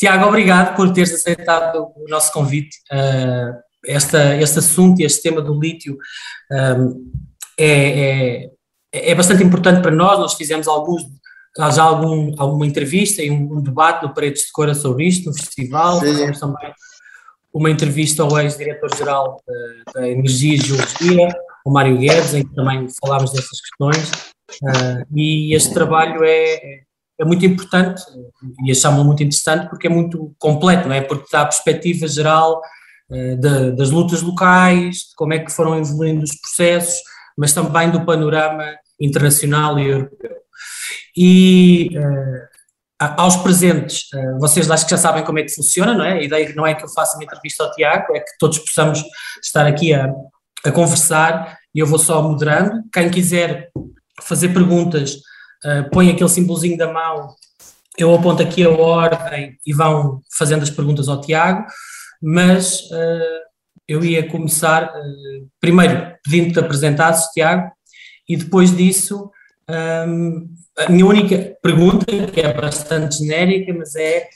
Tiago, obrigado por teres aceitado o nosso convite. Uh, esta, este assunto, este tema do lítio um, é, é, é, bastante importante para nós. Nós fizemos alguns, já algum, alguma entrevista e um, um debate no Paredes de Cora sobre isto no festival. Fizemos também uma entrevista ao ex-diretor-geral uh, da Energia e Geologia, o Mário Guedes, em que também falámos dessas questões. Uh, e este trabalho é, é muito importante e achamos muito interessante porque é muito completo, não é? Porque dá a perspectiva geral uh, de, das lutas locais, de como é que foram evoluindo os processos, mas também do panorama internacional e europeu. E uh, aos presentes, uh, vocês acho que já sabem como é que funciona, não é? A ideia não é que eu faça uma entrevista ao Tiago, é que todos possamos estar aqui a, a conversar e eu vou só moderando. Quem quiser fazer perguntas uh, põe aquele símbolozinho da mão, eu aponto aqui a ordem e vão fazendo as perguntas ao Tiago, mas uh, eu ia começar uh, primeiro pedindo-te apresentares, Tiago, e depois disso um, a minha única pergunta, que é bastante genérica, mas é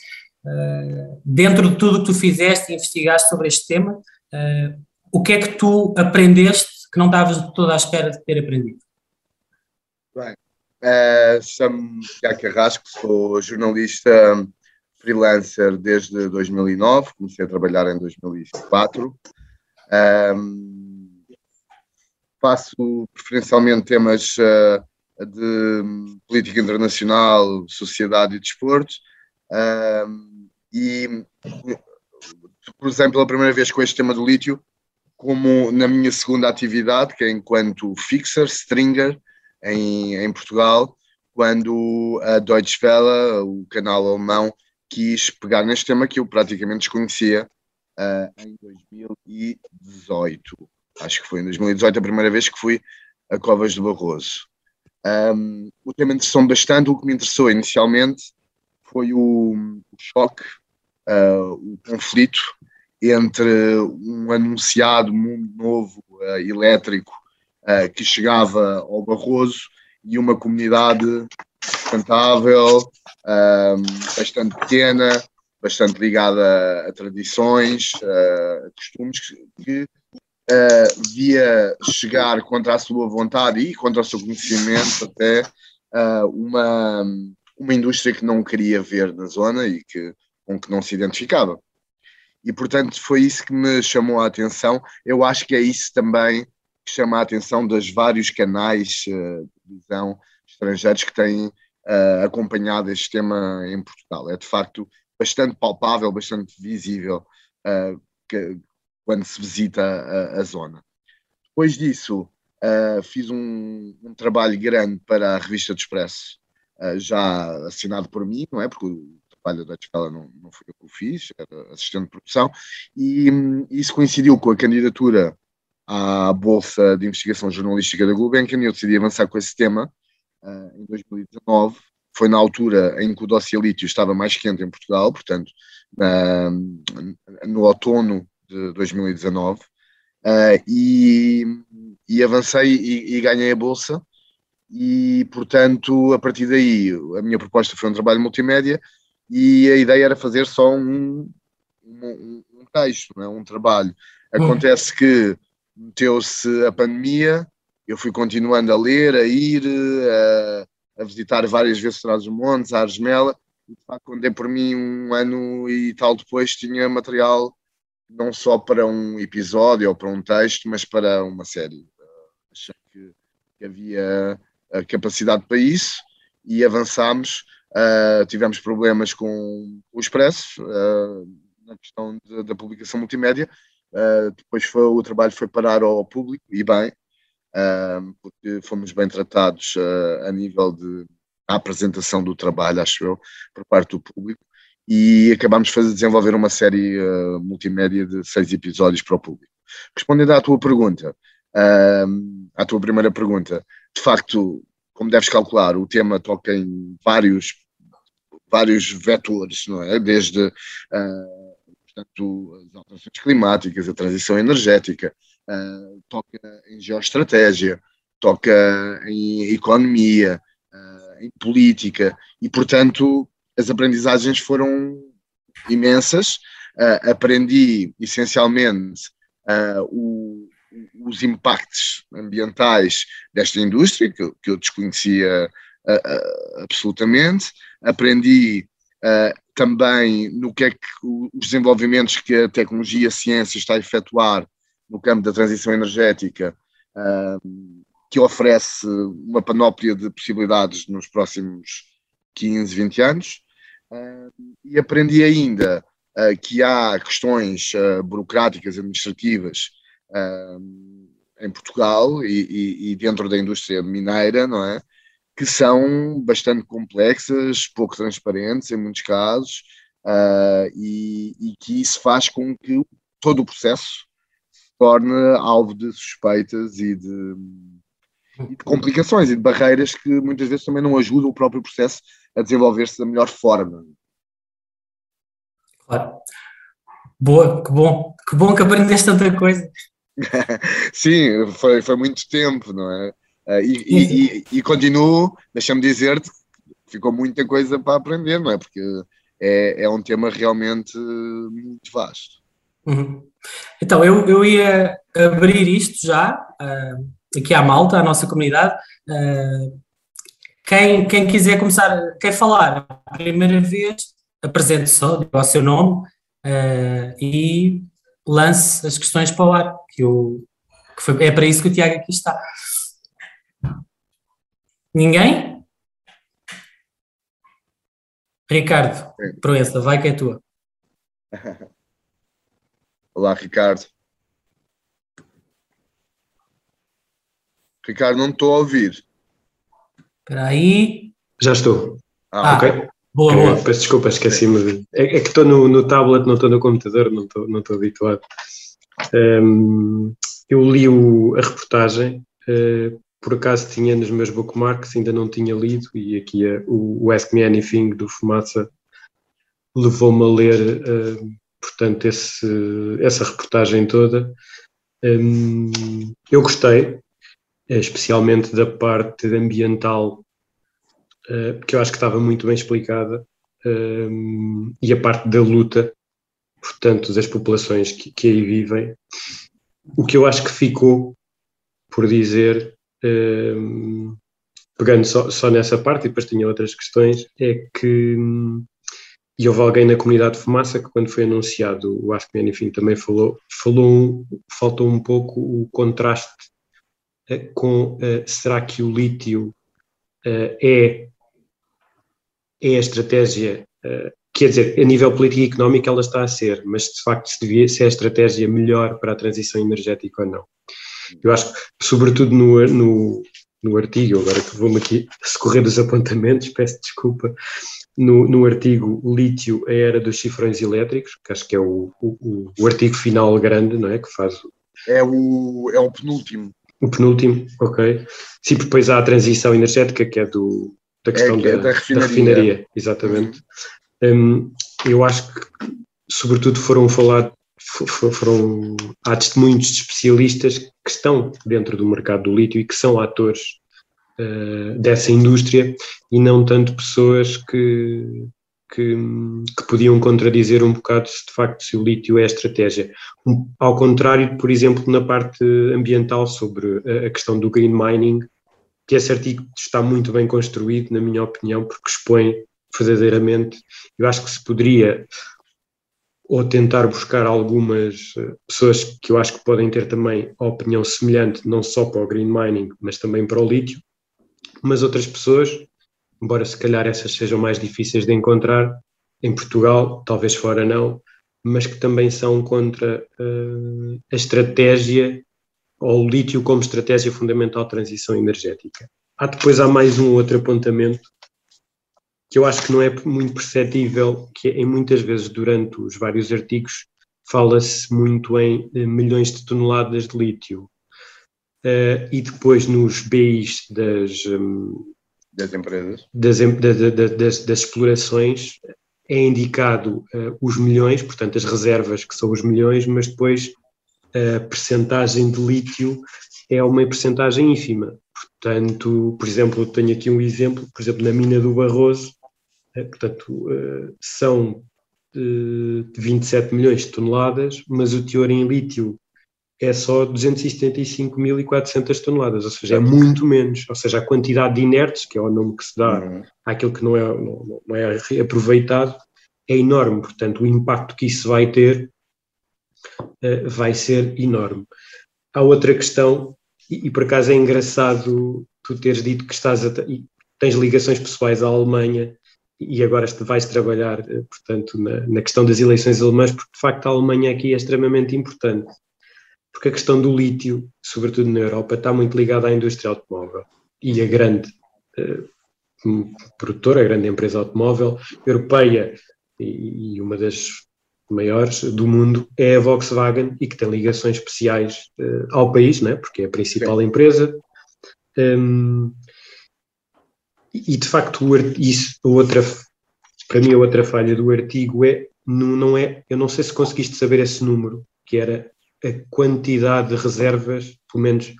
dentro de tudo que tu fizeste e investigaste sobre este tema, o que é que tu aprendeste que não estavas toda à espera de ter aprendido? Uh, Chamo-me Tiago Carrasco, sou jornalista freelancer desde 2009, comecei a trabalhar em 2004. Um, faço preferencialmente temas uh, de política internacional, sociedade e desporto. Um, e, exemplo, a primeira vez com este tema do lítio, como na minha segunda atividade, que é enquanto fixer, stringer, em, em Portugal, quando a Deutsche Welle, o canal alemão, quis pegar neste tema que eu praticamente desconhecia uh, em 2018. Acho que foi em 2018 a primeira vez que fui a Covas do Barroso. Um, o tema interessou-me bastante. O que me interessou inicialmente foi o, o choque, uh, o conflito entre um anunciado mundo novo uh, elétrico uh, que chegava ao Barroso e uma comunidade sustentável, um, bastante pequena, bastante ligada a, tradições, uh, a costumes, que uh, via chegar contra a sua vontade e contra o seu conhecimento até uh, uma, uma indústria que não queria ver na zona e que, com que não se identificava. E, portanto, foi isso que me chamou a atenção. Eu acho que é isso também que chama a atenção dos vários canais uh, de televisão estrangeiros que têm uh, acompanhado este tema em Portugal. É de facto bastante palpável, bastante visível que, quando se visita a, zona. Depois disso, fiz um, um, trabalho grande para a revista do Expresso, já assinado por mim, não é? Porque o trabalho da escola não, não foi eu que o fiz, era assistente de produção, e um, isso coincidiu com a candidatura à Bolsa de Investigação Jornalística da Gulbenkian e eu decidi avançar com esse tema uh, em 2019. Foi na altura em que o dossiê lítio estava mais quente em Portugal, portanto, uh, no outono de 2019, uh, e, e, avancei e, e, ganhei a Bolsa. E, portanto, a partir daí, a minha proposta foi um trabalho multimédia e a ideia era fazer só um, um, um texto, é? um trabalho. Hum. Acontece que meteu-se a pandemia, eu fui continuando a ler, a ir, a, a visitar várias vezes Traz os Montes, a Argemela, e de facto, quando dei por mim um ano e tal depois, tinha material não só para um episódio ou para um texto, mas para uma série. Achei que, que havia a capacidade para isso e avançámos. Uh, tivemos problemas com o Expresso, uh, na questão da publicação multimédia, Uh, depois foi, o trabalho foi parar ao público, e bem, uh, porque fomos bem tratados uh, a nível de apresentação do trabalho, acho eu, por parte do público, e acabámos de desenvolver uma série multimédia de seis episódios para o público. Respondendo à tua pergunta, à tua primeira pergunta, de facto, como deves calcular, o tema toca em vários, vários vetores, não é? Desde portanto, as alterações climáticas, a transição energética, uh, toca em geoestratégia, toca em economia, uh, em política, e, portanto, as aprendizagens foram imensas. Uh, aprendi essencialmente o, os impactos ambientais desta indústria, que, que eu desconhecia absolutamente. Aprendi também no que é que os desenvolvimentos que a tecnologia e a ciência está a efetuar no campo da transição energética, que oferece uma panóplia de possibilidades nos próximos 15, 20 anos. E aprendi ainda uh, que há questões uh, burocráticas, administrativas em Portugal e, e, dentro da indústria mineira, não é? Que são bastante complexas, pouco transparentes em muitos casos, e, e, que isso faz com que todo o processo se torne alvo de suspeitas e de, e de complicações e de barreiras que muitas vezes também não ajudam o próprio processo a desenvolver-se da melhor forma. Claro. Boa, que bom, que bom que aprendeste tanta coisa. Sim, foi, foi muito tempo, não é? Uh, e, e, e, e, continuo, deixa-me dizer-te, ficou muita coisa para aprender, não é? Porque é, é um tema realmente muito vasto. Uhum. Então, eu, eu ia abrir isto já, uh, aqui à malta, à nossa comunidade. Uh, quem, quem quiser começar, quer falar a primeira vez, apresente só, diga o seu nome e lance as questões para o ar, que, eu, que foi, é para isso que o Tiago aqui está. Ninguém? Ricardo, Proença, vai que é tua. Olá, Ricardo. Ricardo, não estou a ouvir. Espera aí. Já estou. Ah, ah ok. Boa, é, boa. Peço desculpa, esqueci-me. É, é, que estou no, no, tablet, não estou no computador, não estou, não habituado. Um, eu li o, a reportagem, uh, por acaso tinha nos meus bookmarks, ainda não tinha lido, e aqui é, o, o Ask Me Anything do Fumaça levou-me a ler, uh, portanto, esse, essa reportagem toda. Um, eu gostei, especialmente da parte ambiental uh, que eu acho que estava muito bem explicada, um, e a parte da luta, portanto, das populações que, que aí vivem. O que eu acho que ficou por dizer, pegando só, só, nessa parte, e depois tinha outras questões, é que. E houve alguém na comunidade de fumaça que, quando foi anunciado o Me Anything, também falou, falou faltou um pouco o contraste uh, com uh, será que o lítio uh, é é a estratégia, quer dizer, a nível político e económico ela está a ser, mas de facto se, devia, se é a estratégia melhor para a transição energética ou não. Eu acho que, sobretudo no, no, no artigo, agora que vou-me aqui socorrer dos apontamentos, peço desculpa, no, no artigo Lítio, a era dos cifrões elétricos, que acho que é o, o, o artigo final grande, não é? Que faz. É o, é o penúltimo. O penúltimo, ok. Sim, depois há a transição energética, que é do, da questão é, da, da, refinaria. da, refinaria. exatamente. Um, eu acho que, sobretudo, foram falar, foram, há testemunhos de especialistas que estão dentro do mercado do lítio e que são atores uh, dessa indústria e não tanto pessoas que, que, que, podiam contradizer um bocado de facto se o lítio é estratégia. Um, ao contrário, por exemplo, na parte ambiental sobre a, a questão do green mining, que esse artigo está muito bem construído, na minha opinião, porque expõe verdadeiramente. Eu acho que se poderia ou tentar buscar algumas eh, pessoas que eu acho que podem ter também a opinião semelhante, não só para o green mining, mas também para o lítio, mas outras pessoas, embora se calhar essas sejam mais difíceis de encontrar, em Portugal, talvez fora não, mas que também são contra uh, a estratégia ao lítio como estratégia fundamental de transição energética. Há depois há mais um outro apontamento que eu acho que não é muito perceptível, que em muitas vezes durante os vários artigos fala-se muito em eh, milhões de toneladas de lítio. Uh, e depois nos BIs das, um, das empresas, das, das, das, das explorações, é indicado uh, os milhões, portanto as reservas que são os milhões, mas depois a percentagem de lítio é uma percentagem ínfima. Portanto, por exemplo, tenho aqui um exemplo, por exemplo, na mina do Barroso, portanto, eh, são de 27 milhões de toneladas, mas o teor em lítio é só 275.400 toneladas, ou seja, é muito menos. Ou seja, a quantidade de inertes, que é o nome que se dá uhum. àquilo que não é, não, não é aproveitado, é enorme. Portanto, o impacto que isso vai ter uh, vai ser enorme. Há outra questão, e, e, por acaso é engraçado tu teres dito que estás a, tens ligações pessoais à Alemanha e agora vais trabalhar, eh, portanto, na, na, questão das eleições alemãs, porque de facto a Alemanha aqui é extremamente importante. Porque a questão do lítio, sobretudo na Europa, está muito ligada à indústria automóvel. E a grande uh, produtora, a grande empresa automóvel europeia e, e uma das maiores do mundo é a Volkswagen e que tem ligações especiais uh, ao país, né? porque é a principal Sim. empresa. Um, e de facto, isso, outra, para mim, a outra falha do artigo é não, não é, eu não sei se conseguiste saber esse número, que era a quantidade de reservas, pelo menos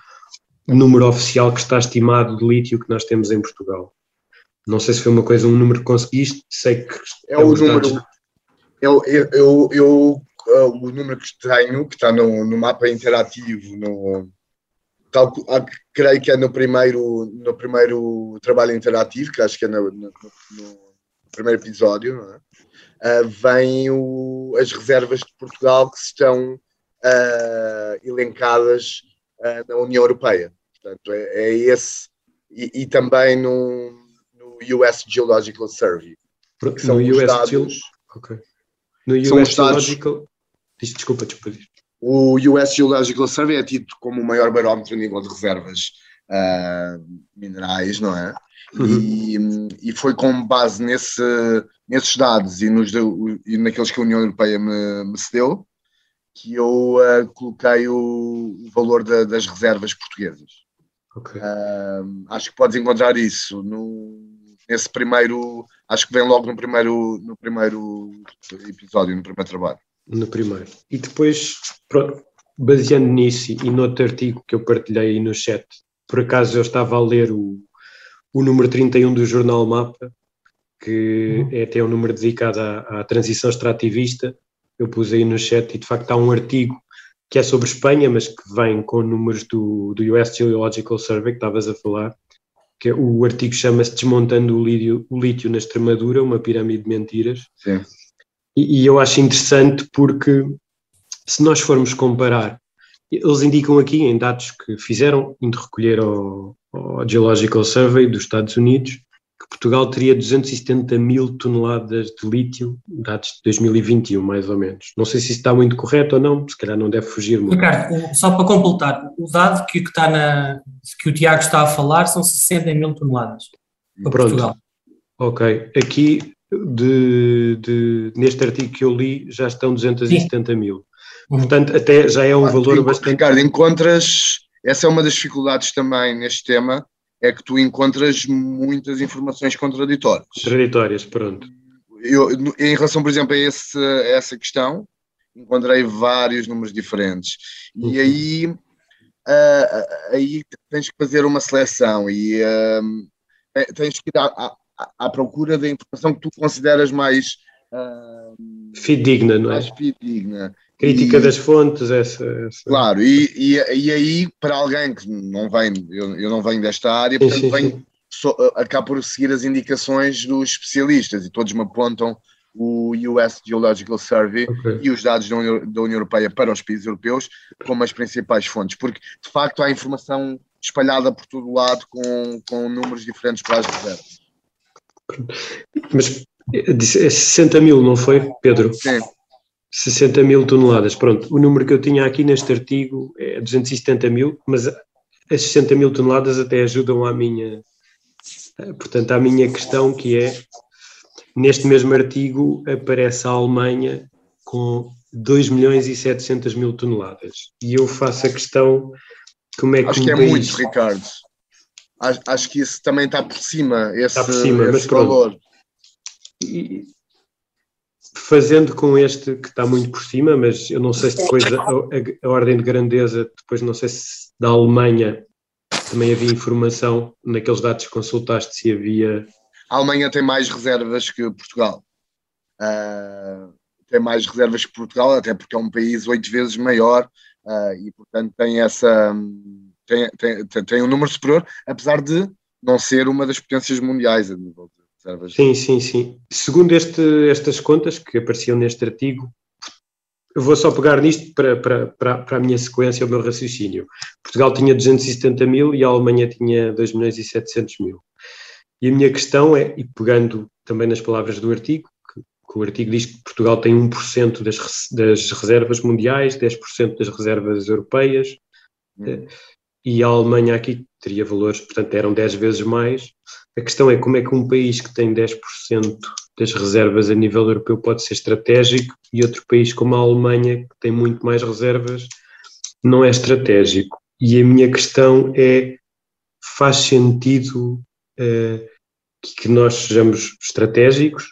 o número oficial que está estimado de lítio que nós temos em Portugal. Não sei se foi uma coisa, um número que conseguiste, sei que é, é o número. Dados... Eu, eu, eu, eu, uh, o número que tenho, que está no, no mapa interativo, no, ah, creio que é no primeiro, no primeiro trabalho interativo, que acho que é no, no, no primeiro episódio, é? uh, vem o, as reservas de Portugal que estão uh, elencadas uh, na União Europeia. Portanto, é, é esse, e, e, também no, no US Geological Survey. Que são no US dados, okay. No US Geological. Desculpa, desculpa. O US Geological Survey é tido como o maior barómetro a nível de reservas uh, minerais, não é? Uhum. E, e, foi com base nesse, nesses dados e, nos, e naqueles que a União Europeia me, me cedeu que eu uh, coloquei o, o valor da, das reservas portuguesas. Okay. Uh, acho que podes encontrar isso no, nesse primeiro. Acho que vem logo no primeiro, no primeiro episódio, no primeiro trabalho no primeiro. E depois, baseando nisso e no outro artigo que eu partilhei aí no chat, por acaso eu estava a ler o, o número 31 do jornal Mapa, que uhum. é até um número dedicado à, à, transição extrativista. Eu pus aí no chat e de facto há um artigo que é sobre Espanha, mas que vem com números do, do US Geological Survey que estavas a falar. Que é, o artigo chama-se Desmontando o lítio, o lítio na Extremadura, uma pirâmide de mentiras. Sim e, e eu acho interessante porque se nós formos comparar, eles indicam aqui em dados que fizeram, indo recolher ao, ao Geological Survey dos Estados Unidos, que Portugal teria 270 mil toneladas de lítio, dados de 2021, mais ou menos. Não sei se isso está muito correto ou não, se calhar não deve fugir muito. Ricardo, só para completar, o dado que, que, está na, que o Tiago está a falar são 60 mil toneladas para Pronto. Portugal. Ok, aqui de, de, neste artigo que eu li já estão 270 Sim. mil. Uhum. Portanto, até já é um ah, valor bastante. Ricardo, encontras. Essa é uma das dificuldades também neste tema, é que tu encontras muitas informações contraditórias. Contraditórias, pronto. Eu, em relação, por exemplo, a, esse, a essa questão, encontrei vários números diferentes. E uhum. aí, uh, aí tens que fazer uma seleção e uh, tens que ir à, à, procura da informação que tu consideras mais uh, fidedigna, não é? Mais fidedigna. Crítica e, das fontes, essa. essa... Claro, e, e, e, aí, para alguém que não vem, eu, eu não venho desta área, sim, portanto, sim, venho, sim. So, acabo por seguir as indicações dos especialistas e todos me apontam o US Geological Survey okay. e os dados da União, da União Europeia para os países europeus como as principais fontes, porque de facto há informação espalhada por todo o lado com, com números diferentes para as reservas. Mas disse, é 60 mil, não foi, Pedro? Sim. 60 mil toneladas. Pronto, o número que eu tinha aqui neste artigo é 270 mil, mas as 60 mil toneladas até ajudam à minha, portanto, à minha questão, que é, neste mesmo artigo aparece a Alemanha com 2 milhões e 700 mil toneladas. E eu faço a questão, como é que Acho que é país... muito, Ricardo acho, acho que isso também está por cima, esse, está por cima, esse valor. E, fazendo com este que está muito por cima, mas eu não sei se depois a, a, a, ordem de grandeza, depois não sei se da Alemanha também havia informação naqueles dados que consultaste se havia. A Alemanha tem mais reservas que Portugal. Uh, tem mais reservas que Portugal, até porque é um país oito vezes maior uh, e, portanto, tem essa tem, tem, tem um número superior, apesar de não ser uma das potências mundiais a nível de reservas. Sim, sim, sim. Segundo este, estas contas que apareciam neste artigo, eu vou só pegar nisto para, para, para, para a minha sequência, o meu raciocínio. Portugal tinha 270 mil e a Alemanha tinha 2 milhões e 700 mil. E a minha questão é, e pegando também nas palavras do artigo, que, que o artigo diz que Portugal tem 1% das, das reservas mundiais, 10% das reservas europeias, hum. E a Alemanha aqui teria valores, portanto eram 10 vezes mais. A questão é como é que um país que tem 10% das reservas a nível europeu pode ser estratégico e outro país como a Alemanha, que tem muito mais reservas, não é estratégico. E a minha questão é: faz sentido uh, que nós sejamos estratégicos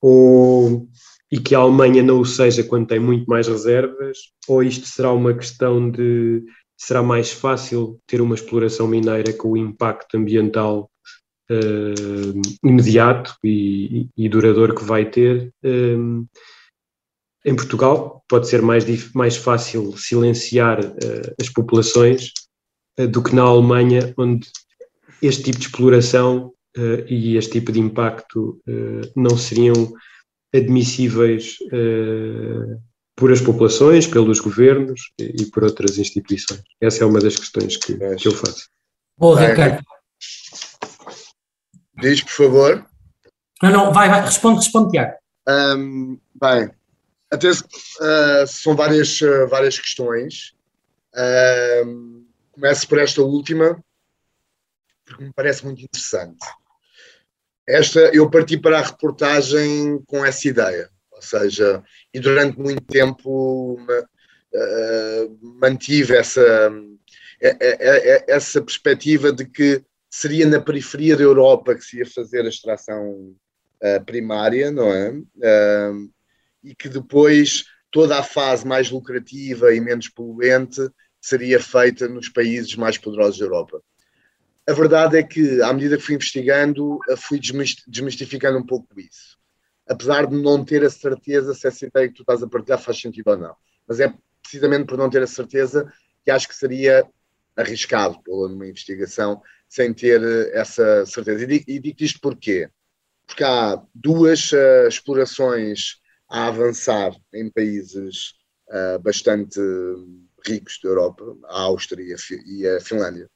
ou, e que a Alemanha não o seja quando tem muito mais reservas? Ou isto será uma questão de será mais fácil ter uma exploração mineira com o impacto ambiental uh, imediato e, e, duradouro que vai ter. Um, em Portugal pode ser mais, mais fácil silenciar uh, as populações uh, do que na Alemanha, onde este tipo de exploração e este tipo de impacto não seriam admissíveis por as populações, pelos governos e, por outras instituições. Essa é uma das questões que, que eu faço. Boa, Ricardo. Diz, por favor. Não, não, vai, vai, responde, responde, Tiago. Um, bem, até, uh, são várias, uh, várias questões. Um, começo por esta última, porque me parece muito interessante. Esta, eu parti para a reportagem com essa ideia, seja, e durante muito tempo uh, mantive essa, essa perspectiva de que seria na periferia da Europa que se ia fazer a extração uh, primária, não é? Uh, e que depois toda a fase mais lucrativa e menos poluente seria feita nos países mais poderosos da Europa. A verdade é que, à medida que fui investigando, fui desmistificando um pouco isso. Apesar de não ter a certeza se essa ideia que tu estás a partilhar faz sentido ou não. Mas é precisamente por não ter a certeza que acho que seria arriscado pela investigação sem ter eh, essa certeza. E digo, e digo isto porquê? Porque há duas uh, explorações a avançar em países uh, bastante ricos da Europa, a Áustria e a Finlândia.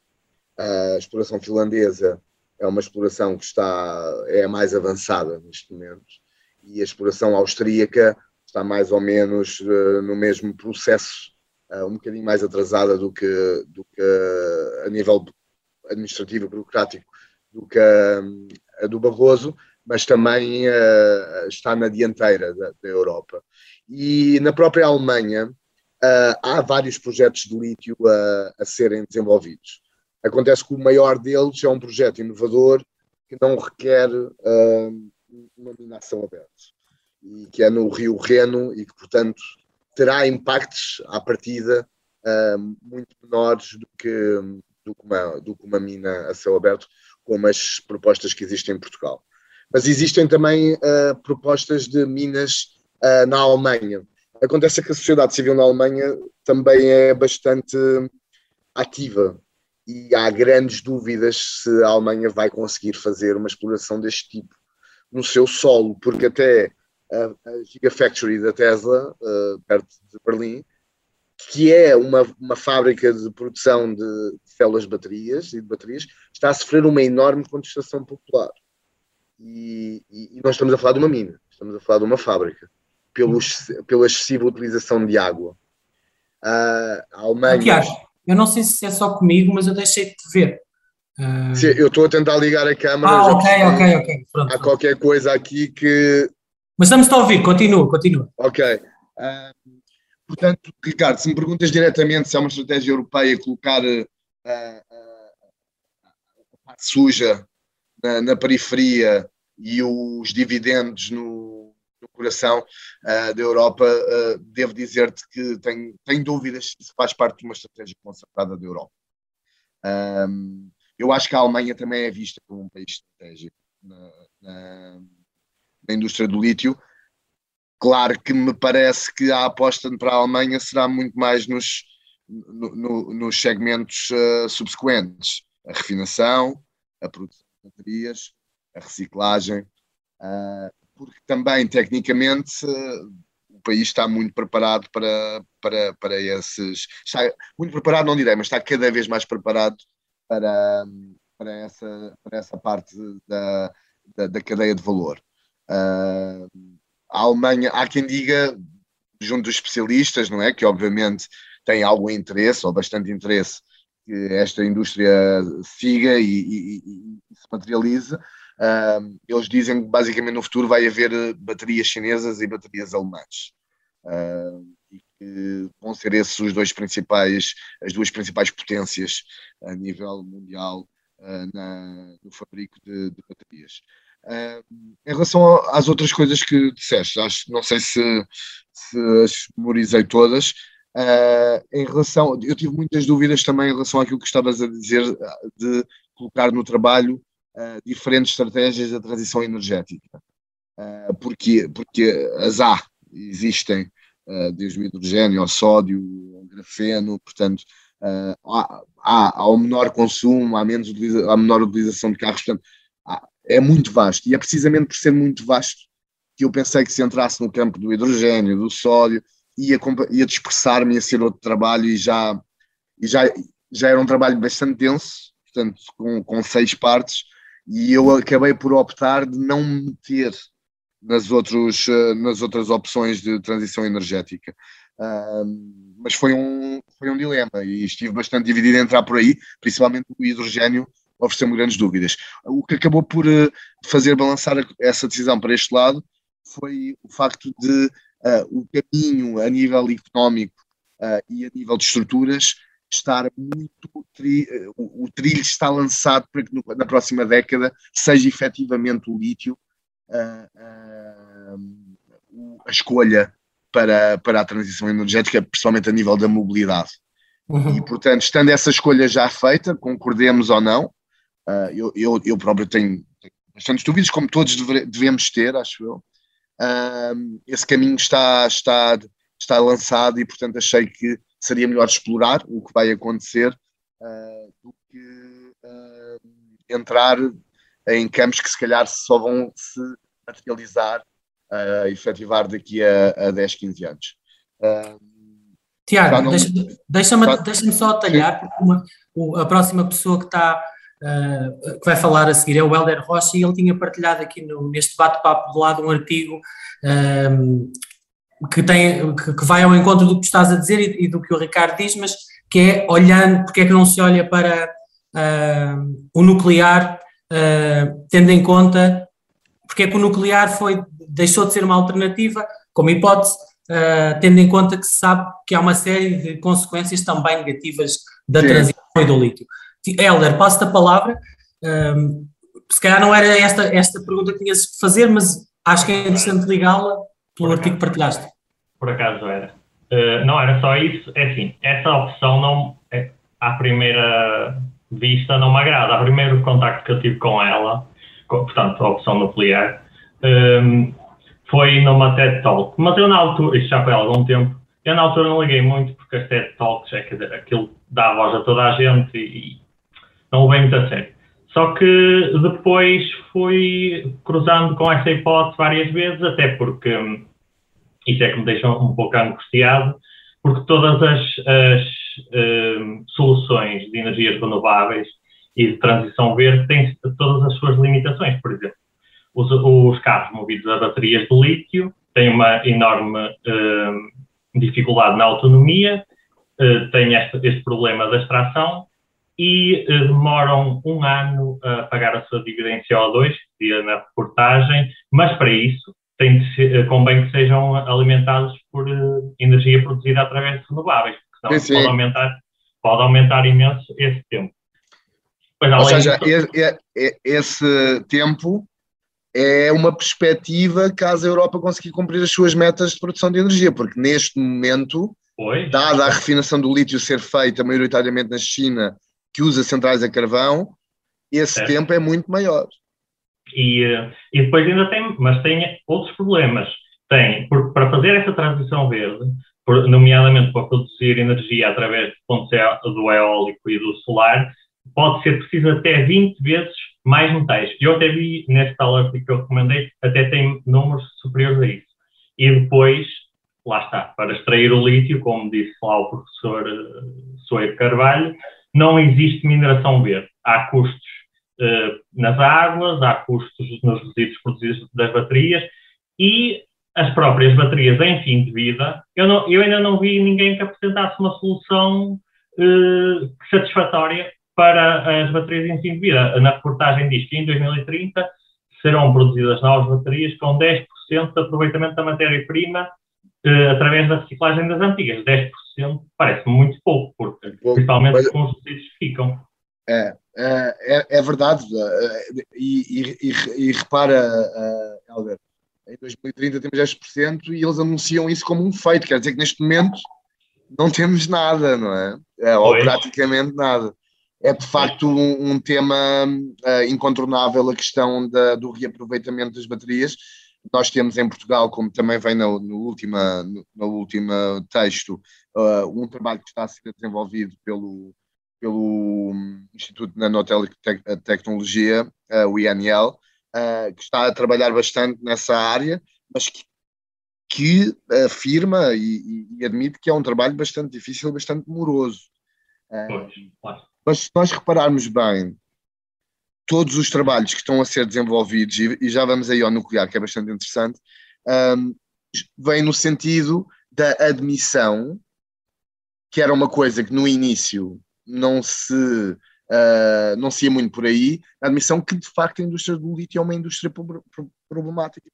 A exploração finlandesa é uma exploração que está é a mais avançada neste momento e a exploração austríaca está mais ou menos uh, no mesmo processo, uh, um bocadinho mais atrasada do que, do que uh, a nível administrativo burocrático do que a, do Barroso, mas também está na dianteira da, da, Europa. E na própria Alemanha há vários projetos de lítio a, a serem desenvolvidos. Acontece que o maior deles é um projeto inovador que não requer uh, uma minação aberta e que é no Rio Reno e que, portanto, terá impactos à partida uh, muito menores do que, do que, uma, do que uma mina a céu aberto, como as propostas que existem em Portugal. Mas existem também uh, propostas de minas uh, na Alemanha. Acontece que a sociedade civil na Alemanha também é bastante ativa e há grandes dúvidas se a Alemanha vai conseguir fazer uma exploração deste tipo no seu solo, porque até a, a Gigafactory da Tesla, uh, perto de Berlim, que é uma, uma fábrica de produção de células de baterias e de baterias, está a sofrer uma enorme contestação popular. E, e, e, nós estamos a falar de uma mina, estamos a falar de uma fábrica, pelo, pela excessiva utilização de água. Uh, a Alemanha. Tiago, eu não sei se é só comigo, mas eu deixei de te ver. Uh... Sim, eu estou a tentar ligar a câmera. Ah, ok, ok, ok. Pronto, há qualquer coisa aqui que. Mas estamos a ouvir, continua, continua. Ok. Uh, Portanto, Ricardo, se me perguntas diretamente se é uma estratégia europeia colocar uh, uh, a parte suja na, na, periferia e os dividendos no, no coração uh, da Europa, devo dizer-te que tenho, tenho dúvidas se faz parte de uma estratégia concertada da Europa. Um, eu acho que a Alemanha também é vista como um país estratégico na, na, na indústria do lítio, claro que me parece que a aposta para a Alemanha será muito mais nos, no, no, nos segmentos uh, subsequentes: a refinação, a produção de baterias, a reciclagem, uh, porque também, tecnicamente, uh, o país está muito preparado para, para, para esses. Está muito preparado, não direi, mas está cada vez mais preparado para, para, essa, para essa parte da, da, da cadeia de valor. Uh, a Alemanha, há quem diga, junto dos especialistas, não é? Que obviamente têm algum interesse, ou bastante interesse, que esta indústria siga e, e, e se materialize. Uh, eles dizem que basicamente no futuro vai haver baterias chinesas e baterias alemãs. Uh, vão ser esses os dois principais, as duas principais potências a nível mundial uh, na, no fabrico de, de baterias. Uh, em relação às outras coisas que disseste, acho, não sei se, se as memorizei todas. Uh, em relação, eu tive muitas dúvidas também em relação àquilo que estavas a dizer de colocar no trabalho uh, diferentes estratégias da transição energética. porque, porque as há, existem, desde o hidrogênio ao sódio, ao grafeno, portanto, há, há, há um menor consumo, há, menos há menor utilização de carros, portanto, é muito vasto. E é precisamente por ser muito vasto que eu pensei que se entrasse no campo do hidrogênio, do sódio, ia, ia dispersar-me, ia ser outro trabalho e já, e já, já era um trabalho bastante denso, portanto, com, com seis partes, e eu acabei por optar de não meter nas, outros, nas outras opções de transição energética. Uh, mas foi um, foi um dilema e estive bastante dividido a entrar por aí, principalmente o hidrogênio ofereceu-me grandes dúvidas. O que acabou por uh, fazer balançar essa decisão para este lado foi o facto de uh, o caminho a nível económico uh, e a nível de estruturas estar muito. Tri, o, o, trilho está lançado para que no, na próxima década seja efetivamente o lítio a escolha para, para a transição energética, principalmente a nível da mobilidade. Uhum. E, portanto, estando essa escolha já feita, concordemos ou não, Uh, eu, eu, eu, próprio tenho, tenho bastantes dúvidas, como todos deve, devemos ter, acho eu. Uh, esse caminho está, está, está lançado e, portanto, achei que seria melhor explorar o que vai acontecer uh, do que entrar em campos que, se calhar, só vão se materializar, uh, efetivar daqui a, a 10, 15 anos. Tiago, não... deixa-me deixa só atalhar, porque uma, a próxima pessoa que está uh, que vai falar a seguir é o Helder Rocha e ele tinha partilhado aqui no, neste bate-papo de lado um artigo um, que, tem, que, que, vai ao encontro do que estás a dizer e, e, do que o Ricardo diz, mas que é olhando, porque é que não se olha para uh, o nuclear, uh, tendo em conta porque é que o nuclear foi, deixou de ser uma alternativa como hipótese, uh, tendo em conta que se sabe que há uma série de consequências também negativas da Sim. transição e do lítio. Helder, passo-te a palavra. Um, se calhar não era esta, esta pergunta que tinhas de fazer, mas acho que é interessante ligá-la pelo artigo que partilhaste. Por acaso era. Uh, não era só isso, é assim, essa opção não, é, à primeira vista não me agrada. O primeiro contacto que eu tive com ela, com, portanto, a opção nuclear, um, foi numa TED Talk. Mas eu na altura, isto já foi há algum tempo, eu na altura não liguei muito porque as TED Talks, é, quer aquilo dá voz a toda a gente e, não levei muito a sério. Só que depois fui cruzando com essa hipótese várias vezes, até porque hum, isso é que me deixa um pouco angustiado, porque todas as, as um, soluções de energias renováveis e de transição verde têm todas as suas limitações. Por exemplo, os, os carros movidos a baterias de lítio têm uma enorme um, dificuldade na autonomia, uh, têm este, este problema da extração e uh, demoram um ano a pagar a sua dívida em CO2, que na reportagem, mas para isso tem de ser, uh, convém que sejam alimentados por uh, energia produzida através de renováveis, porque senão pode aumentar, pode aumentar imenso esse tempo. Pois, Ou seja, disso, esse tempo é uma perspectiva caso a Europa conseguir cumprir as suas metas de produção de energia, porque neste momento, pois, dada a refinação do lítio ser feita maioritariamente na China que usa centrais a carvão, esse tempo é muito maior. E, eh, e depois ainda tem, mas tem outros problemas. Tem, porque para fazer essa transição verde, nomeadamente para produzir energia através do eólico e do solar, pode ser preciso até 20 vezes mais metais. Eu até vi nesse tal que eu recomendei, até tem números superiores a isso. E depois, lá está, para extrair o lítio, como disse lá o professor uh, Soeiro Carvalho, não existe mineração verde. Há custos uh, nas águas, há custos nos resíduos produzidos das baterias e as próprias baterias em fim de vida. Eu, não, eu ainda não vi ninguém que apresentasse uma solução uh, satisfatória para as baterias em fim de vida. Na reportagem diz que em 2030 serão produzidas novas baterias com 10% de aproveitamento da matéria-prima uh, através da reciclagem das antigas. 10% parece muito pouco, porque, pouco, principalmente mas, com os resíduos que ficam. É, é, é, é verdade. Eh, e, e, e, repara, uh, em 2030 temos 10% e eles anunciam isso como um feito. Quer dizer que neste momento não temos nada, não é? é ou praticamente nada é de facto um, um tema uh, incontornável a questão da, do reaproveitamento das baterias. Nós temos em Portugal, como também vem no, no, última, no, no último texto, uh, um trabalho que está a ser desenvolvido pelo, pelo Instituto de Nanotecnologia, uh, o INL, que está a trabalhar bastante nessa área, mas que, que afirma e, e, admite que é um trabalho bastante difícil, bastante moroso. Pois, claro. Mas se nós repararmos bem, todos os trabalhos que estão a ser desenvolvidos, e, já vamos aí ao nuclear, que é bastante interessante, um, vem no sentido da admissão, que era uma coisa que no início não se, uh, não se ia muito por aí, a admissão que de facto a indústria do lítio é uma indústria problemática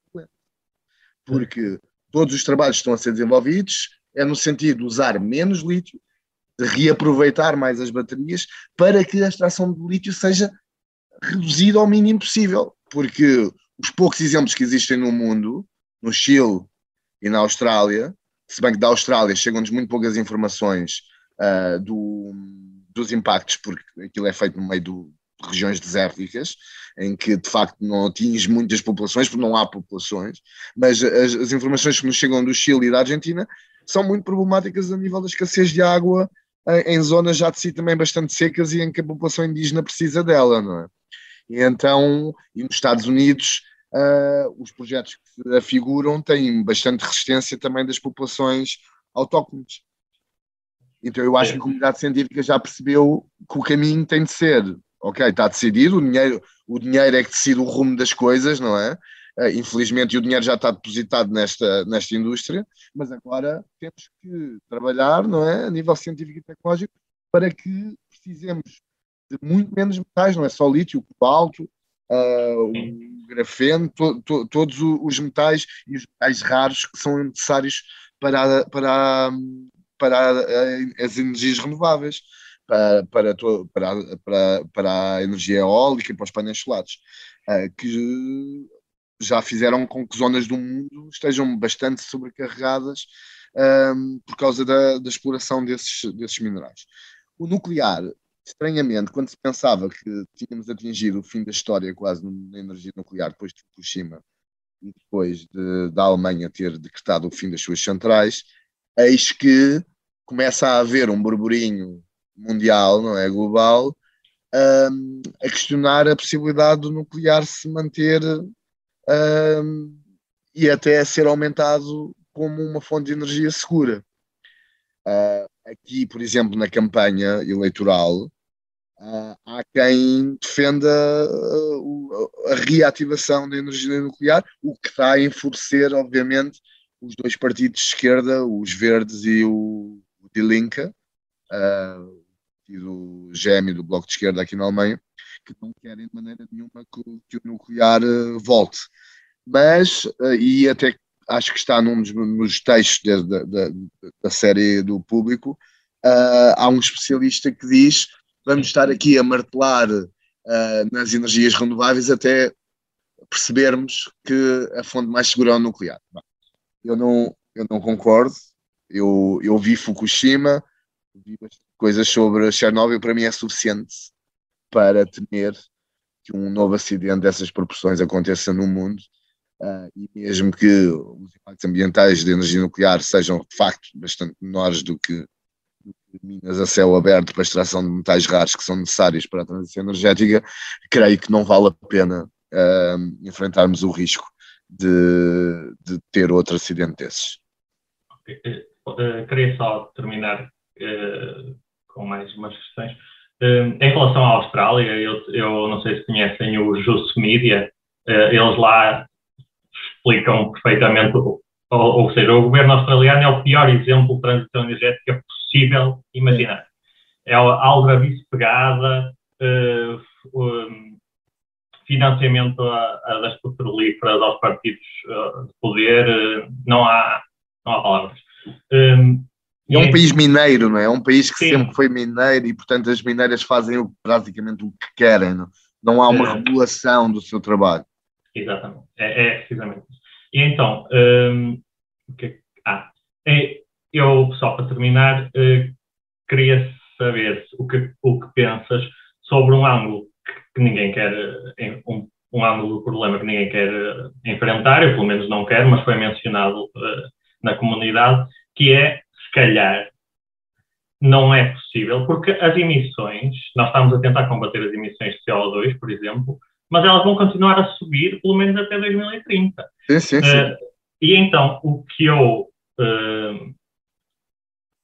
Porque todos os trabalhos que estão a ser desenvolvidos é no sentido de usar menos lítio de reaproveitar mais as baterias para que a extração de lítio seja reduzida ao mínimo possível, porque os poucos exemplos que existem no mundo, no Chile e na Austrália, se bem que da Austrália chegam-nos muito poucas informações uh, do, dos impactos, porque aquilo é feito no meio de regiões desérticas, em que de facto não atinge muitas populações, porque não há populações, mas as, as informações que nos chegam do Chile e da Argentina são muito problemáticas a nível da escassez de água em zonas já de si também bastante secas e em que a população indígena precisa dela, não é? E então, e nos Estados Unidos, uh, os projetos que se afiguram têm bastante resistência também das populações autóctones. Então eu acho que a comunidade científica já percebeu que o caminho tem de ser, ok, está decidido, o dinheiro, o dinheiro é que decide o rumo das coisas, não é? Uh, infelizmente o dinheiro já está depositado nesta, nesta indústria, mas agora temos que trabalhar não é, a nível científico e tecnológico para que precisemos de muito menos metais, não é só lítio, o cobalto, uh, o grafeno, to, to, todos os metais e os metais raros que são necessários para, para, para as energias renováveis. Para, para, para, para, para a energia eólica e para os painéis solares, uh, que já fizeram com que zonas do mundo estejam bastante sobrecarregadas um, por causa da, da, exploração desses, desses minerais. O nuclear, estranhamente, quando se pensava que tínhamos atingido o fim da história quase na energia nuclear depois de Fukushima e depois de, da Alemanha ter decretado o fim das suas centrais, eis que começa a haver um burburinho mundial, não é global, um, a questionar a possibilidade do nuclear se manter um, e até ser aumentado como uma fonte de energia segura. Uh, aqui, por exemplo, na campanha eleitoral, uh, há quem defenda a, a reativação da energia nuclear, o que está a enfurecer, obviamente, os dois partidos de esquerda, os Verdes e o, o Die Linke, uh, e do GEM e do Bloco de Esquerda aqui na Alemanha, que não querem de maneira nenhuma que, que o nuclear uh, volte. Mas, uh, e até acho que está num dos, nos textos da, da, série do público, uh, há um especialista que diz vamos estar aqui a martelar nas energias renováveis até percebermos que a fonte mais segura é o nuclear. Eu não, eu não concordo. Eu, eu vi Fukushima, vi coisas sobre Chernobyl, para mim é suficiente para temer que um novo acidente dessas proporções aconteça no mundo uh, e mesmo que os impactos ambientais da energia nuclear sejam de facto bastante menores do que, minas a céu aberto para extração de metais raros que são necessários para a transição energética, creio que não vale a pena uh, enfrentarmos o risco de, de ter outro acidente desses. Uh, queria só terminar uh, com mais umas questões. Uh, em relação à Austrália, eu, eu, não sei se conhecem o Just Media, eles lá explicam perfeitamente, ou, ou, seja, o governo australiano é o pior exemplo de transição energética possível imaginar. É a aldrabice pegada, um, financiamento a, a das petrolíferas aos partidos de poder, não há, não há palavras. Um, é um país mineiro, não é? É um país que Sim. sempre foi mineiro e, portanto, as mineiras fazem praticamente o que querem. Não, não há uma é. regulação do seu trabalho. Exatamente. É, é precisamente isso. E então, um, que, ah, é, eu, só para terminar, uh, queria saber o que, o que pensas sobre um ângulo que, ninguém quer, um, um ângulo do problema que ninguém quer eh, enfrentar, eu pelo menos não quero, mas foi mencionado uh, na comunidade, que é, se calhar, não é possível, porque as emissões, nós estamos a tentar combater as emissões de CO2, por exemplo, mas elas vão continuar a subir pelo menos até 2030. Sim, sim, sim. Uh, e então, o que eu uh,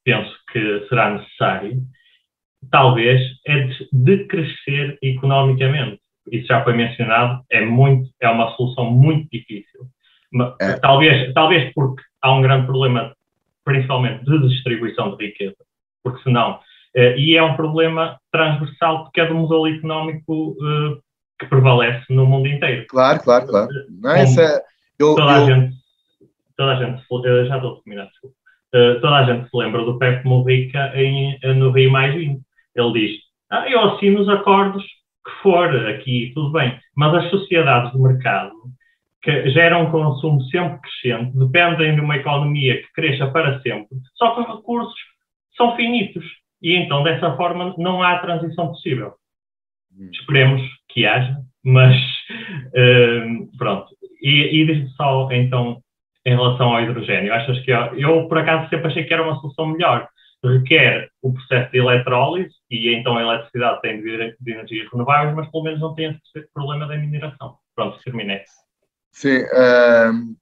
penso que será necessário, talvez, é decrescer economicamente. Isso já foi mencionado, é, muito, é uma solução muito difícil. É. Talvez, talvez porque há um grande problema, principalmente de distribuição de riqueza, porque senão. Uh, e é um problema transversal, porque é do modelo económico uh, que prevalece no mundo inteiro. Claro, claro, claro. Não, é, eu, toda, eu... A gente, toda a gente, uh, já estou a terminar, desculpa. toda a gente se lembra do Pepe Mujica em, no Rio Mais 20. Ele diz: ah, eu assino os acordos que for aqui, tudo bem, mas as sociedades do mercado que geram um consumo sempre crescente, dependem de uma economia que cresça para sempre, só que os recursos são finitos. E então, dessa forma, não há transição possível. Hum. Esperemos que haja, mas uh, pronto. E, e diz só, então, em relação ao hidrogênio, achas que eu, eu, por acaso, sempre achei que era uma solução melhor. Requer o processo de eletrólise e então a eletricidade tem de vir de energias renováveis, mas pelo menos não tem esse problema da mineração. Pronto, terminei. Sim, uh,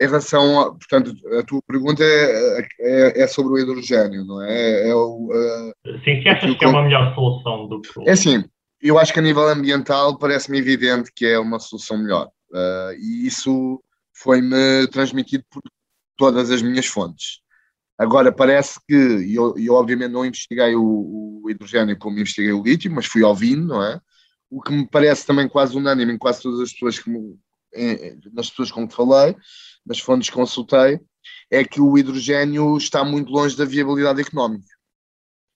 em relação, a, portanto, a tua pergunta é, é, é, sobre o hidrogênio, não é? é o, uh, Sim, se achas que é uma melhor solução do que... É assim, eu acho que a nível ambiental parece-me evidente que é uma solução melhor. Uh, e isso foi-me transmitido por todas as minhas fontes. Agora, parece que, e eu, eu obviamente não investiguei o, o, hidrogênio como investiguei o lítio, mas fui ouvindo, não é? O que me parece também quase unânime em quase todas as pessoas que me, nas pessoas com que falei, nas fontes que consultei, é que o hidrogênio está muito longe da viabilidade económica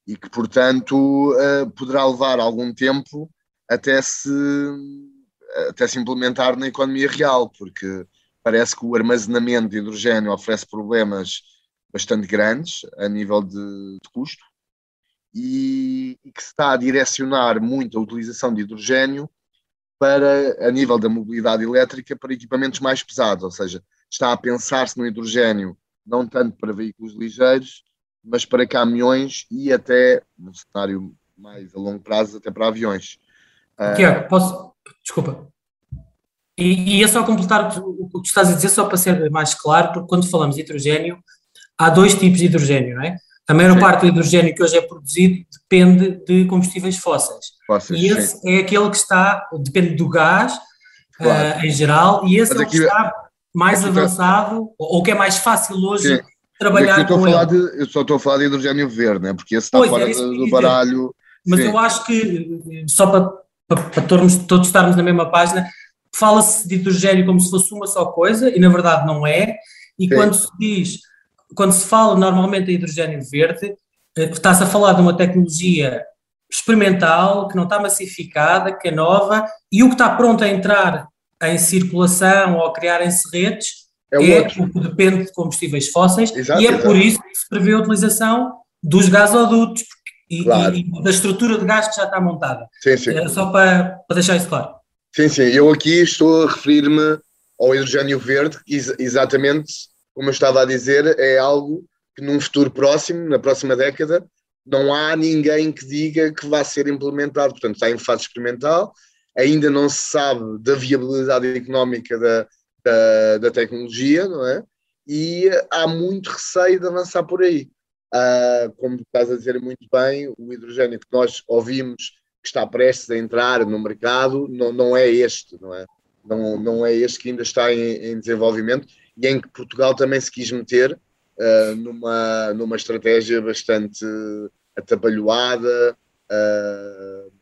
e que, portanto, uh, poderá levar algum tempo até se, até se implementar na economia real, porque parece que o armazenamento de hidrogênio oferece problemas bastante grandes a nível de, de custo e, e, que se está a direcionar muito a utilização de hidrogênio para, a nível da mobilidade elétrica, para equipamentos mais pesados, ou seja, está a pensar-se no hidrogênio não tanto para veículos ligeiros, mas para caminhões e até, no cenário mais a longo prazo, até para aviões. Ah, Tiago, posso? Desculpa. E, e é só completar o que tu estás a dizer, só para ser mais claro, porque quando falamos de hidrogênio, há dois tipos de hidrogênio, não é? A maior sim. parte do hidrogênio que hoje é produzido depende de combustíveis fósseis. fósseis e esse sim. é aquele que está, depende do gás claro. uh, em geral, e esse é o que está mais avançado, tá... ou que é mais fácil hoje sim. trabalhar com ele. De, eu só estou a falar de hidrogênio verde, né? porque esse está pois, fora é do, do baralho. Mas eu acho que, só para, para, para todos, todos estarmos na mesma página, fala-se de hidrogênio como se fosse uma só coisa, e na verdade não é, e quando se diz quando se fala normalmente em hidrogênio verde, eh, está-se a falar de uma tecnologia experimental, que não está massificada, que é nova, e o que está pronto a entrar em circulação ou a criarem-se redes é, é o que depende de combustíveis fósseis, exato, e é exato. por isso que se prevê a utilização dos gasodutos e, claro. e, da estrutura de gás que já está montada. Sim, sim. É só para, para deixar isso claro. Sim, sim. Eu aqui estou a referir-me ao hidrogênio verde, ex exatamente como eu estava a dizer, é algo que num futuro próximo, na próxima década, não há ninguém que diga que vai ser implementado. Portanto, está em fase experimental, ainda não se sabe da viabilidade económica da, da, da tecnologia, não é? E há muito receio de avançar por aí. Uh, como estás a dizer muito bem, o hidrogênio que nós ouvimos que está prestes a entrar no mercado não, não é este, não é? Não, não é este que ainda está em, em desenvolvimento e em que Portugal também se quis meter uh, numa, numa estratégia bastante atabalhoada, uh,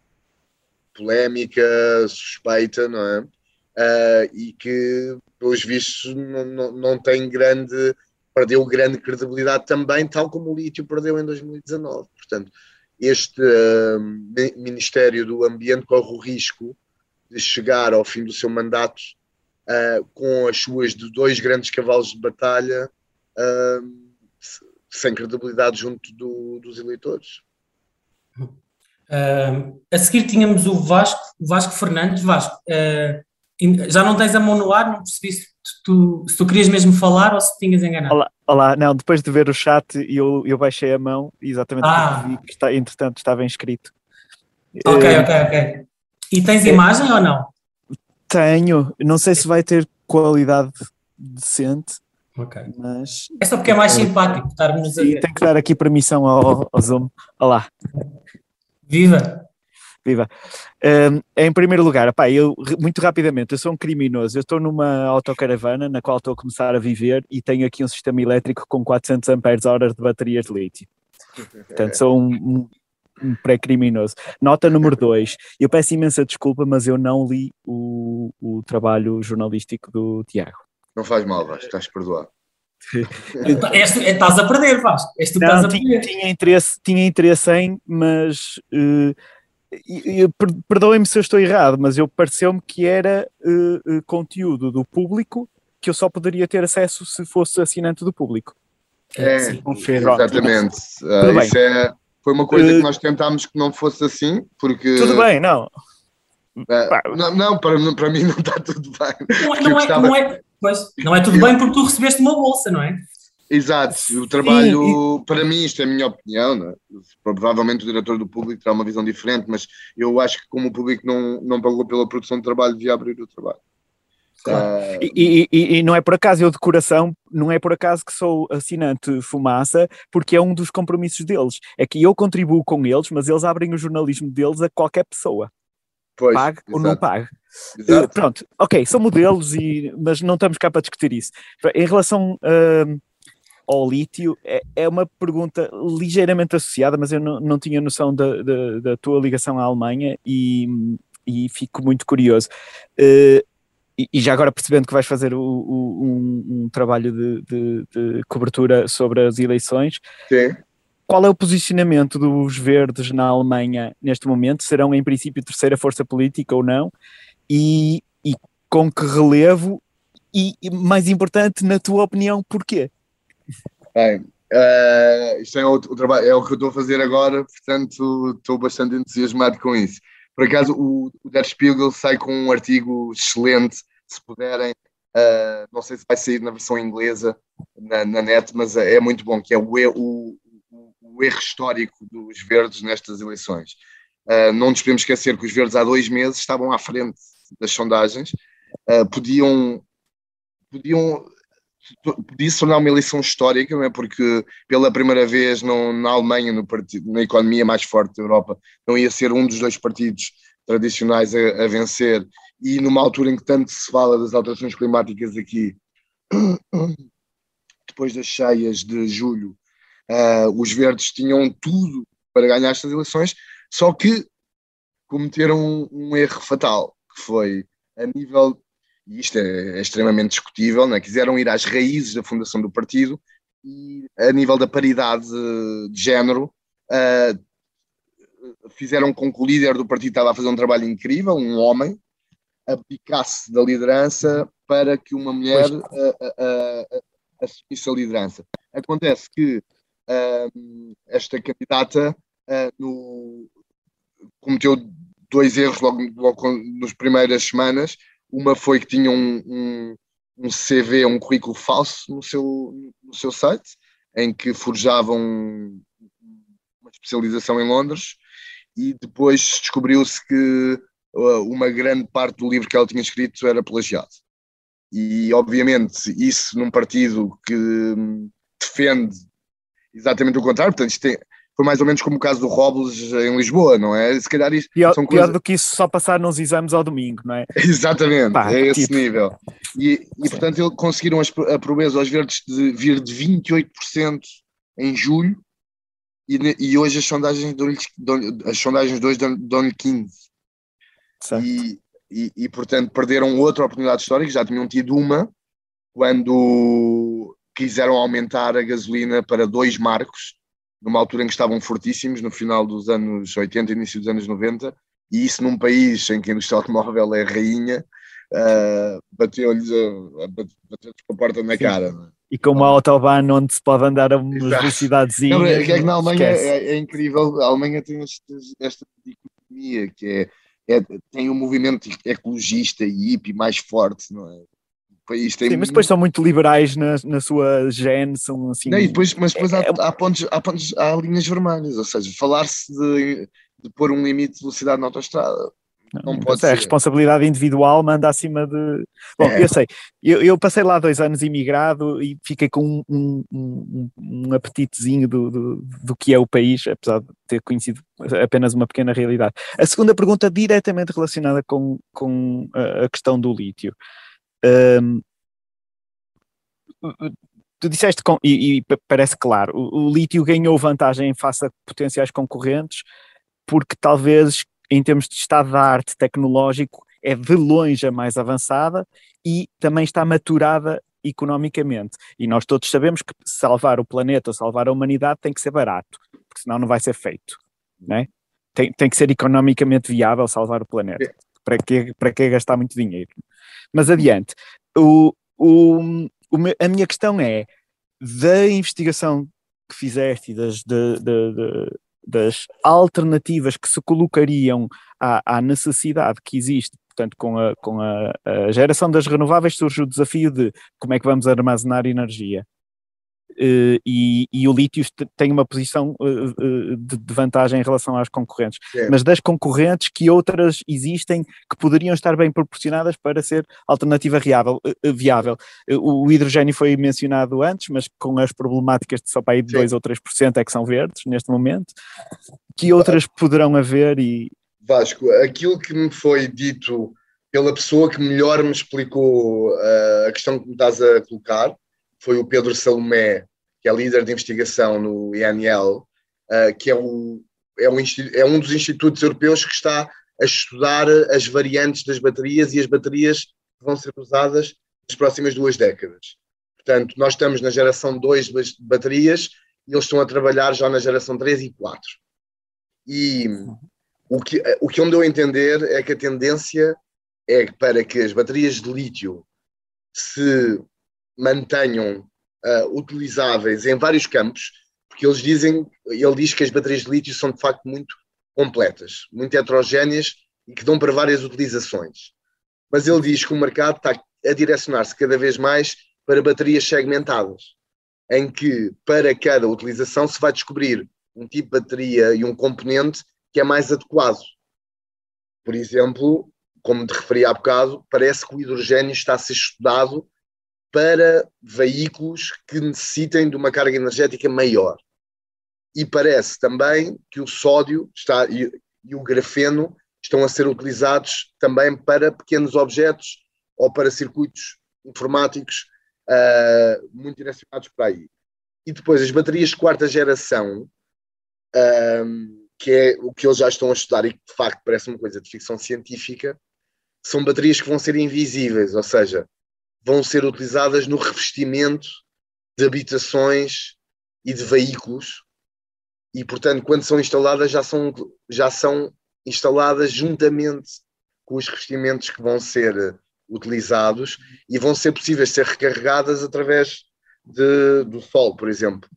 polémica, suspeita, não é? Uh, e que, pelos vistos, não, não, não tem grande, perdeu grande credibilidade também, tal como o lítio perdeu em 2019. Portanto, este Ministério do Ambiente corre o risco de chegar ao fim do seu mandato uh, com as suas dois grandes cavalos de batalha sem credibilidade junto do, dos eleitores. Uh, a seguir tínhamos o Vasco, o Vasco Fernandes. Vasco, uh, já não tens a mão no ar, não percebi se tu, se tu querias mesmo falar ou se tinhas enganado. Olá, olá, não, depois de ver o chat eu, eu baixei a mão exatamente ah. vi que está, entretanto estava inscrito. Ok, uh, ok, ok. E tens imagem ou não? Tenho, não sei se vai ter qualidade decente. Ok. Mas... É só porque é mais simpático estarmos a ver. Tenho que dar aqui permissão ao, ao Zoom. Olá. Viva! Viva! Um, em primeiro lugar, opá, eu, muito rapidamente, eu sou um criminoso. Eu estou numa autocaravana na qual estou a começar a viver e tenho aqui um sistema elétrico com 400 amperes hora de baterias de lítio. Portanto, sou um, um, um pré-criminoso. Nota número 2. Eu peço imensa desculpa, mas eu não li o, o trabalho jornalístico do Tiago. Não faz mal, Vasco, estás perdoado. este, estás a perder, Vasco. Este não, estás a tinha, tinha, interesse, tinha interesse em, mas uh, perdoem-me se eu estou errado, mas eu pareceu-me que era uh, conteúdo do público que eu só poderia ter acesso se fosse assinante do público. É, Sim, exatamente. Uh, isso é, foi uma coisa que nós tentámos que não fosse assim, porque. Tudo bem, não. não, não para, para mim não está tudo bem. Não, é, não, é, não, é, Pois, não é tudo bem porque tu recebeste uma bolsa, não é? Exato, o trabalho, Sim. para mim, isto é a minha opinião, é? provavelmente o diretor do público terá uma visão diferente, mas eu acho que como o público não, não pagou pela produção de trabalho, devia abrir o trabalho. Claro. Uh... E, e, e, não é por acaso eu de coração, não é por acaso que sou assinante Fumaça, porque é um dos compromissos deles. É que eu contribuo com eles, mas eles abrem o jornalismo deles a qualquer pessoa. Pois, pague exato. ou não pague. Uh, pronto, ok, são modelos, e, mas não estamos cá para discutir isso. Em relação uh, ao lítio, é, é, uma pergunta ligeiramente associada, mas eu não, não tinha noção da, da, da tua ligação à Alemanha e, e fico muito curioso. Uh, e, e, já agora percebendo que vais fazer o, o, um, um, trabalho de, de, de, cobertura sobre as eleições, Sim qual é o posicionamento dos verdes na Alemanha neste momento? Serão, em princípio, terceira força política ou não? E, e com que relevo? E, mais importante, na tua opinião, porquê? Bem, uh, isto é o, o, trabalho, é o que eu estou a fazer agora, portanto estou bastante entusiasmado com isso. Por acaso, o, o Der Spiegel sai com um artigo excelente, se puderem, uh, não sei se vai sair na versão inglesa, na, na net, mas é muito bom, que é o, o, o erro histórico dos verdes nestas eleições. Uh, não nos podemos esquecer que os verdes há dois meses estavam à frente das sondagens, uh, podiam, podiam podia tornar uma eleição histórica, não é? porque pela primeira vez não, na Alemanha, no partido, na economia mais forte da Europa, não ia ser um dos dois partidos tradicionais a, a vencer, e numa altura em que tanto se fala das alterações climáticas aqui, depois das cheias de julho, Uh, os verdes tinham tudo para ganhar estas eleições, só que cometeram um, um erro fatal, que foi a nível, e isto é, é extremamente discutível, né? quiseram ir às raízes da fundação do partido e a nível da paridade de género, uh, fizeram com que o líder do partido estava a fazer um trabalho incrível, um homem, abdicasse da liderança para que uma mulher uh, assumisse a liderança. Acontece que esta candidata no, cometeu dois erros logo, logo nas primeiras semanas. Uma foi que tinha um, um, um CV, um currículo falso no seu, no seu site, em que forjavam uma especialização em Londres e depois descobriu-se que uma grande parte do livro que ela tinha escrito era plagiado. E, obviamente, isso num partido que hum, defende exatamente o contrário, portanto, isto tem, foi mais ou menos como o caso do Robles em Lisboa, não é? Se calhar isto pior, são coisas... pior do que isso só passar nos exames ao domingo, não é? Exatamente, Pá, é esse tipo... nível. E, e portanto eles conseguiram a proeza aos verdes de vir de 28% em julho e, e hoje as sondagens dão-lhe as sondagens de hoje dão-lhe 15%. E, e, e, portanto perderam outra oportunidade histórica, já tinham tido uma quando quiseram aumentar a gasolina para dois marcos numa altura em que estavam fortíssimos, no final dos anos 80, início dos anos 90, e isso num país em que a indústria automóvel é rainha, uh, bateu-lhes bateu com a porta na Sim. cara. É? E com uma autobahn onde se pode andar a umas velocidades. É, que na Alemanha é, é, incrível, a Alemanha tem esta, esta dicotomia que é, é, tem um movimento ecologista e hippie mais forte, não é? Sim, mas depois são muito liberais na, na sua gene, são assim. Não, depois, mas depois há, é, é há, pontos, há, pontos, há linhas vermelhas, ou seja, falar-se de, de pôr um limite de velocidade na autostrada. Não, não pode ser. A responsabilidade individual manda acima de. Bom, é. eu sei, eu, eu, passei lá dois anos imigrado e fiquei com um, um, um apetitezinho do, do, do, que é o país, apesar de ter conhecido apenas uma pequena realidade. A segunda pergunta, diretamente relacionada com, com a questão do lítio. Um, tu disseste, com, e, e, parece claro, o, o, lítio ganhou vantagem face a potenciais concorrentes, porque talvez em termos de estado da arte tecnológico é de longe a mais avançada e também está maturada economicamente. E nós todos sabemos que salvar o planeta, salvar a humanidade tem que ser barato, porque senão não vai ser feito. Né? Tem, tem que ser economicamente viável salvar o planeta. Para que, para que gastar muito dinheiro? Mas adiante, o, o, a minha questão é, da investigação que fizeste e das, de, de, de, das alternativas que se colocariam à, à, necessidade que existe, portanto, com, a, com a, a geração das renováveis surge o desafio de como é que vamos armazenar energia. Uh, e, e, o lítio tem uma posição uh, de, de, vantagem em relação às concorrentes. É. Mas das concorrentes, que outras existem que poderiam estar bem proporcionadas para ser alternativa viável? viável? o hidrogênio foi mencionado antes, mas com as problemáticas de só para aí de 2 ou 3% é que são verdes neste momento. Que outras poderão haver? E... Vasco, aquilo que me foi dito pela pessoa que melhor me explicou a questão que me estás a colocar, foi o Pedro Salomé, que é líder de investigação no INL, uh, que é, é, um, é um dos institutos europeus que está a estudar as variantes das baterias e as baterias que vão ser usadas nas próximas duas décadas. Portanto, nós estamos na geração 2 de baterias e eles estão a trabalhar já na geração 3 e 4. E o que, o que me deu a entender é que a tendência é para que as baterias de lítio se mantenham uh, utilizáveis em vários campos, porque eles dizem, ele diz que as baterias de lítio são de facto muito completas, muito heterogéneas e que dão para várias utilizações. Mas ele diz que o mercado está a direcionar-se cada vez mais para baterias segmentadas, em que para cada utilização se vai descobrir um tipo de bateria e um componente que é mais adequado. Por exemplo, como te referi há bocado, parece que o hidrogênio está a ser estudado para veículos que necessitem de uma carga energética maior. E parece também que o sódio está, e, e o grafeno estão a ser utilizados também para pequenos objetos ou para circuitos informáticos uh, muito direcionados para aí. E depois as baterias de quarta geração, uh, que é o que eles já estão a estudar e que de facto parece uma coisa de ficção científica, são baterias que vão ser invisíveis, ou seja, vão ser utilizadas no revestimento de habitações e de veículos e, portanto, quando são instaladas, já são, já são instaladas juntamente com os revestimentos que vão ser utilizados e vão ser possíveis ser recarregadas através de, do sol, por exemplo.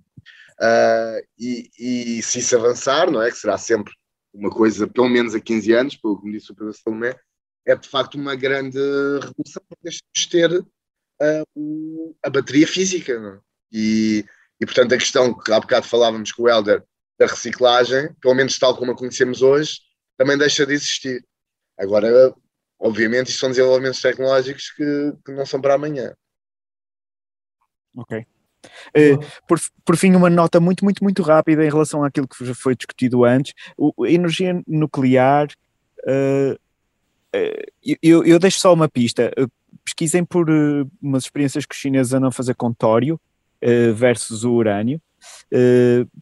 Uh, e, e, se isso avançar, não é? Que será sempre uma coisa, pelo menos a 15 anos, pelo que me disse o Pedro Salomé, é de facto uma grande revolução, porque deixamos de ter uh, a bateria física. Não? É? E, e, portanto, a questão que há bocado falávamos com o Helder da reciclagem, pelo menos tal como a conhecemos hoje, também deixa de existir. Agora, obviamente, isto são desenvolvimentos tecnológicos que, que não são para amanhã. Ok. Uh, por, por fim, uma nota muito, muito, muito rápida em relação àquilo que já foi discutido antes. O, a energia nuclear, uh, eu, eu deixo só uma pista. pesquisem por umas experiências que os chineses andam a fazer com tório versus o urânio.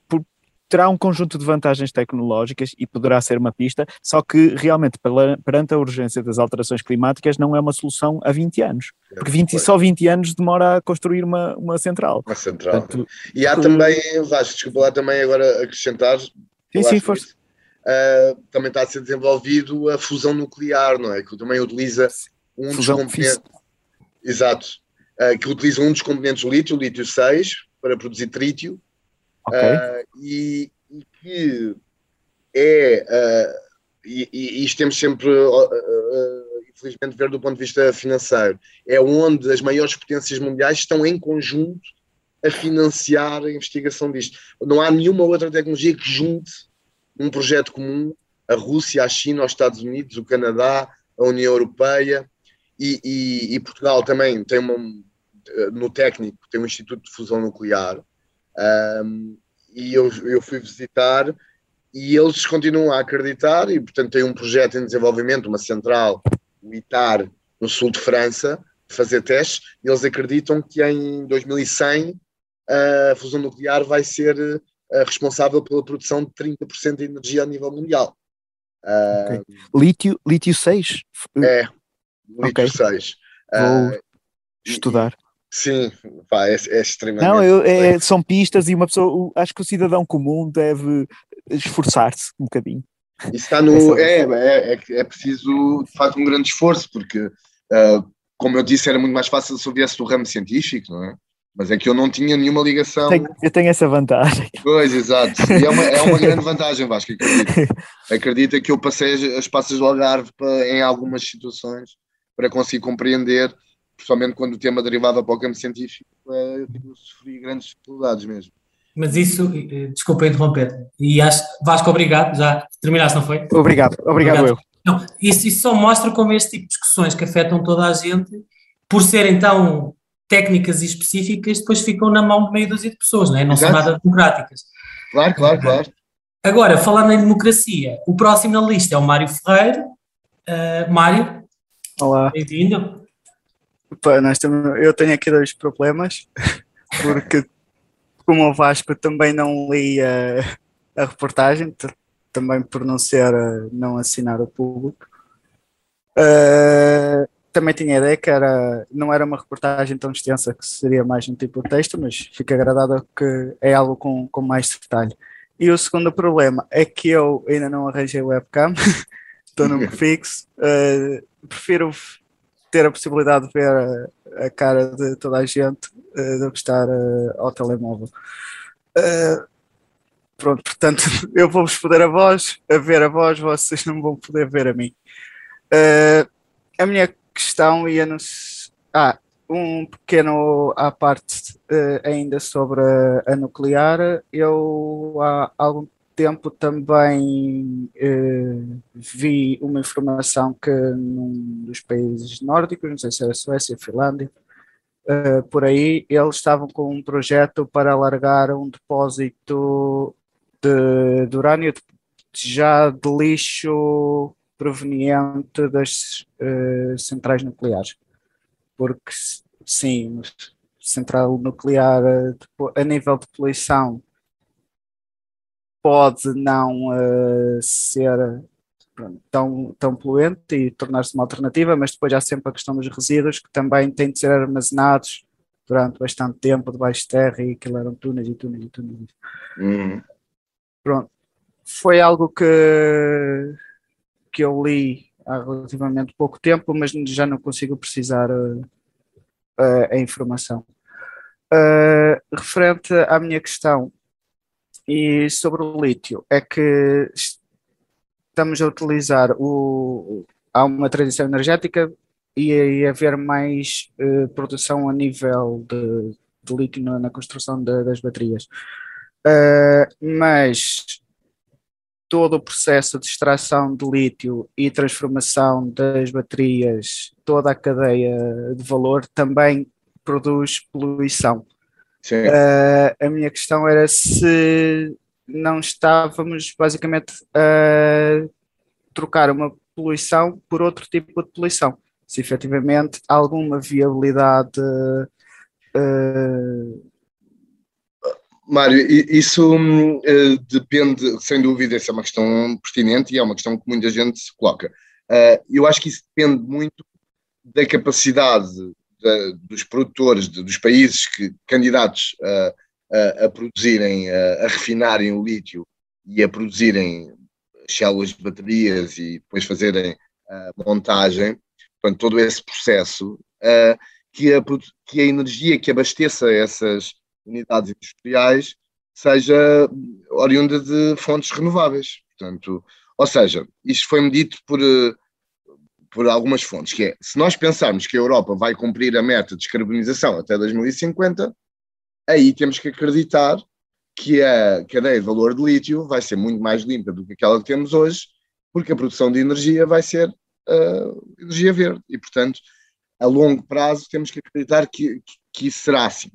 Por, terá um conjunto de vantagens tecnológicas e poderá ser uma pista, só que realmente perante a urgência das alterações climáticas não é uma solução a 20 anos, é, porque 20, só 20 anos demora a construir uma, uma central. Uma central. Portanto, e há também, Vasco, desculpa lá também agora acrescentar. Sim, sim, força. Uh, também está a ser desenvolvido a fusão nuclear, não é? Que também utiliza um fusão dos componentes. Exato. Uh, que utiliza um dos componentes do lítio, o lítio 6, para produzir trítio Okay. Uh, e, e, que é, e, e, isto temos sempre, infelizmente, ver do ponto de vista financeiro, é onde as maiores potências mundiais estão em conjunto a financiar a investigação disto. Não há nenhuma outra tecnologia que junte um projeto comum a Rússia, a China, os Estados Unidos, o Canadá, a União Europeia e, e, e, Portugal também tem uma, no técnico, tem um Instituto de Fusão Nuclear. Um, e eu, eu fui visitar e eles continuam a acreditar e, portanto, tem um projeto em desenvolvimento, uma central, o ITAR, no sul de França, fazer testes, e eles acreditam que em 2100 a fusão nuclear vai ser responsável pela produção de 30% de energia a nível mundial. Uh, okay. Lítio, lítio 6? É, lítio okay. 6. Vou uh, estudar. Sim, pá, é, é extremamente. Não, eu, é, são pistas e uma pessoa, acho que o cidadão comum deve esforçar-se um bocadinho. Isso está no. É, é, é, é preciso, de facto, um grande esforço, porque, uh, como eu disse, era muito mais fácil se eu viesse do ramo científico, não é? Mas é que eu não tinha nenhuma ligação. Tenho, eu tenho essa vantagem. Pois, exato. E é uma, é uma grande vantagem, Vasco, acredita. Acredita que eu passei as passas do Algarve para, em algumas situações para conseguir compreender principalmente quando o tema derivava para o campo científico, é, eu sofri grandes dificuldades mesmo. Mas isso, eh, desculpa interromper, e acho, Vasco, obrigado, já terminaste, não foi? Obrigado, obrigado, obrigado. eu. Não, isso, isso só mostra como este tipo de discussões que afetam toda a gente, por serem tão técnicas e específicas, depois ficam na mão de meia dúzia de pessoas, não é? Não Exato. são nada democráticas. Claro, claro, claro. Agora, falando em democracia, o próximo na lista é o Mário Ferreira. Uh, Mário, Olá. Bem-vindo. Eu tenho aqui dois problemas, porque como o Vasco também não li a, a reportagem, também por não ser, não assinar o público. Uh, também tinha a ideia que era, não era uma reportagem tão extensa que seria mais um tipo de texto, mas fico agradado que é algo com, com mais detalhe. E o segundo problema é que eu ainda não arranjei webcam, estou no fixo, uh, prefiro ter a possibilidade de ver a, a cara de toda a gente uh, do que estar uh, ao telemóvel. Uh, pronto, portanto, eu vou-vos poder a voz, a ver a voz, vocês não vão poder ver a mim. A minha questão ia nos. Ah, um pequeno à parte uh, ainda sobre a, a, nuclear. Eu há algum tempo também eh, vi uma informação que num dos países nórdicos, não sei se era Suécia, Finlândia, eh, por aí, eles estavam com um projeto para alargar um depósito de, de urânio já de lixo proveniente das eh, centrais nucleares. Porque, sim, central nuclear eh, a nível de poluição pode não uh, ser pronto, tão, tão poluente e tornar-se uma alternativa, mas depois há sempre a questão dos resíduos que também têm de ser armazenados durante bastante tempo debaixo de terra e aquilo eram túneis e túneis e túneis. Uhum. Pronto. Foi algo que, que eu li há relativamente pouco tempo, mas já não consigo precisar uh, a informação. Uh, referente à minha questão e sobre o lítio, é que estamos a utilizar o. Há uma transição energética ia haver mais uh, produção a nível de, de lítio na, na construção de, das baterias. Uh, mas todo o processo de extração de lítio e transformação das baterias, toda a cadeia de valor também produz poluição. Uh, a minha questão era se não estávamos basicamente a trocar uma poluição por outro tipo de poluição. Se efetivamente há alguma viabilidade. Uh... Mário, isso uh, depende, sem dúvida, essa é uma questão pertinente e é uma questão que muita gente se coloca. Uh, eu acho que isso depende muito da capacidade de, dos produtores, de, dos países que, candidatos a, a, a produzirem, a, a, refinarem o lítio e a produzirem células de baterias e depois fazerem a montagem, portanto, todo esse processo, uh, que, que a energia que abasteça essas unidades industriais seja oriunda de fontes renováveis. Portanto, ou seja, isto foi medido por, por algumas fontes, que é, se nós pensarmos que a Europa vai cumprir a meta de descarbonização até 2050, aí temos que acreditar que a cadeia de valor de lítio vai ser muito mais limpa do que aquela que temos hoje, porque a produção de energia vai ser uh, energia verde. E, portanto, a longo prazo temos que acreditar que, que, que, isso será assim.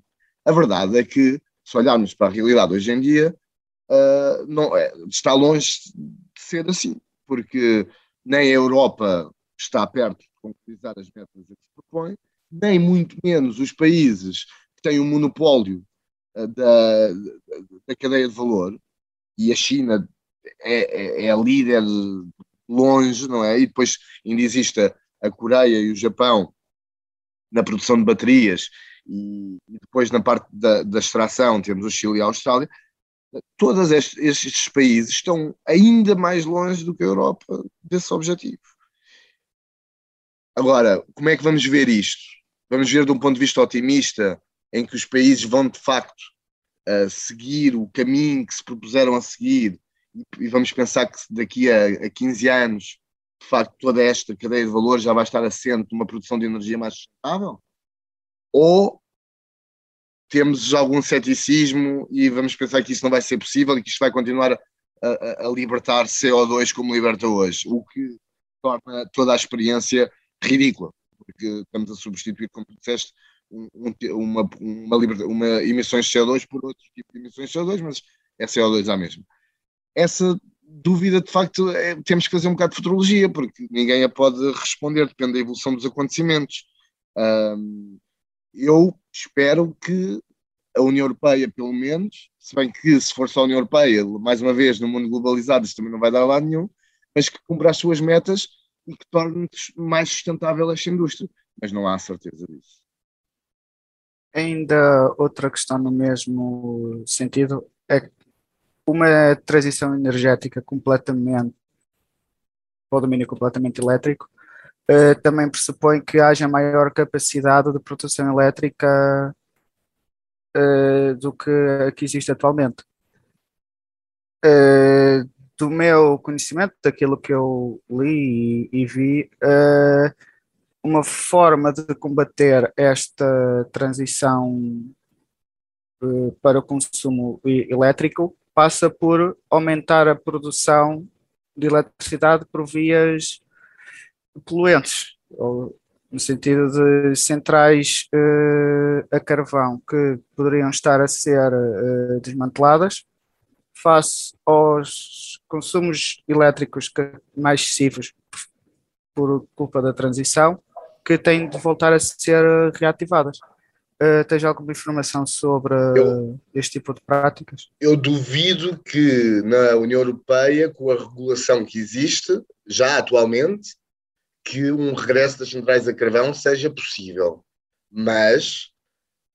A verdade é que, se olharmos para a realidade hoje em dia, uh, não, é, está longe de ser assim, porque nem a Europa está perto de concretizar as metas que se propõe, nem muito menos os países que têm o um monopólio uh, da, da cadeia de valor, e a China é, é, é a líder longe, não é? E depois ainda existe a, a Coreia e o Japão na produção de baterias, e, e depois na parte da, da extração temos o Chile e a Austrália. Todos estes, estes países estão ainda mais longe do que a Europa desse objetivo. Agora, como é que vamos ver isto? Vamos ver de um ponto de vista otimista, em que os países vão de facto seguir o caminho que se propuseram a seguir, e, e vamos pensar que daqui a, a 15 anos, de facto, toda esta cadeia de valor já vai estar assente numa produção de energia mais sustentável? Ou temos algum ceticismo e vamos pensar que isso não vai ser possível e que isto vai continuar a, a, libertar CO2 como liberta hoje, o que torna toda a experiência ridícula, porque estamos a substituir, como disseste, um, uma, uma, uma emissões de CO2 por outro tipo de emissões de CO2, mas é CO2 à mesma. Essa dúvida, de facto, é, temos que fazer um bocado de futurologia, porque ninguém a pode responder, depende da evolução dos acontecimentos. Um, eu espero que a União Europeia, pelo menos, se bem que se for só a União Europeia, mais uma vez, no mundo globalizado, isso também não vai dar lá nenhum, mas que cumpra as suas metas e que torne mais sustentável esta indústria. Mas não há certeza disso. Ainda outra questão no mesmo sentido é uma transição energética completamente para o domínio completamente elétrico uh, também pressupõe que haja maior capacidade de produção elétrica uh, do que a que existe atualmente. Uh, do meu conhecimento, daquilo que eu li e, e vi, uma forma de combater esta transição para o consumo elétrico passa por aumentar a produção de eletricidade por vias poluentes, ou no sentido de centrais uh, a carvão que poderiam estar a ser desmanteladas face aos consumos elétricos mais excessivos por culpa da transição, que têm de voltar a ser reativadas. Uh, tens alguma informação sobre eu, este tipo de práticas? Eu duvido que na União Europeia, com a regulação que existe, já atualmente, que um regresso das centrais a carvão seja possível. Mas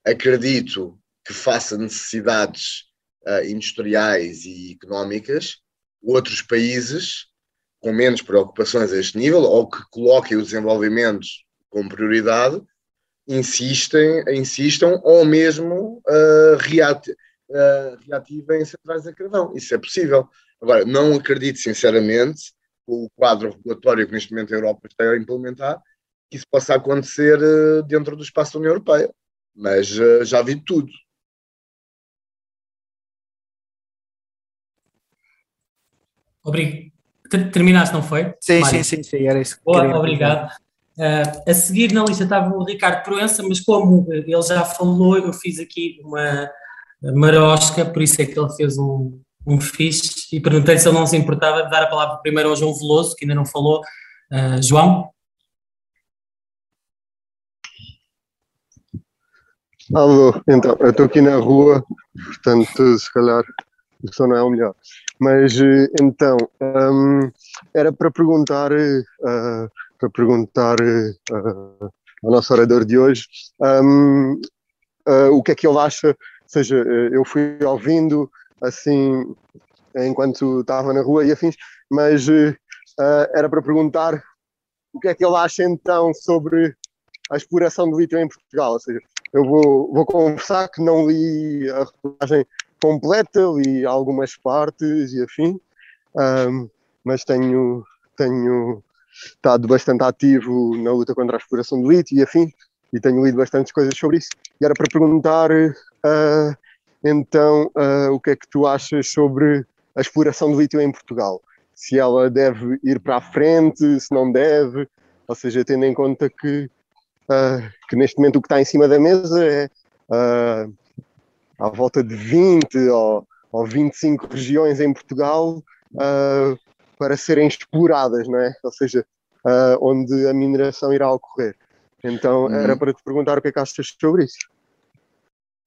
acredito que faça necessidades uh, industriais e económicas, outros países com menos preocupações a este nível, ou que coloquem os desenvolvimentos como prioridade, insistem, insistam ou mesmo uh, reati uh, reativem centrais a carvão. Isso é possível. Agora, não acredito sinceramente, com o quadro regulatório que neste momento a Europa está a implementar, que isso possa acontecer uh, dentro do espaço da União Europeia, mas uh, já vi tudo. Obrigado. Terminaste, não foi? Sim, sim, sim, sim, era isso. Boa, obrigado. Uh, a seguir na lista estava o Ricardo Proença, mas como ele já falou, eu fiz aqui uma marosca, por isso é que ele fez um, um fixe e perguntei se ele não se importava de dar a palavra primeiro ao João Veloso, que ainda não falou. Uh, João? Alô, então, eu estou aqui na rua, portanto, se calhar o som não é o melhor. Mas então, um, era para perguntar, uh, para perguntar uh, ao nosso orador de hoje um, uh, o que é que ele acha. Ou seja, eu fui ouvindo assim enquanto estava na rua e afins, mas era para perguntar o que é que ele acha então sobre a exploração do lítio em Portugal. Ou seja, eu vou, vou confessar que não li a reportagem completa, li algumas partes e afim, um, mas tenho, tenho estado bastante ativo na luta contra a exploração do lítio e afim, e tenho lido bastantes coisas sobre isso. E era para perguntar, uh, então, uh, o que é que tu achas sobre a exploração do lítio em Portugal? Se ela deve ir para a frente, se não deve, ou seja, tendo em conta que, uh, que neste momento o que está em cima da mesa é à volta de 20 ou, ou 25 regiões em Portugal uh, para serem exploradas, não é? Ou seja, uh, onde a mineração irá ocorrer. Então hum. era para te perguntar o que é que achas sobre isso.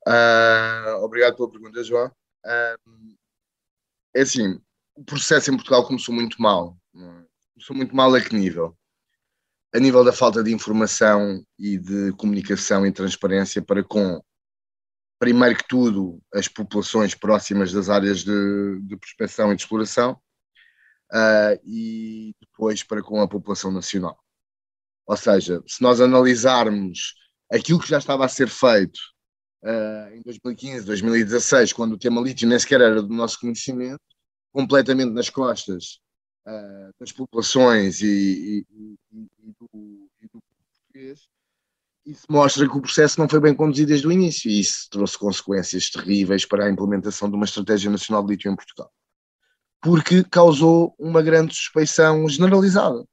Uh, obrigado pela pergunta, João. é assim, o processo em Portugal começou muito mal. É? Começou muito mal a que nível? A nível da falta de informação e de comunicação e transparência para com primeiro que tudo, as populações próximas das áreas de, de prospecção e de exploração, uh, e depois para com a população nacional. Ou seja, se nós analisarmos aquilo que já estava a ser feito uh, em 2015, 2016, quando o tema lítio nem sequer era do nosso conhecimento, completamente nas costas uh, das populações e, e, e, e do, do português, isso mostra que o processo não foi bem conduzido desde o início e isso trouxe consequências terríveis para a implementação de uma estratégia nacional de lítio em Portugal. Porque causou uma grande suspeição generalizada.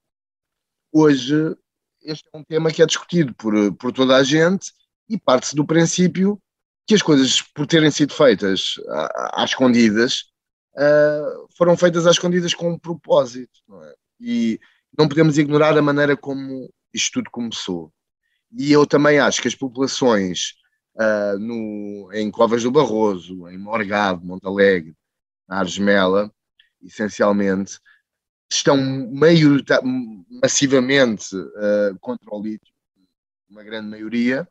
Hoje, este é um tema que é discutido por, por toda a gente e parte-se do princípio que as coisas, por terem sido feitas às escondidas, uh, foram feitas às escondidas com um propósito. Não é? E não podemos ignorar a maneira como isto tudo começou e eu também acho que as populações uh, no, em Covas do Barroso, em Morgado, Montalegre, na Argemela, essencialmente, estão meio massivamente uh, contra o lítio, uma grande maioria,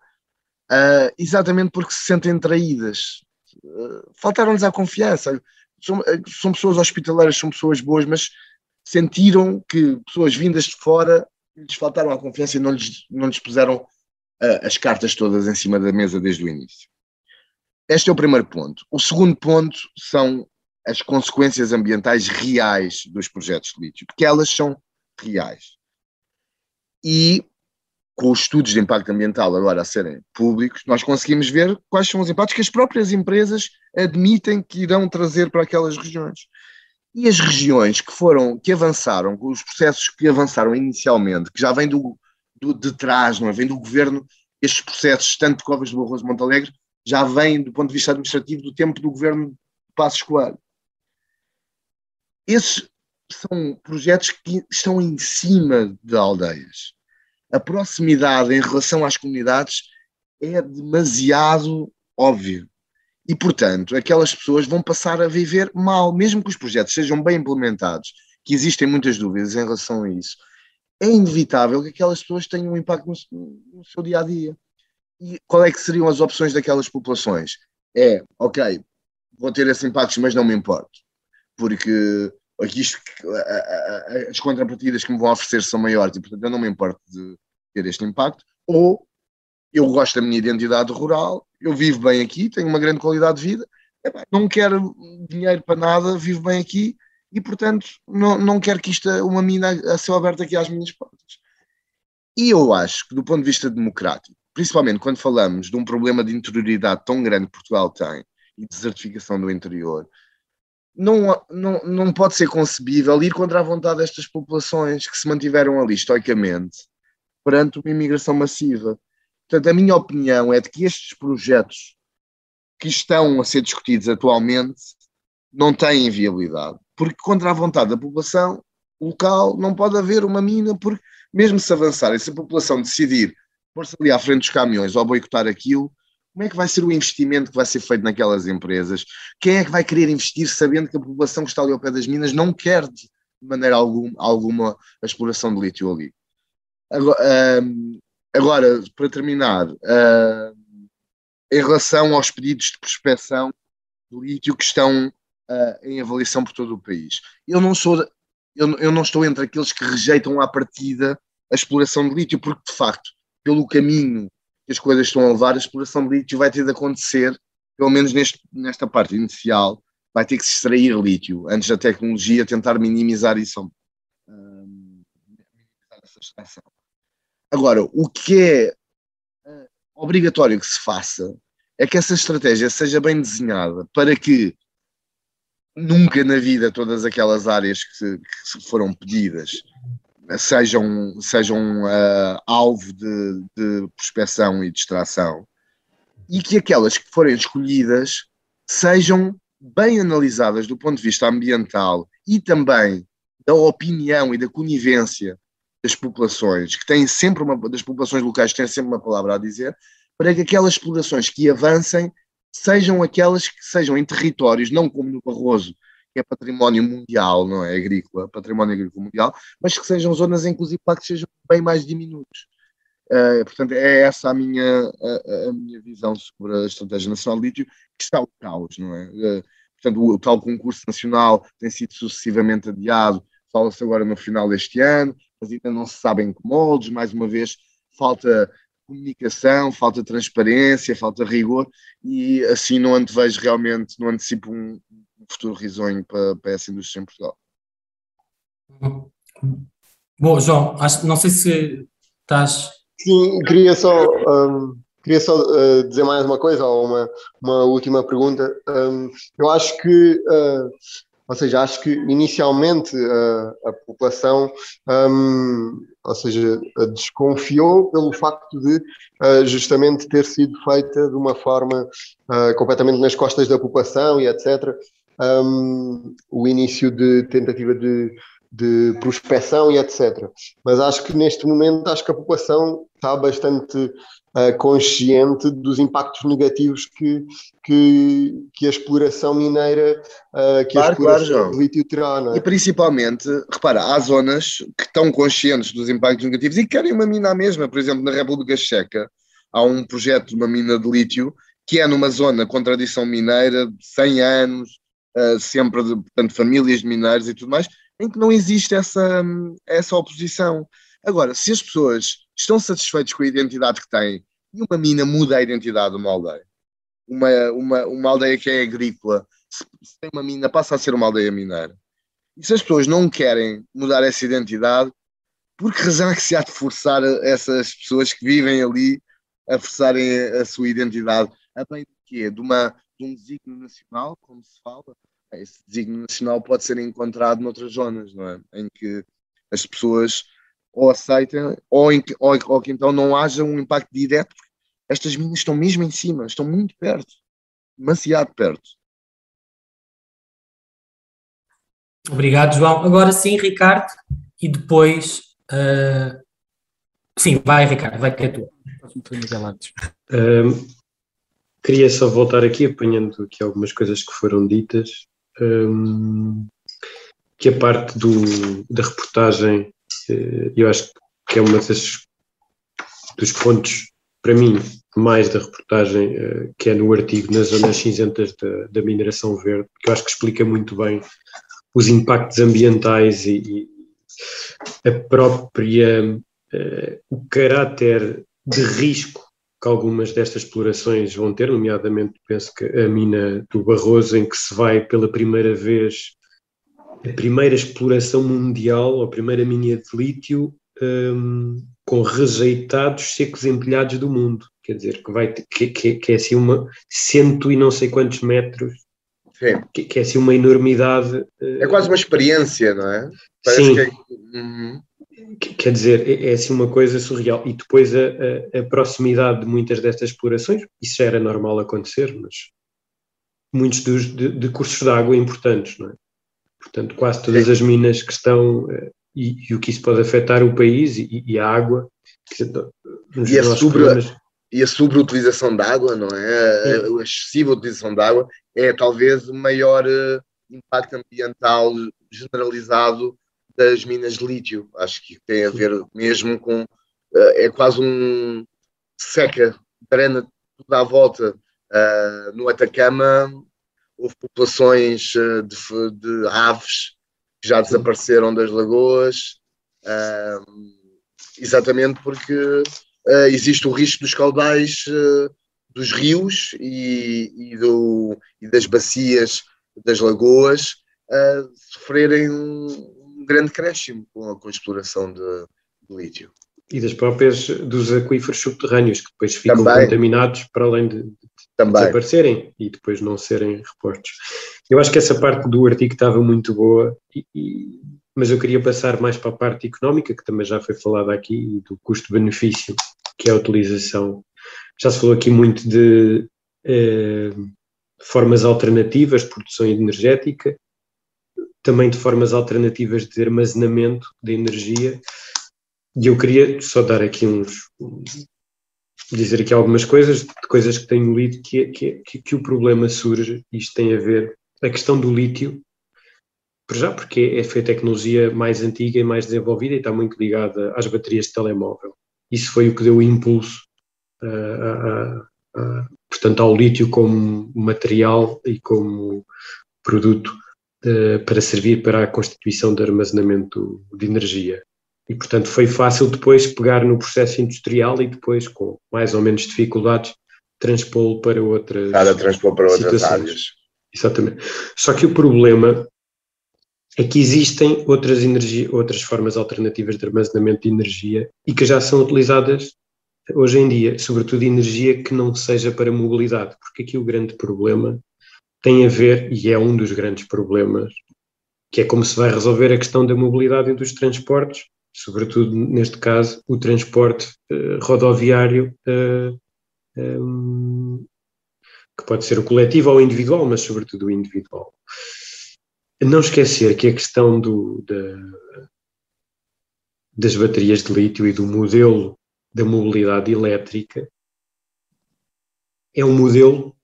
uh, exatamente porque se sentem traídas. Uh, Faltaram-lhes a confiança. São, são pessoas hospitaleiras, são pessoas boas, mas sentiram que pessoas vindas de fora lhes faltaram a confiança e não lhes, não lhes puseram uh, as cartas todas em cima da mesa desde o início. Este é o primeiro ponto. O segundo ponto são as consequências ambientais reais dos projetos de lítio, porque elas são reais. E com os estudos de impacto ambiental agora a serem públicos, nós conseguimos ver quais são os impactos que as próprias empresas admitem que irão trazer para aquelas regiões. E as regiões que foram, que avançaram, os processos que avançaram inicialmente, que já vêm do, do, de trás, não é? vem do governo, estes processos, tanto de Covas do Barroso Montalegre, já vêm do ponto de vista administrativo do tempo do governo Passos Coelho. Esses são projetos que estão em cima de aldeias. A proximidade em relação às comunidades é demasiado óbvio. E, portanto, aquelas pessoas vão passar a viver mal, mesmo que os projetos sejam bem implementados, que existem muitas dúvidas em relação a isso, é inevitável que aquelas pessoas tenham um impacto no, no, seu dia a dia. E qual é que seriam as opções daquelas populações? É, ok, vou ter esses impactos, mas não me importo, porque aqui isto, as contrapartidas que me vão oferecer são maiores e, portanto, eu não me importo de ter este impacto. Ou eu gosto da minha identidade rural, eu vivo bem aqui, tenho uma grande qualidade de vida, não quero dinheiro para nada, vivo bem aqui e, portanto, não, não quero que isto, uma mina a céu aberto aqui às minhas portas. E eu acho que, do ponto de vista democrático, principalmente quando falamos de um problema de interioridade tão grande que Portugal tem e desertificação do interior, não, não, não pode ser concebível ir contra a vontade destas populações que se mantiveram ali estoicamente perante uma imigração massiva. Portanto, a minha opinião é de que estes projetos que estão a ser discutidos atualmente não têm viabilidade, porque contra a vontade da população local não pode haver uma mina, porque mesmo se avançar, se a população decidir pôr-se ali à frente dos caminhões ou boicotar aquilo, como é que vai ser o investimento que vai ser feito naquelas empresas? Quem é que vai querer investir sabendo que a população que está ali ao pé das minas não quer de maneira alguma, alguma a exploração de lítio ali? Agora, agora para terminar, em relação aos pedidos de prospecção de lítio que estão em avaliação por todo o país, eu não sou eu, eu não estou entre aqueles que rejeitam à partida a exploração de lítio, porque de facto, pelo caminho que as coisas estão a levar, a exploração de lítio vai ter de acontecer, pelo menos neste, nesta parte inicial, vai ter que se extrair lítio antes da tecnologia tentar minimizar isso. Um, extração. Agora, o que é uh, obrigatório que se faça é que essa estratégia seja bem desenhada para que nunca na vida todas aquelas áreas que, que foram pedidas sejam, sejam uh, alvo de, de prospeção e distração e que aquelas que forem escolhidas sejam bem analisadas do ponto de vista ambiental e também da opinião e da conivência das populações, que têm sempre uma, das populações locais que têm sempre uma palavra a dizer, para que aquelas explorações que avancem sejam aquelas que sejam em territórios, não como no Barroso, que é património mundial, não é agrícola, património agrícola mundial, mas que sejam zonas em que sejam bem mais diminutos. Uh, portanto, é essa a minha, a, a, minha visão sobre a Estratégia Nacional de Lítio, que está o caos, não é? Uh, portanto, o, o, tal concurso nacional tem sido sucessivamente adiado, fala-se agora no final deste ano, mas ainda não se sabe em que moldes, mais uma vez, falta comunicação, falta transparência, falta rigor, e assim não antevejo realmente, não antecipo um futuro risonho para, para essa indústria em Portugal. Bom, João, acho, não sei se estás. Sim, queria só, um, queria só uh, dizer mais uma coisa, ou uma, uma última pergunta. Um, eu acho que uh, ou seja, acho que inicialmente a, a população, um, ou seja, desconfiou pelo facto de uh, justamente ter sido feita de uma forma uh, completamente nas costas da população e etc. Um, o início de tentativa de, de prospecção e etc. Mas acho que neste momento acho que a população está bastante uh, consciente dos impactos negativos que, que, que a exploração mineira, uh, que claro, a exploração claro, lítio terá. É? E principalmente, repara, há zonas que estão conscientes dos impactos negativos e querem uma mina mesma. Por exemplo, na República Checa há um projeto de uma mina de lítio que é numa zona com tradição mineira de 100 anos, uh, sempre de portanto, famílias de mineiros e tudo mais, em que não existe essa, essa oposição. Agora, se as pessoas estão satisfeitos com a identidade que têm e uma mina muda a identidade de uma aldeia, uma, uma, uma aldeia que é agrícola, se, se tem uma mina, passa a ser uma aldeia mineira. E se as pessoas não querem mudar essa identidade, por que razão é que se há de forçar essas pessoas que vivem ali a forçarem a sua identidade? A bem de quê? De, uma, de um desígnio nacional, como se fala? Esse desígnio nacional pode ser encontrado noutras zonas, não é? Em que as pessoas ou aceitem, ou, em, ou, ou que então não haja um impacto direto, porque estas minas estão mesmo em cima, estão muito perto, demasiado perto. Obrigado, João. Agora sim, Ricardo, e depois. Uh... Sim, vai, Ricardo, vai que é tu. Um, queria só voltar aqui, apanhando aqui algumas coisas que foram ditas, um, que a parte do, da reportagem eh, eu acho que é uma das, dos pontos, para mim, mais da reportagem, eh, que é no artigo nas zonas cinzentas da, da mineração verde, que eu acho que explica muito bem os impactos ambientais e, e a própria, uh, o caráter de risco que algumas destas explorações vão ter, nomeadamente penso que a mina do Barroso, em que se vai pela primeira vez a primeira exploração mundial, a primeira mina de lítio, um, com rejeitados secos empilhados do mundo. Quer dizer, que, vai, que, que, que é assim uma cento e não sei quantos metros que, que, é assim uma enormidade. É quase uma experiência, não é? Parece sim. Que é... Uhum. Quer dizer, é, é, assim uma coisa surreal. E depois a, a, a, proximidade de muitas destas explorações, isso já era normal acontecer, mas muitos dos, de, de cursos de água importantes, não é? Portanto, quase todas as minas que estão eh, e, e, o que isso pode afetar o país e, e a água. E a, sobre, e a sobreutilização de água, não é? A, a excessiva utilização de água é talvez o maior uh, impacto ambiental generalizado das minas de lítio. Acho que tem a ver mesmo com. Uh, é quase um seca de arena toda à volta. Uh, no Atacama houve populações de, de, aves que já desapareceram das lagoas, exatamente porque existe o risco dos caudais dos rios e, e, do, e das bacias das lagoas uh, sofrerem grande crescimento com a, com a exploração de, de, lítio. E das próprias, dos aquíferos subterrâneos, que depois ficam Também. contaminados para além de, de desaparecerem e depois não serem reportos. Eu acho que essa parte do artigo estava muito boa, e, e, mas eu queria passar mais para a parte económica, que também já foi falada aqui, do custo-benefício, que é a utilização já se falou aqui muito de eh, formas alternativas de produção energética, também de formas alternativas de armazenamento de energia. E eu queria só dar aqui uns. dizer aqui algumas coisas, de coisas que tenho lido, que, que, que, que o problema surge, isto tem a ver, a questão do lítio, por já porque é, foi a tecnologia mais antiga e mais desenvolvida e está muito ligada às baterias de telemóvel. Isso foi o que deu o impulso portanto, ao lítio como material e como produto para servir para a constituição de armazenamento de energia. E, portanto, foi fácil depois pegar no processo industrial e depois, com mais ou menos dificuldades, transpô-lo para outras Cada transpô para outras situações. áreas. Exatamente. Só que o problema é que existem outras, energia, outras formas alternativas de armazenamento de energia e que já são utilizadas hoje em dia, sobretudo energia que não seja para mobilidade, porque aqui o grande problema tem a ver, e é um dos grandes problemas, que é como se vai resolver a questão da mobilidade e dos transportes, sobretudo neste caso o transporte uh, rodoviário, eh, ehm, que pode ser o coletivo ou individual, mas sobretudo o individual. Não esquecer que a questão do, da, das baterias de lítio e do modelo da mobilidade elétrica é um modelo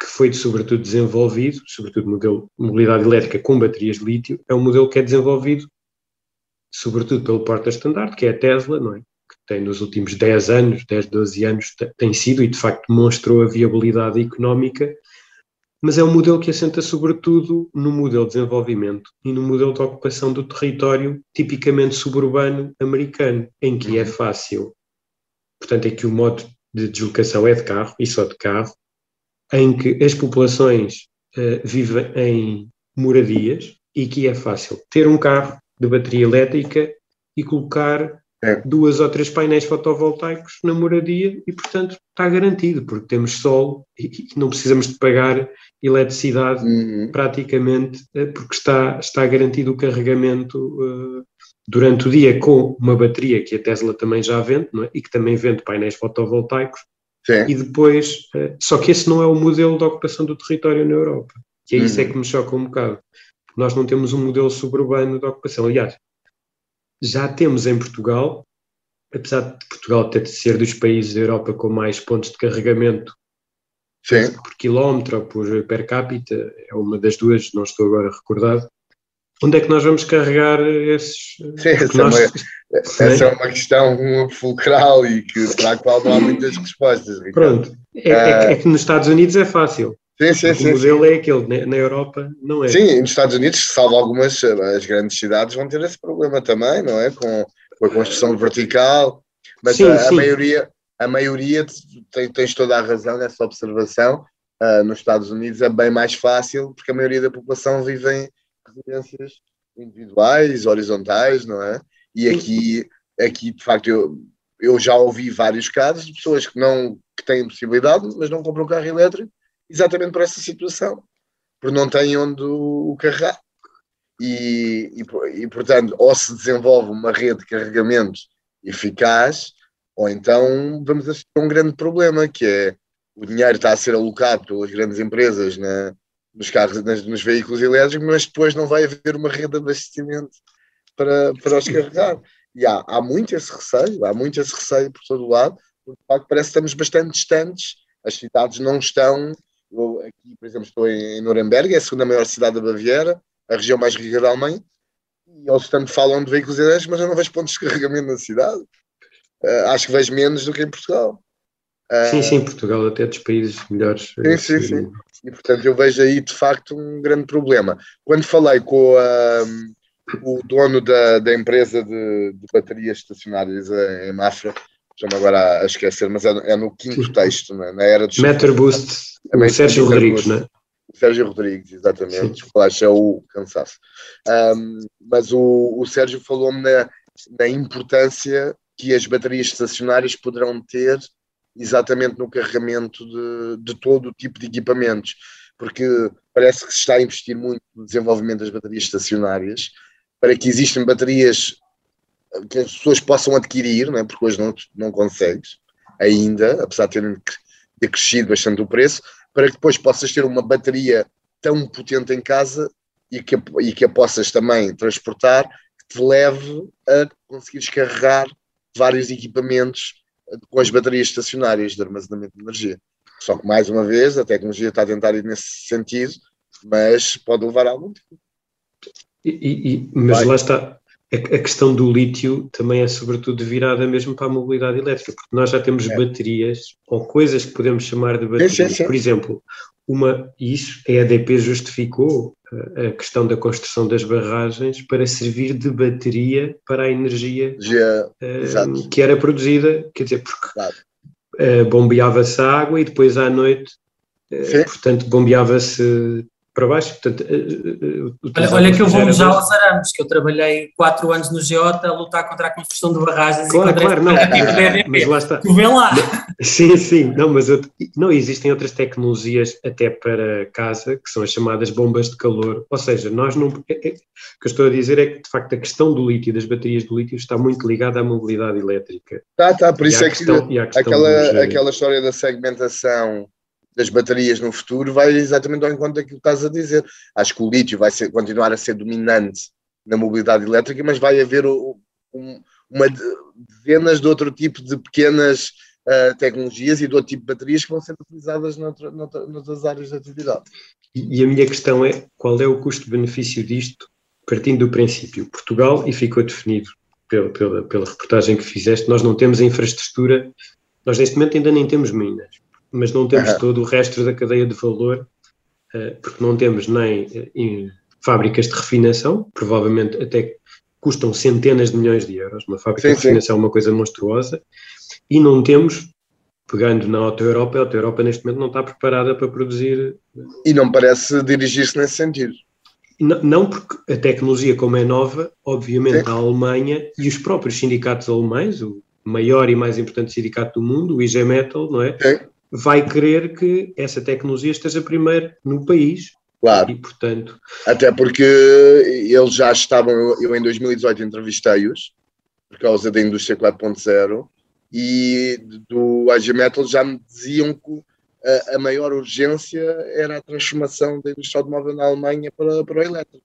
que foi sobretudo desenvolvido, sobretudo modelo de mobilidade elétrica com baterias de lítio, é um modelo que é desenvolvido sobretudo pelo porta-estandarte, que é a Tesla, não é? que tem nos últimos 10 anos, 10, 12 anos, tem sido e de facto demonstrou a viabilidade económica mas é um modelo que assenta sobretudo no modelo de desenvolvimento e no modelo de ocupação do território tipicamente suburbano americano, em que é fácil, portanto, em que o modo de deslocação é de carro e só de carro, em que as populações uh, vivem em moradias e que é fácil ter um carro de bateria elétrica e colocar é. duas ou três painéis fotovoltaicos na moradia e, portanto, está garantido, porque temos sol e, não precisamos de pagar eletricidade uhum. praticamente, eh, porque está, está garantido o carregamento uh, durante o dia com uma bateria que a Tesla também já vende é? e que também vende painéis fotovoltaicos. Sim. E depois, uh, só que esse não é o modelo de ocupação do território na Europa, que é uhum. isso é que me choca um bocado. Nós não temos um modelo suburbano de ocupação. Aliás, já temos em Portugal, apesar de Portugal ter de ser dos países da Europa com mais pontos de carregamento Sim. por quilómetro ou por per capita, é uma das duas, não estou agora recordado. Onde é que nós vamos carregar esses? Sim, essa, nós... é uma, essa é uma questão fulcral e que, para a qual não há muitas respostas. Ricardo. Pronto, é, é, é, que nos Estados Unidos é fácil. Sim, sim, sim. O modelo sim. é aquele, na Europa não é. Sim, nos Estados Unidos, salvo algumas, as grandes cidades vão ter esse problema também, não é? Com, com a construção vertical, mas sim, a, a maioria, a maioria tem, tens toda a razão nessa observação. Uh, nos Estados Unidos é bem mais fácil, porque a maioria da população vive em individuais, horizontais, não é? E aqui, aqui de facto, eu, eu já ouvi vários casos de pessoas que não que têm possibilidade, mas não compram um carro elétrico exatamente por essa situação, porque não têm onde o carregar. E, e, e, portanto, ou se desenvolve uma rede de carregamento eficaz, ou então vamos assistir a um grande problema, que é o dinheiro está a ser alocado pelas grandes empresas na, nos carros, nos veículos elétricos, mas depois não vai haver uma rede de abastecimento para, para os carregar. E há, há muito esse receio, há muito esse receio por todo o lado, porque de facto parece que estamos bastante distantes, as cidades não estão, eu aqui, por exemplo, estou em Nuremberg, é a segunda maior cidade da Baviera, a região mais rica da Alemanha, e eles tanto falam de veículos elétricos, mas eu não vejo pontos de carregamento na cidade. Uh, acho que vejo menos do que em Portugal. Sim, sim, Portugal até dos países melhores. Sim, sim, sim. E portanto eu vejo aí de facto um grande problema. Quando falei com a, o dono da, da empresa de, de baterias estacionárias em Mafra, estou-me agora a esquecer, mas é, é no quinto sim. texto, né? na era dos. Meterboost, Também Sérgio Rodrigues, não é? Sérgio Rodrigues, exatamente, flash é o cansaço. Um, mas o, o Sérgio falou-me na, na importância que as baterias estacionárias poderão ter exatamente no carregamento de, de todo o tipo de equipamentos, porque parece que se está a investir muito no desenvolvimento das baterias estacionárias, para que existam baterias que as pessoas possam adquirir, não é? porque hoje não, não consegues ainda, apesar de terem ter crescido bastante o preço, para que depois possas ter uma bateria tão potente em casa e que, e que a possas também transportar, que te leve a conseguires carregar vários equipamentos com as baterias estacionárias de armazenamento de energia. Só que, mais uma vez, a tecnologia está a tentar ir nesse sentido, mas pode levar algum tempo. E, e, mas Vai. lá está, a, questão do lítio também é sobretudo virada mesmo para a mobilidade elétrica, porque nós já temos é. baterias ou coisas que podemos chamar de baterias. Sim, sim, sim. Por exemplo, uma, isso a EDP justificou a questão da construção das barragens para servir de bateria para a energia Já, uh, que era produzida, quer dizer, porque claro. uh, bombeava-se água e depois à noite, uh, portanto, bombeava-se para baixo. Portanto, uh, olha, olha que eu vou já aos arames, que eu trabalhei quatro anos no Geota a lutar contra a construção de barragens claro, e claro, não, mas lá está. Tu vê lá. Sim, sim, não, mas eu, não existem outras tecnologias até para casa, que são as chamadas bombas de calor, ou seja, nós não, é, é, o que eu estou a dizer é que de facto a questão do lítio, das baterias do lítio está muito ligada à mobilidade elétrica. Tá, tá, por isso é que questão, aquela, aquela história da segmentação das baterias no futuro vai exatamente ao encontro daquilo que estás a dizer. Acho que o lítio vai ser, continuar a ser dominante na mobilidade elétrica, mas vai haver um, uma dezenas de outro tipo de pequenas uh, tecnologias e de outro tipo de baterias que vão ser utilizadas noutra, noutra, noutras áreas de atividade. E, e a minha questão é, qual é o custo-benefício disto, partindo do princípio? Portugal, e ficou definido pela, pela, pela reportagem que fizeste, nós não temos a infraestrutura, nós neste momento ainda nem temos minas mas não temos uhum. todo o resto da cadeia de valor, uh, porque não temos nem uh, fábricas de refinação, provavelmente até custam centenas de milhões de euros, uma fábrica sim, de refinação é uma coisa monstruosa, e não temos, pegando na Auto Europa, a Auto Europa neste momento não está preparada para produzir. E não parece dirigir-se nesse sentido. Não, não, porque a tecnologia, como é nova, obviamente sim. a Alemanha e os próprios sindicatos alemães, o maior e mais importante sindicato do mundo, o IG Metal, não é? Sim vai querer que essa tecnologia esteja primeiro no país. Claro. E, portanto... Até porque eles já estavam, eu em 2018 entrevistei-os, por causa da indústria 4.0, e do AG Metal já me diziam que a, a, maior urgência era a transformação da indústria automóvel na Alemanha para, para o elétrico,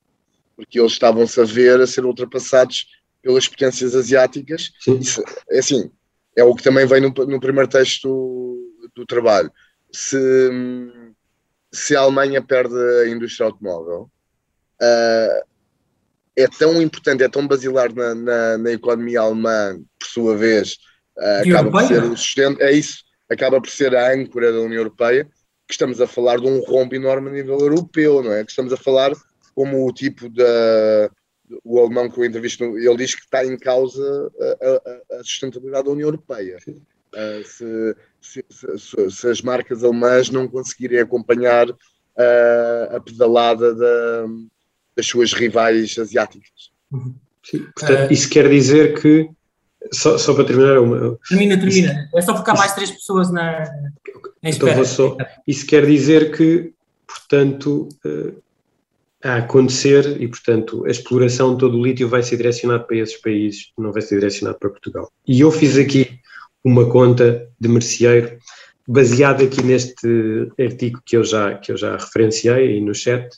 porque eles estavam-se a ver a ser ultrapassados pelas potências asiáticas. Isso, é assim, é o que também vem no, no primeiro texto do trabalho. Se, se a Alemanha perde a indústria automóvel, uh, é tão importante, é tão basilar na, na, na economia alemã, por sua vez, uh, acaba por ser o sustento, é isso, acaba por ser a âncora da União Europeia, que estamos a falar de um rombo enorme a nível europeu, não é? Que estamos a falar como o tipo da o alemão que eu entrevisto, ele diz que está em causa a, a, a sustentabilidade da União Europeia. Uh, se, se, se, se, as marcas alemãs não conseguirem acompanhar uh, a pedalada da, das suas rivais asiáticas. Uhum. Sim, portanto, uh, isso quer dizer que, só, só para terminar... Uma, termina, termina. Isso, é só porque há mais três pessoas na, na então espera. Então só, isso quer dizer que, portanto, uh, a acontecer e, portanto, a exploração de todo o lítio vai ser direcionado para esses países, não vai ser direcionado para Portugal. E eu fiz aqui uma conta de merceeiro baseada aqui neste artigo que eu já, que eu já referenciei aí no chat,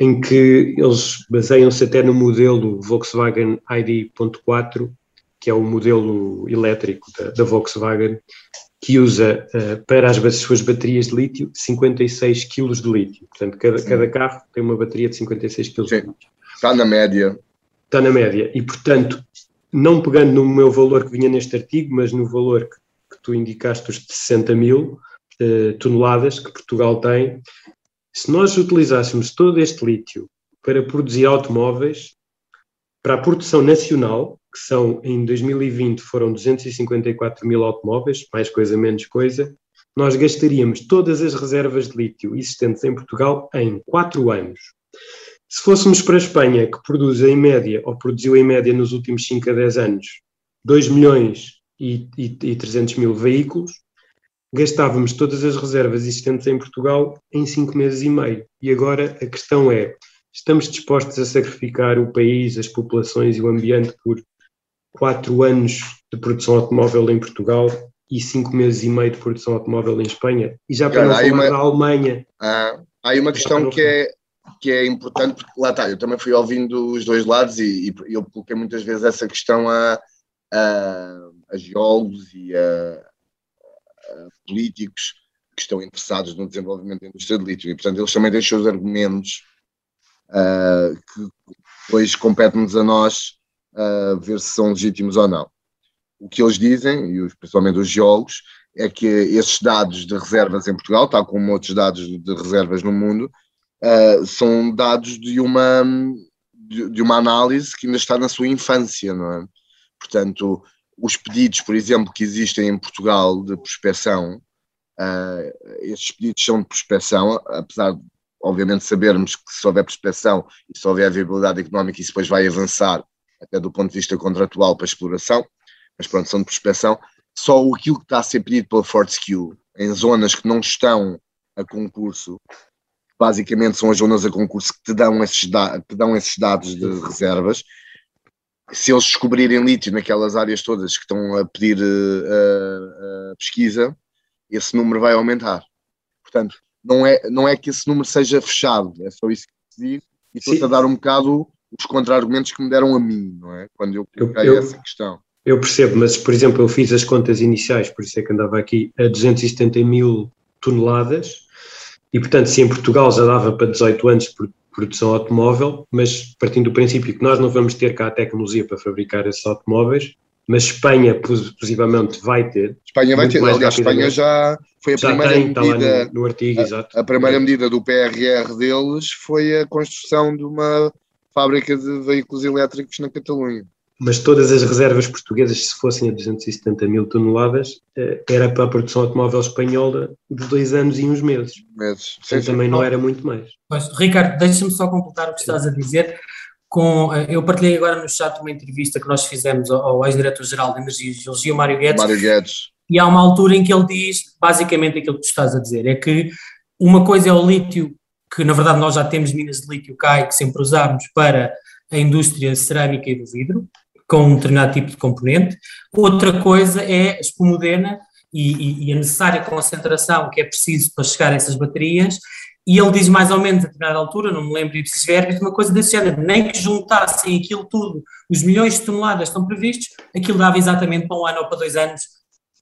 em que eles baseiam-se até no modelo Volkswagen ID.4, que é o modelo elétrico da, da Volkswagen, que usa uh, para as suas baterias de lítio 56 kg de lítio. Portanto, cada, cada, carro tem uma bateria de 56 kg de lítio. Está na média. Está na média. E, portanto, não pegando no meu valor que vinha neste artigo, mas no valor que, que tu indicaste, os de 60 mil uh, toneladas que Portugal tem, se nós utilizássemos todo este lítio para produzir automóveis, para a produção nacional, que são em 2020 foram 254 mil automóveis, mais coisa menos coisa, nós gastaríamos todas as reservas de lítio existentes em Portugal em 4 anos. Se fôssemos para a Espanha, que produz em média, ou produziu em média nos últimos 5 a 10 anos, 2 milhões e, e, e 300 mil veículos, gastávamos todas as reservas existentes em Portugal em 5 meses e meio. E agora a questão é: estamos dispostos a sacrificar o país, as populações e o ambiente por quatro anos de produção automóvel em Portugal e cinco meses e meio de produção automóvel em Espanha. E já para Cara, não falar uma, da Alemanha. Ah, há aí uma questão que é, que é importante, porque lá está, eu também fui ouvindo os dois lados e, e eu coloquei muitas vezes essa questão a, a, a geólogos e a, a, políticos que estão interessados no desenvolvimento da indústria de lítio e, portanto, eles também têm os seus argumentos uh, que depois compete-nos a nós uh, ver se são legítimos ou não. O que eles dizem, e principalmente os geólogos, é que esses dados de reservas em Portugal, tal como outros dados de reservas no mundo, uh, são dados de uma, de, de, uma análise que ainda está na sua infância, não é? Portanto, os pedidos, por exemplo, que existem em Portugal de prospecção, uh, esses pedidos são de prospecção, apesar de, obviamente, sabermos que se houver prospecção e se houver viabilidade económica, isso depois vai avançar até do ponto de vista contratual para exploração, mas pronto, são de prospecção. Só aquilo que está a ser pedido pela Fortescue em zonas que não estão a concurso, basicamente são as zonas a concurso que te dão esses, da te dão esses dados de reservas. Se eles descobrirem lítio naquelas áreas todas que estão a pedir uh, uh, pesquisa, esse número vai aumentar. Portanto, não é, não é que esse número seja fechado, é só isso que se diz, e estou a dar um bocado os contra-argumentos que me deram a mim, não é? Quando eu coloquei eu, eu, essa questão. Eu percebo, mas por exemplo, eu fiz as contas iniciais, por isso é que andava aqui, a 270 mil toneladas, e portanto, se em Portugal já dava para 18 anos por produção automóvel, mas partindo do princípio que nós não vamos ter cá a tecnologia para fabricar esses automóveis, mas Espanha possivelmente vai ter. Espanha vai ter, aliás, Espanha já foi a já primeira tem, medida. No, no, artigo, a, exato. A primeira medida do PRR deles foi a construção de uma fábrica de veículos elétricos na Catalunha. Mas todas as reservas portuguesas, se fossem a 270 mil toneladas, eh, era para a produção automóvel espanhola de dois anos e uns meses. Meses. Sim, sim. também não era muito mais. Mas, Ricardo, deixa-me só completar o que estás a dizer. Com, eh, eu partilhei agora no chat uma entrevista que nós fizemos ao, ex-diretor-geral de Energia e Geologia, Mário Guedes. Mário Guedes. E há uma altura em que ele diz basicamente aquilo que tu estás a dizer: é que uma coisa é o lítio que na verdade nós já temos minas de lítio CAI que sempre usamos para a indústria cerâmica e do vidro, com um determinado tipo de componente. Outra coisa é a espumodena e, e, e, a necessária concentração que é preciso para chegar a essas baterias. E ele diz mais ou menos a determinada altura, não me lembro de verbis, uma coisa desse género, nem que juntassem aquilo tudo, os milhões de toneladas estão previstos, aquilo dava exatamente para um ano ou para dois anos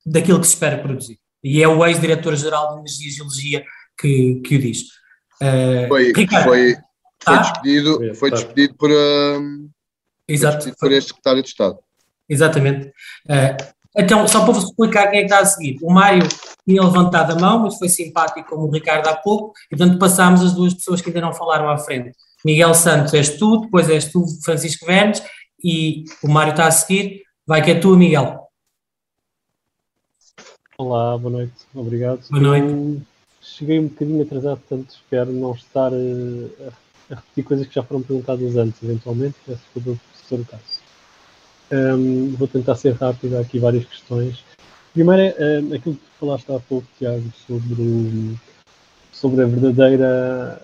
daquilo que se espera produzir. E é o ex-diretor-geral de Energia e Geologia que, que o diz. Uh, foi, Ricardo, foi, foi tá? despedido, foi despedido por, uh, Exato. Por este secretário de Estado. Exatamente. Uh, então, só para vos explicar quem é que está a seguir. O Mário tinha levantado a mão, mas foi simpático como o Ricardo há pouco, e portanto passámos as duas pessoas que ainda não falaram à frente. Miguel Santos és tu, depois és tu, Francisco Vernes, e o Mário está a seguir. Vai que é tu, Miguel. Olá, boa noite, obrigado. Boa noite cheguei um bocadinho atrasado, portanto espero não estar uh, a repetir coisas que já foram perguntadas antes, eventualmente, peço desculpa se for o caso. Um, vou tentar ser rápido, há aqui várias questões. Primeiro é um, aquilo que falaste há pouco, Tiago, sobre, sobre a verdadeira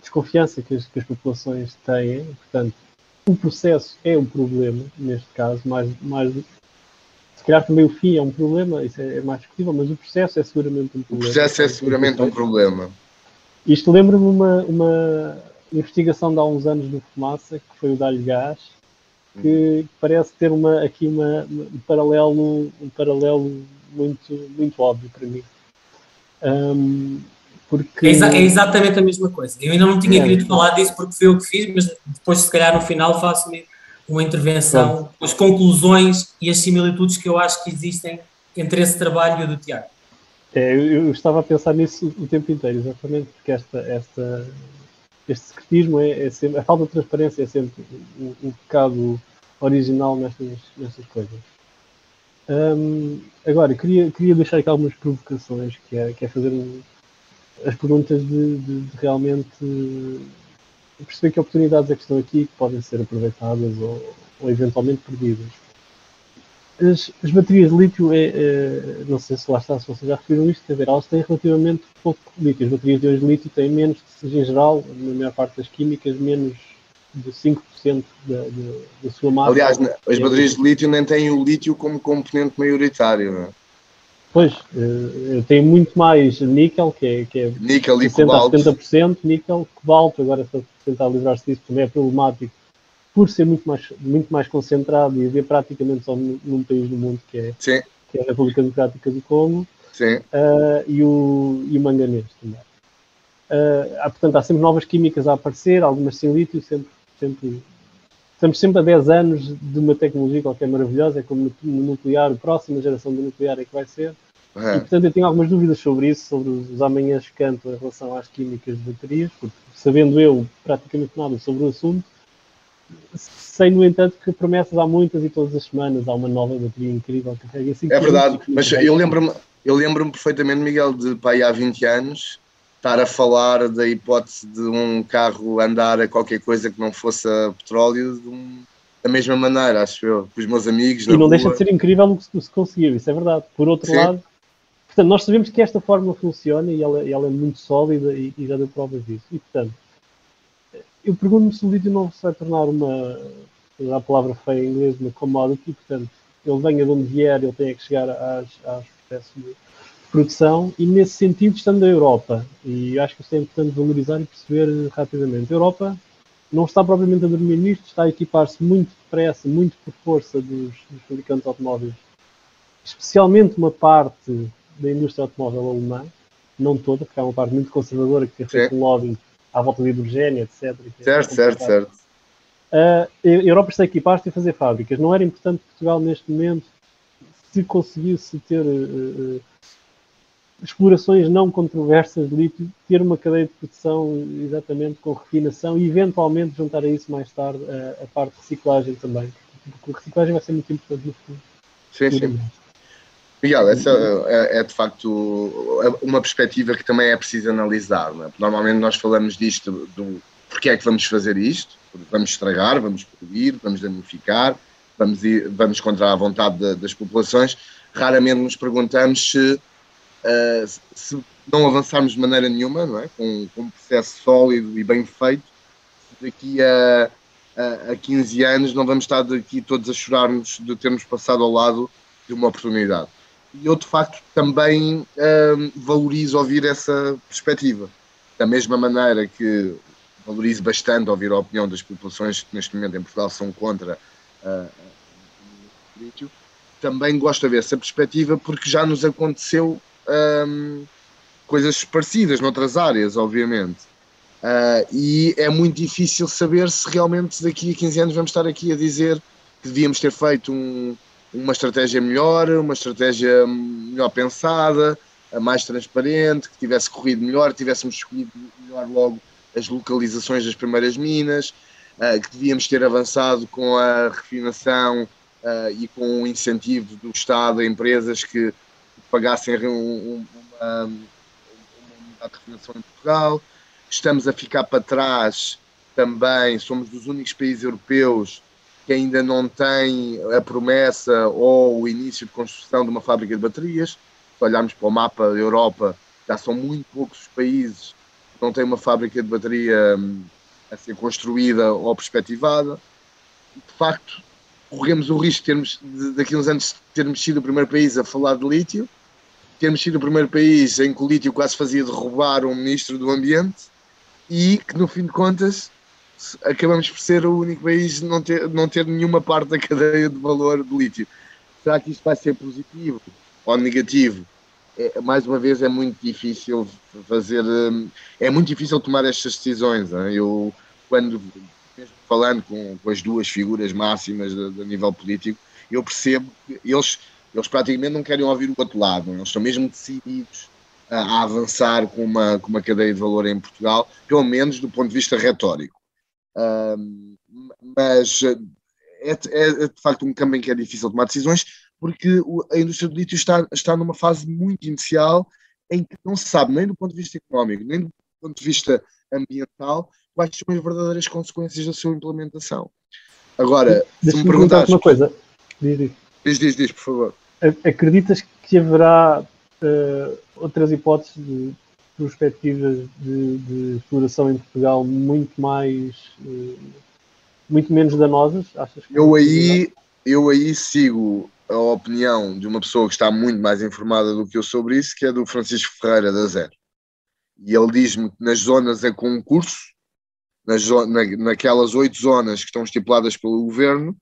desconfiança que as, que as populações têm. Portanto, o processo é um problema, neste caso, mais, mais se calhar também o fim é um problema, isso é, é mais discutível, mas o processo é seguramente um problema. O processo é seguramente um problema. Isto lembra-me uma, uma investigação de há uns anos do Fumaça, que foi o Dalho Gás, que parece ter uma, aqui uma, um, paralelo, um paralelo muito, muito óbvio para mim. Um, porque... É, exa é, exatamente a mesma coisa. Eu ainda não tinha é. querido falar disso porque foi o que fiz, mas depois, se calhar, no final faço uma intervenção, com as conclusões e as similitudes que eu acho que existem entre esse trabalho e o do Tiago. É, eu, eu, estava a pensar nisso o tempo inteiro, exatamente, porque esta, esta, este secretismo é, é sempre, a falta de transparência é sempre um, um original nestas, nestas coisas. Um, agora, queria, queria deixar aqui algumas provocações, que é, que é fazer as perguntas de, de, de, realmente perceber que oportunidades é que estão aqui que podem ser aproveitadas ou, ou eventualmente perdidas. As, as, baterias de lítio, é, é, não sei se lá está, se vocês já referiram isto, quer dizer, elas têm relativamente pouco lítio. As baterias de hoje de lítio têm menos, seja em geral, na maior parte das químicas, menos de 5% da, da, da sua massa. Aliás, as baterias de lítio nem têm o lítio como componente maioritário, não é? Pois, uh, tem muito mais níquel, que é, que é níquel 60 a 70%, níquel, cobalto, agora se tentar livrar-se disso também é problemático por ser muito mais, muito mais concentrado e haver praticamente só num, num país do mundo que é, que é a República Democrática do Congo uh, e, o, e o manganês também. Uh, há, portanto, há sempre novas químicas a aparecer, algumas sem lítio, sempre, sempre, estamos sempre a 10 anos de uma tecnologia qualquer maravilhosa, é como no nuclear, a próxima geração do nuclear é que vai ser. É. E, portanto, eu tenho algumas dúvidas sobre isso, sobre os amanhãs canto em relação às químicas de baterias, porque sabendo eu praticamente nada sobre o assunto, Sei, no entanto, que promessas há muitas e todas as semanas há uma nova bateria incrível que carrega assim. É verdade, mas eu lembro-me eu lembro perfeitamente, Miguel, de pai há 20 anos estar a falar da hipótese de um carro andar a qualquer coisa que não fosse a petróleo um, da mesma maneira, acho eu, com os meus amigos. E não rua. deixa de ser incrível o que se conseguiu, isso é verdade. Por outro Sim. lado, portanto, nós sabemos que esta fórmula funciona e ela, ela é muito sólida e, e já deu provas disso. E, portanto, eu pergunto-me se o lítio não se vai tornar uma, a palavra feia em inglês, uma commodity, portanto, ele venha de onde vier, ele tem que chegar às, às processos de produção, e nesse sentido, estando na Europa, e acho que isso é importante valorizar e perceber rapidamente, a Europa não está propriamente a dormir nisto, está a equipar-se muito depressa, muito por força dos, dos fabricantes automóveis, especialmente uma parte da indústria automóvel alemã, não toda, porque há uma parte muito conservadora que tem feito um lobbying à volta de hidrogênio, etc. Certo, certo, certo. Uh, a Europa está equipada a fazer fábricas. Não era importante Portugal, neste momento, se conseguisse ter uh, uh, explorações não controversas de lítio, ter uma cadeia de produção exatamente com refinação e, eventualmente, juntar a isso mais tarde a parte de reciclagem também. Porque a reciclagem vai ser muito importante no futuro. Sim, sim. Miguel, essa é, é, de facto uma perspectiva que também é preciso analisar. É? Normalmente nós falamos disto, do porquê é que vamos fazer isto, vamos estragar, vamos poluir, vamos danificar, vamos, ir, vamos contra a vontade de, das populações. Raramente nos perguntamos se, uh, se não avançarmos de maneira nenhuma, não é? com, com um processo sólido e bem feito, daqui a, a, a 15 anos não vamos estar daqui todos a chorarmos de termos passado ao lado de uma oportunidade e eu de facto também hum, valorizo ouvir essa perspectiva. Da mesma maneira que valorizo bastante ouvir a opinião das populações que neste momento em Portugal são contra uh, o lítio, também gosto de ver essa perspectiva porque já nos aconteceu um, coisas parecidas noutras áreas, obviamente. Uh, e é muito difícil saber se realmente daqui a 15 anos vamos estar aqui a dizer que devíamos ter feito um, uma estratégia melhor, uma estratégia melhor pensada, mais transparente, que tivesse corrido melhor, tivéssemos escolhido melhor logo as localizações das primeiras minas, uh, que devíamos ter avançado com a refinação uh, e com o incentivo do Estado a empresas que pagassem um, um, uma unidade de refinação em Portugal. estamos a ficar para trás também, somos dos únicos países europeus que ainda não têm a promessa ou o início de construção de uma fábrica de baterias. Se olharmos para o mapa da Europa, já são muito poucos os países que não têm uma fábrica de bateria hum, a ser construída ou perspectivada. De facto, corremos o risco de termos, daqui a uns anos, termos sido o primeiro país a falar de lítio, termos sido o primeiro país em que o lítio quase fazia derrubar um ministro do Ambiente e que, no fim de contas, acabamos por ser o único país não ter, não ter nenhuma parte da cadeia de valor de lítio. Será que isto vai ser positivo ou negativo? É, mais uma vez, é muito difícil fazer, hum, é muito difícil tomar estas decisões. Hein? Eu, quando falando com, com as duas figuras máximas a nível político, eu percebo que eles, eles praticamente não querem ouvir o outro lado, eles estão mesmo decididos a, a avançar com uma, com uma cadeia de valor em Portugal, pelo menos do ponto de vista retórico. Um, mas é, é, é, de facto um campo em que é difícil tomar decisões, porque a indústria do lítio está, está numa fase muito inicial em que não se sabe nem do ponto de vista económico, nem do ponto de vista ambiental, quais são as verdadeiras consequências da sua implementação. Agora, se me perguntares... uma coisa. Diz, diz. Diz, diz, diz, por favor. Acreditas que haverá uh, outras hipóteses de perspectivas de, de, exploração em Portugal muito mais... Uh, muito menos danosas? Achas eu aí, eu aí sigo a opinião de uma pessoa que está muito mais informada do que eu sobre isso, que é do Francisco Ferreira da Zero. E ele diz-me que nas zonas a concurso, nas, na, naquelas oito zonas que estão estipuladas pelo governo,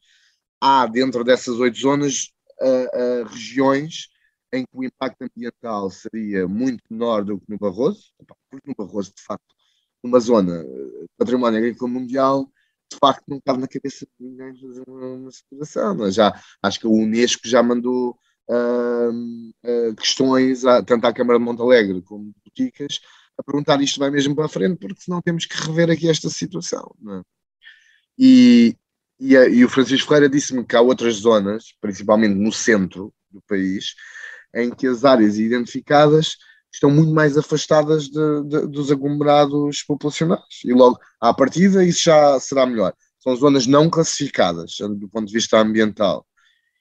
há dentro dessas oito zonas uh, uh, regiões em que o impacto ambiental seria muito menor do que no Barroso, porque no Barroso, de facto, numa zona de património agrícola mundial, de facto não cabe na cabeça de ninguém fazer uma situação. É? Já, acho que a Unesco já mandou uh, questões, a, tanto à Câmara de Montalegre como de Boticas, a perguntar isto vai mesmo para a frente, porque senão temos que rever aqui esta situação. É? E, e, e, o Francisco Ferreira disse-me que há outras zonas, principalmente no centro do país, em que as áreas identificadas estão muito mais afastadas de, de, dos aglomerados populacionais. E logo, à partida, isso já será melhor. São zonas não classificadas, do ponto de vista ambiental.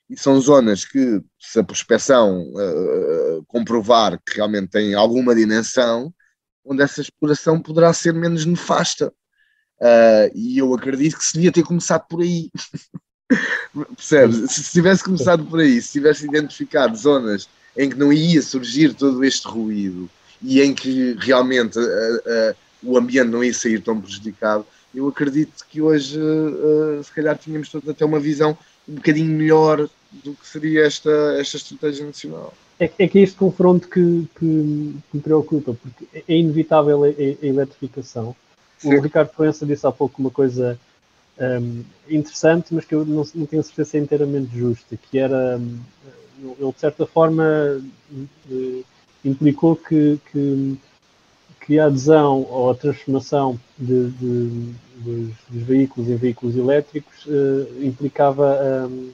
E são zonas que, se a prospecção uh, comprovar que realmente têm alguma dimensão, onde essa exploração poderá ser menos nefasta. Uh, e eu acredito que se devia ter começado por aí. Percebes? Se tivesse começado por aí, se tivesse identificado zonas em que não ia surgir todo este ruído e em que realmente uh, uh, o ambiente não ia sair tão prejudicado, eu acredito que hoje, se calhar, tínhamos todos até uma visão um bocadinho melhor do que seria esta, esta estratégia nacional. É, é que é este confronto que, que, me preocupa, porque é inevitável a, a eletrificação. Sim. O Ricardo Proença disse há pouco uma coisa um, interessante, mas que eu não, não tenho certeza se é inteiramente justa, que era, um, ele de certa forma uh, implicou que, que, que, a adesão ou a transformação de, de, dos, dos, veículos em veículos elétricos uh, implicava um,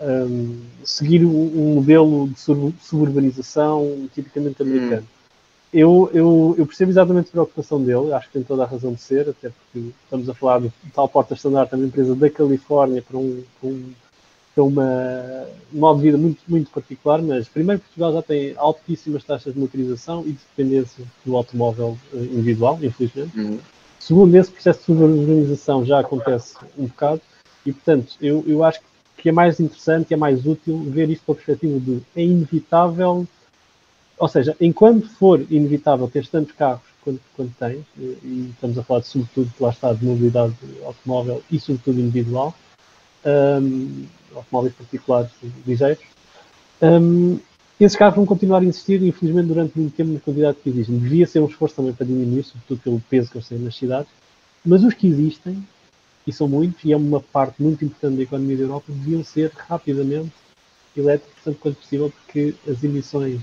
um, seguir um modelo de suburbanização tipicamente hum. americano. Hum. Eu, eu, eu, percebo exatamente a preocupação dele, acho que tem toda a razão de ser, até porque estamos a falar de tal Porta Standard, uma empresa da Califórnia para, um, para, um, para uma modo de vida muito, muito particular, mas primeiro Portugal já tem altíssimas taxas de motorização e de dependência do automóvel eh, individual, infelizmente. Uhum. Segundo, esse processo de suburbanização já acontece um bocado e, portanto, eu, eu acho que é mais interessante e é mais útil ver isto pela perspectiva de é inevitável, ou seja, enquanto for inevitável ter tantos carros quanto, quanto tens, e estamos a falar de, sobretudo, lá está, de mobilidade automóvel e sobretudo individual, um, automóveis particulares ligeiros, um, esses carros vão continuar a existir, infelizmente, durante muito tempo na quantidade que existem. Devia ser um esforço também para diminuir, sobretudo pelo peso que eles têm nas cidades, mas os que existem e são muitos, e é uma parte muito importante da economia da Europa, deviam ser rapidamente elétricos, tanto quanto possível, porque as emissões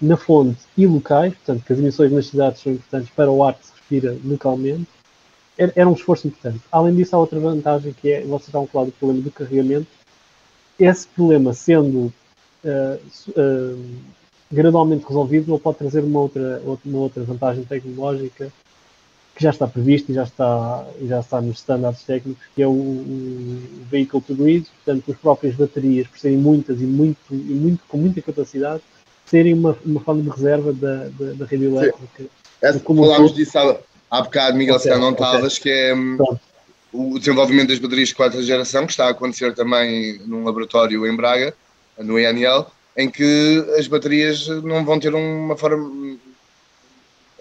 na fonte e locais, portanto, que as emissões nas cidades são importantes para o ar que se respira localmente, era, um esforço importante. Além disso, há outra vantagem que é, vocês estavam a falar do problema do carregamento, esse problema sendo uh, uh, gradualmente resolvido, ele pode trazer uma outra, uma outra vantagem tecnológica que já está previsto e já está, já está nos estándares técnicos, que é o, o veículo to grid, portanto, as próprias baterias, por serem muitas e, muito, e muito, com muita capacidade, serem uma, uma forma de reserva da, da, da rede elétrica. É, falámos disso há, há bocado, Miguel, se não estavas, que é hum, o desenvolvimento das baterias de quarta geração, que está a acontecer também num laboratório em Braga, no ENL, em que as baterias não vão ter uma forma, um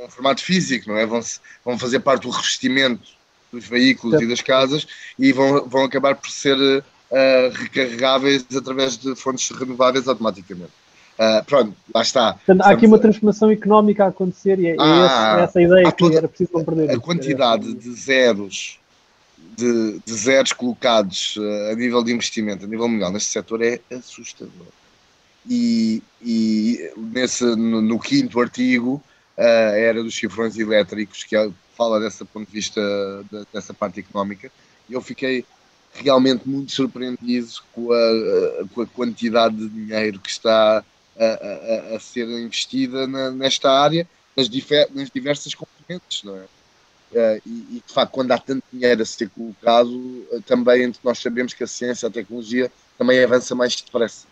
formato físico, não é? Vão, vão fazer parte do revestimento dos veículos e das casas e vão, vão acabar por ser uh, recarregáveis através de fontes renováveis automaticamente. Uh, pronto, lá está. Portanto, há aqui uma transformação económica a acontecer e é, ah, é essa, ideia que toda, era preciso compreender. A quantidade de zeros de, de zeros colocados uh, a nível de investimento, a nível mundial neste setor é assustador. E, e nesse, no, no quinto artigo, uh, era dos cifrões elétricos, que fala desse ponto de vista de, dessa parte económica, eu fiquei realmente muito surpreendido com a, com a quantidade de dinheiro que está a, a, a ser investida na, nesta área, nas, difer, nas diversas componentes, não é? Uh, e, e, de facto, quando há tanto dinheiro a ser colocado, uh, também nós sabemos que a ciência, a tecnologia também avança mais depressa.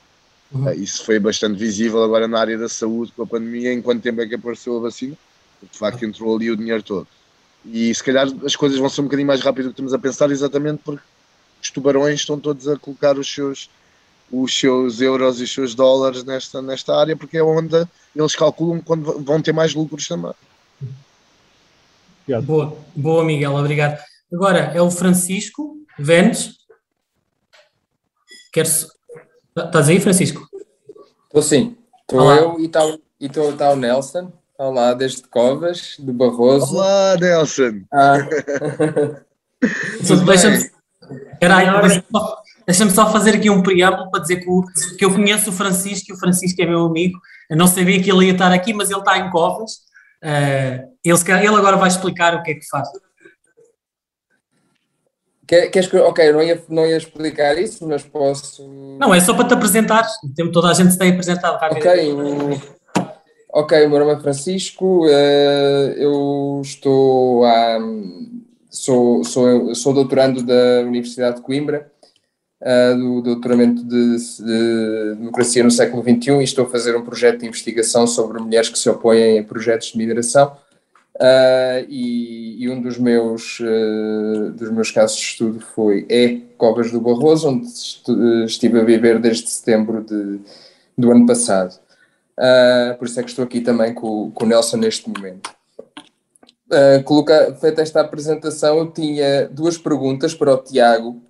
Uhum. Uh, isso foi bastante visível agora na área da saúde com a pandemia, em quanto tempo é que apareceu a vacina, de facto entrou ali o dinheiro todo. E se calhar as coisas vão ser um bocadinho mais rápido do que estamos a pensar, exatamente porque os tubarões estão todos a colocar os seus, os seus euros e os seus dólares nesta, nesta área, porque é onde eles calculam quando vão ter mais lucros também. Boa, boa, Miguel, obrigado. Agora é o Francisco Ventes. Queres. Estás aí, Francisco? Estou sim. Estou eu e está e tá o Nelson. Olá, desde Covas, do Barroso. Olá, Nelson. Ah. Deixa-me deixa só fazer aqui um preâmbulo para dizer que, o, que eu conheço o Francisco e o Francisco é meu amigo. Eu não sabia que ele ia estar aqui, mas ele está em Covas Uh, ele, ele agora vai explicar o que é que faz. Queres que, ok, não ia, não ia explicar isso, mas posso. Não, é só para te apresentar. Toda a gente se tem apresentado. Ok, o, ok, o meu nome é Francisco, uh, eu estou a. Sou, sou, sou doutorando da Universidade de Coimbra uh, do doutoramento de, de, democracia no século XXI e estou a fazer um projeto de investigação sobre mulheres que se opõem a projetos de mineração. Uh, e, e, um dos meus, uh, dos meus casos de estudo foi é Covas do Barroso, onde estive a viver desde setembro de, do ano passado. Uh, por isso é que estou aqui também com, com o Nelson neste momento. Uh, coloca, feita esta apresentação, eu tinha duas perguntas para o Tiago,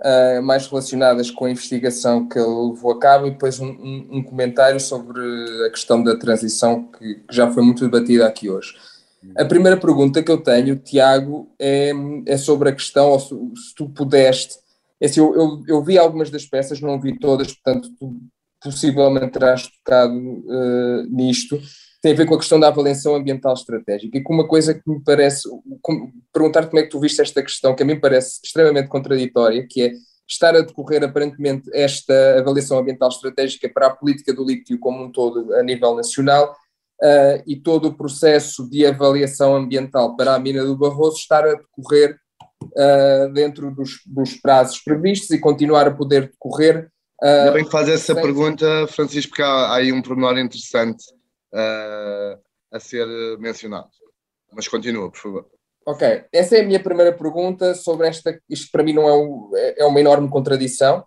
uh, mais relacionadas com a investigação que ele levou a cabo e depois um, um, um comentário sobre a questão da transição que, que, já foi muito debatida aqui hoje. A primeira pergunta que eu tenho, Tiago, é, é sobre a questão, ou se, se tu pudeste, é assim, eu, eu, eu, vi algumas das peças, não vi todas, portanto, tu possivelmente terás tocado uh, nisto, tem a ver com a questão da avaliação ambiental estratégica. E com uma coisa que me parece, perguntar como é que tu viste esta questão, que a mim parece extremamente contraditória, que é estar a decorrer aparentemente esta avaliação ambiental estratégica para a política do lítio como um todo a nível nacional uh, e todo o processo de avaliação ambiental para a mina do Barroso estar a decorrer uh, dentro dos, dos, prazos previstos e continuar a poder decorrer. Uh, Ainda bem que faz essa sem... pergunta, Francisco, porque há, há aí um pormenor interessante a ser mencionado. Mas continua, por favor. Ok, essa é a minha primeira pergunta sobre esta. Isto para mim não é, um, é uma enorme contradição.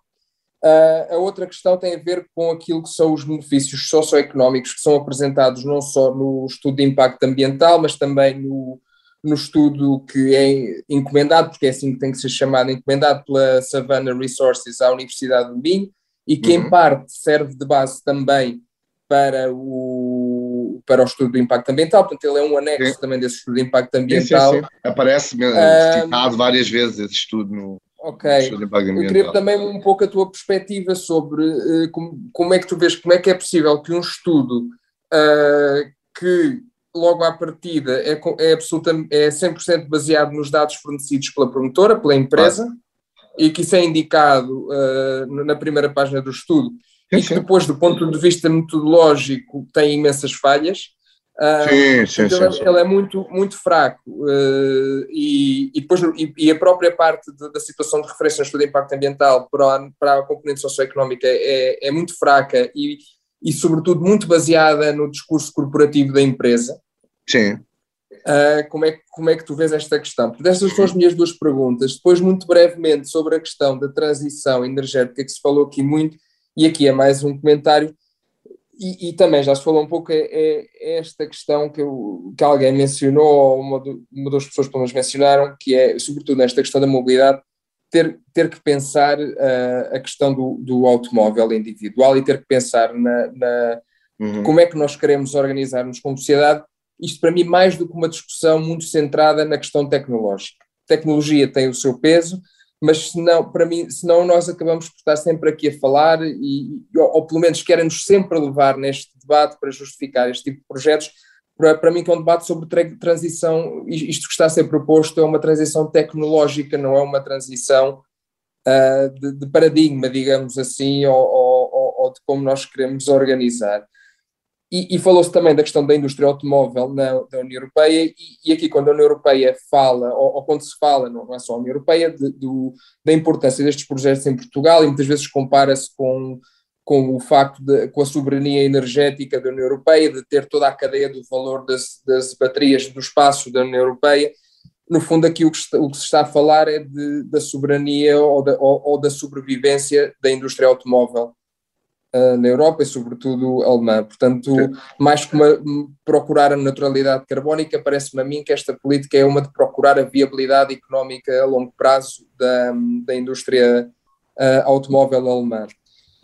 Uh, a outra questão tem a ver com aquilo que são os benefícios socioeconómicos que são apresentados não só no estudo de impacto ambiental, mas também no, no estudo que é encomendado, porque é assim que tem que ser chamado, encomendado pela Savannah Resources à Universidade de Minho, e que uhum. em parte serve de base também para o, para o estudo do impacto ambiental, portanto ele é um anexo sim. também desse estudo de impacto ambiental. Sim, sim, Aparece uh, citado várias vezes esse estudo no, Ok, eu queria também um pouco a tua perspectiva sobre uh, como, como é que tu vês, como é que é possível que um estudo uh, que logo à partida é, é, absolutamente, é 100% baseado nos dados fornecidos pela promotora, pela empresa, e que isso é indicado uh, na primeira página do estudo, e que depois, do ponto de vista metodológico, tem imensas falhas. Uh, sim, sim, então sim. Ele é muito, muito fraco. Uh, e, e, depois, e, e, a própria parte de, da situação de referência no estudo de impacto ambiental para a, para a componente socioeconómica é, é muito fraca e, e, sobretudo, muito baseada no discurso corporativo da empresa. Sim. Uh, como, é, como é que tu vês esta questão? Porque estas são as minhas duas perguntas. Depois, muito brevemente, sobre a questão da transição energética, que se falou aqui muito, e aqui é mais um comentário e, e, também já se falou um pouco, é, é esta questão que, eu, que alguém mencionou, ou uma, uma das pessoas pelo menos mencionaram, que é, sobretudo nesta questão da mobilidade, ter, ter que pensar uh, a questão do, do automóvel individual e ter que pensar na, na uhum. como é que nós queremos organizar-nos como sociedade. Isto para mim mais do que uma discussão muito centrada na questão tecnológica. A tecnologia tem o seu peso, mas senão, para mim, senão nós acabamos por estar sempre aqui a falar e, ou, ou pelo menos querem-nos sempre levar neste debate para justificar este tipo de projetos, para, para mim que é um debate sobre transição, isto que está a ser proposto é uma transição tecnológica, não é uma transição uh, de, de, paradigma, digamos assim, ou, ou, ou de como nós queremos organizar. E, e falou-se também da questão da indústria automóvel na, da União Europeia, e, e, aqui quando a União Europeia fala, ou, ou quando se fala, não é só a União Europeia, de, do, da importância destes projetos em Portugal, e muitas vezes compara-se com, com o facto de, com a soberania energética da União Europeia, de ter toda a cadeia do valor das, das baterias do espaço da União Europeia. No fundo, aqui o que, está, o que se está a falar é de, da soberania ou da, ou, ou da sobrevivência da indústria automóvel uh, na Europa e, sobretudo, alemã. Portanto, Sim. mais que uma, procurar a neutralidade carbónica, parece-me a mim que esta política é uma de procurar a viabilidade económica a longo prazo da, da indústria uh, automóvel alemã.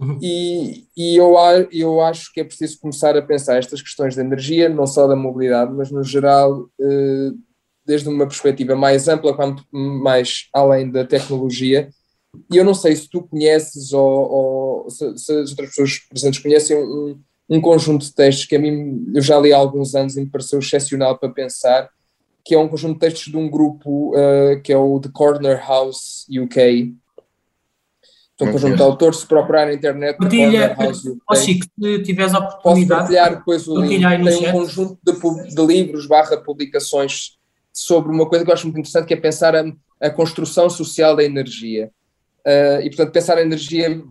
Uhum. E, e eu, eu acho que é preciso começar a pensar estas questões de energia, não só da mobilidade, mas no geral, uh, desde uma perspectiva mais ampla, quanto mais além da tecnologia, e eu não sei se tu conheces ou, ou se, se, as outras pessoas presentes conhecem um, um, conjunto de textos que a mim eu já li há alguns anos e me pareceu excepcional para pensar, que é um conjunto de textos de um grupo uh, que é o The Corner House UK. Então, um conjunto de autores, se procurar na internet, Partilha, House UK. Oh, Chico, se tiveres a oportunidade, posso partilhar depois o link. Tem um conjunto de, de livros barra publicações sobre uma coisa que eu acho muito interessante, que é pensar a, a construção social da energia. Uh, e, portanto, pensar a energia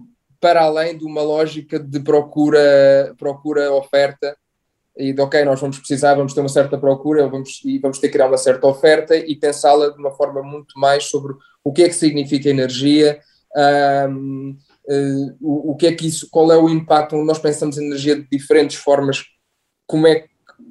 para além de uma lógica de procura, procura oferta. E de, ok, nós vamos precisar, vamos ter uma certa procura vamos, e vamos ter que criar uma certa oferta e pensá-la de uma forma muito mais sobre o que é que significa energia, um, uh, o, o, que é que isso, qual é o impacto, nós pensamos em energia de diferentes formas, como é,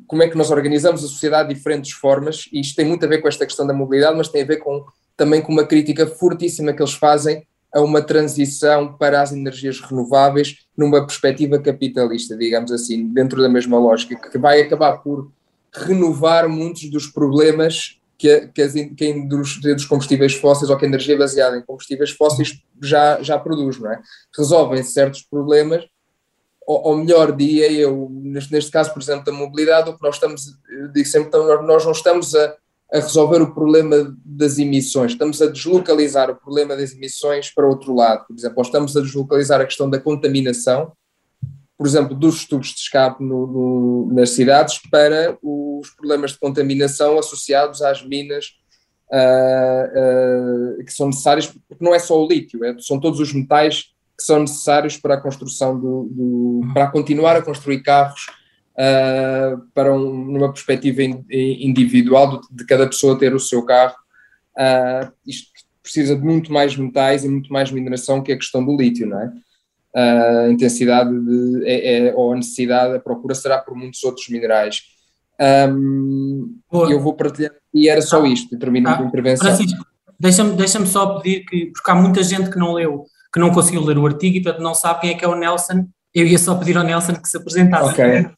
como é que nós organizamos a sociedade de diferentes formas, e isto tem muito a ver com esta questão da mobilidade, mas tem a ver com, também com uma crítica fortíssima que eles fazem a uma transição para as energias renováveis numa perspectiva capitalista, digamos assim, dentro da mesma lógica, que vai acabar por renovar muitos dos problemas que que, que a indústria dos combustíveis fósseis ou que a energia baseada em combustíveis fósseis já, já produz, não é? Resolvem certos problemas, ou, ou melhor, dia eu, neste, neste caso, por exemplo, da mobilidade, o que nós estamos, eu digo sempre, então, nós não estamos a a resolver o problema das emissões, estamos a deslocalizar o problema das emissões para outro lado. Por exemplo, estamos a deslocalizar a questão da contaminação, por exemplo, dos tubos de escape no, no, nas cidades para os problemas de contaminação associados às minas uh, uh, que são necessárias, porque não é só o lítio, é, são todos os metais que são necessários para a construção do, do para continuar a construir carros uh, para um, numa perspectiva in, individual de, de, cada pessoa ter o seu carro. Uh, isto precisa de muito mais metais e muito mais mineração que a questão do lítio, não é? Uh, a intensidade de, é, é, ou a necessidade, a procura será por muitos outros minerais. Um, eu vou partilhar, e era só isto, termino ah, a intervenção. Francisco, deixa-me deixa só pedir que, porque há muita gente que não leu, que não conseguiu ler o artigo e portanto não sabe quem é que é o Nelson eu ia só pedir ao Nelson que se apresentasse. Ok.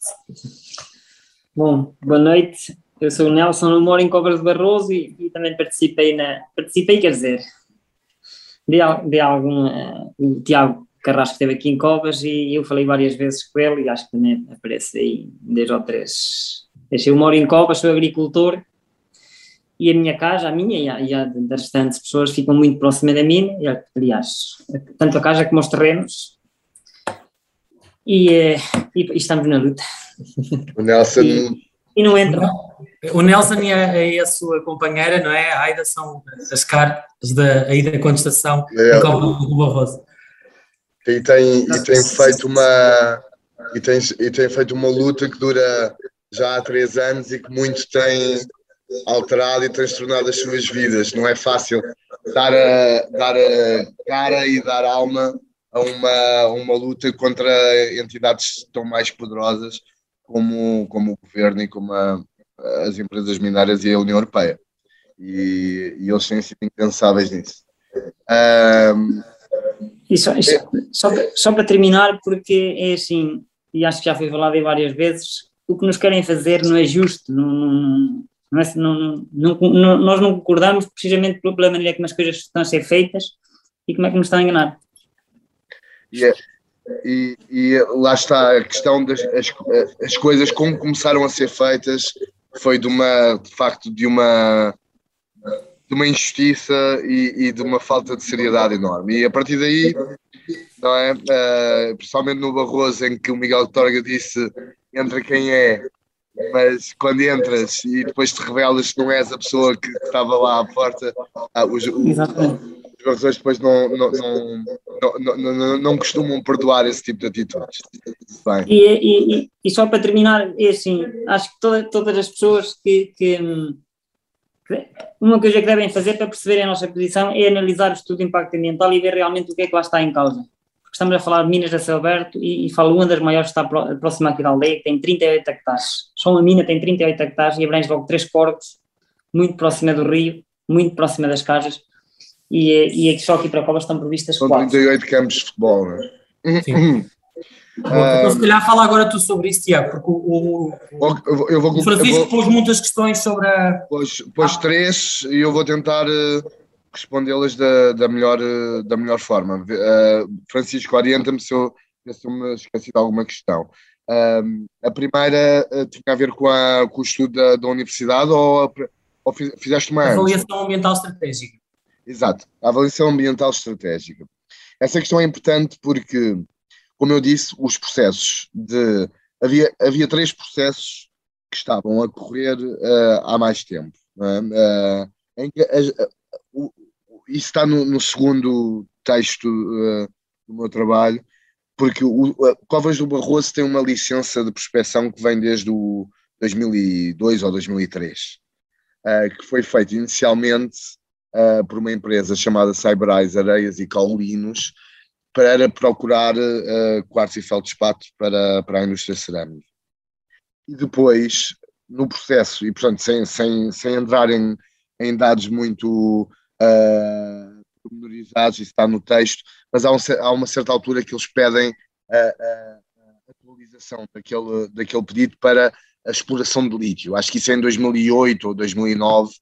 Bom, boa noite. Eu sou o Nelson, eu moro em Cobras de Barroso e, e também participei na. Participei, quer dizer, de, de algum. Uh, o Tiago Carrasco esteve aqui em Cobras e eu falei várias vezes com ele e acho que também aparece aí dois ou três. Eu moro em Cobras, sou agricultor e a minha casa, a minha e a, e a das restantes pessoas ficam muito próximas da minha, e, aliás, tanto a casa como os terrenos e, eh, e, e estamos na luta. O Nelson, e, e não entram. O Nelson e a, e a, sua companheira, não é? A Aida são as cartas da aí da contestação é, Copa do Barroso. E tem, e tem feito uma e tem, e tem feito uma luta que dura já há três anos e que muito tem alterado e transtornado as suas vidas. Não é fácil dar a, dar a cara e dar alma a uma, uma luta contra entidades tão mais poderosas como, como o governo e como a, as empresas minárias e a União Europeia. E, e eles têm sido impensáveis nisso. Um, e só, só, só, para terminar, porque é assim, e acho que já foi falado aí várias vezes, o que nos querem fazer não é justo, não, não, não, é, não, não nós não concordamos precisamente pela maneira como as coisas estão a ser feitas e como é que nos estão a enganar. Yeah. E, e, lá está a questão das as, as coisas como começaram a ser feitas foi de uma de facto de uma de uma injustiça e, e de uma falta de seriedade enorme e a partir daí não é uh, principalmente no Barroso em que o Miguel Torga disse entra quem é mas quando entras e depois te revelas que não és a pessoa que estava lá à porta ah, os jogadores depois não, não, não, não, não, costumam perdoar esse tipo de atitudes. Bem. E, e, e só para terminar, é assim, acho que toda, todas as pessoas que, que, que, uma coisa que devem fazer para perceberem a nossa posição é analisar o estudo de impacto ambiental e ver realmente o que é que lá está em causa. Porque estamos a falar de minas a céu aberto e, e falo uma das maiores que está próxima aqui da aldeia, que tem 38 hectares. Só uma mina tem 38 hectares e abrange logo três corpos, muito próxima do rio, muito próxima das casas e, e só aqui para Covas estão previstas São quatro. 38 campos de futebol, não é? Sim. então, se calhar fala agora tu sobre isso, Tiago, porque o, o, eu vou, o Francisco vou, pôs muitas questões sobre a. Pôs, pôs ah. três e eu vou tentar uh, respondê-las da, da, melhor, uh, da melhor forma. Uh, Francisco, orienta-me se eu, se eu me esqueci de alguma questão. a primeira tinha a ver com, a, com o estudo da, da universidade ou, ou fizeste uma. Avaliação ambiental estratégica. Exato, a avaliação ambiental estratégica. Essa questão é importante porque, como eu disse, os processos de. Havia, havia três processos que estavam a correr uh, há mais tempo. É? Uh, em que, uh, isso está no, no segundo texto do meu trabalho, porque o, Covas do Barroso tem uma licença de prospecção que vem desde o 2002 ou 2003, que foi feita inicialmente uh, por uma empresa chamada Cyberize Areias e Caulinos para procurar uh, quartzo e feldspato para, para a indústria cerâmica. E depois, no processo, e portanto sem, sem, sem entrar em, em dados muito uh, pormenorizados, isso está no texto, mas há, um, há uma certa altura que eles pedem a, a, a atualização daquele, daquele pedido para a exploração de lítio. Acho que isso é em 2008 ou 2009,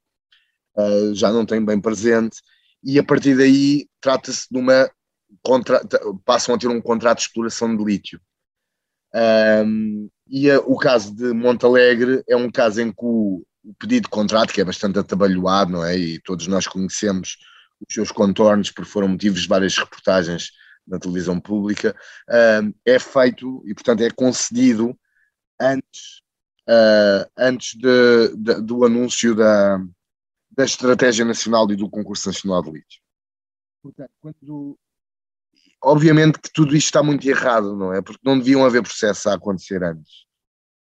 uh, já não tem bem presente, e a partir daí trata-se de uma. Contra, passam a ter um contrato de exploração de lítio. Um, e a, o caso de Montalegre é um caso em que o, o, pedido de contrato, que é bastante atabalhoado, não é? E todos nós conhecemos os seus contornos, porque foram motivos de várias reportagens na televisão pública, é feito e, portanto, é concedido antes, uh, antes de, de, do anúncio da, da Estratégia Nacional e do Concurso Nacional de Lítio. Portanto, quando, obviamente que tudo isto está muito errado, não é? Porque não deviam haver processos a acontecer antes.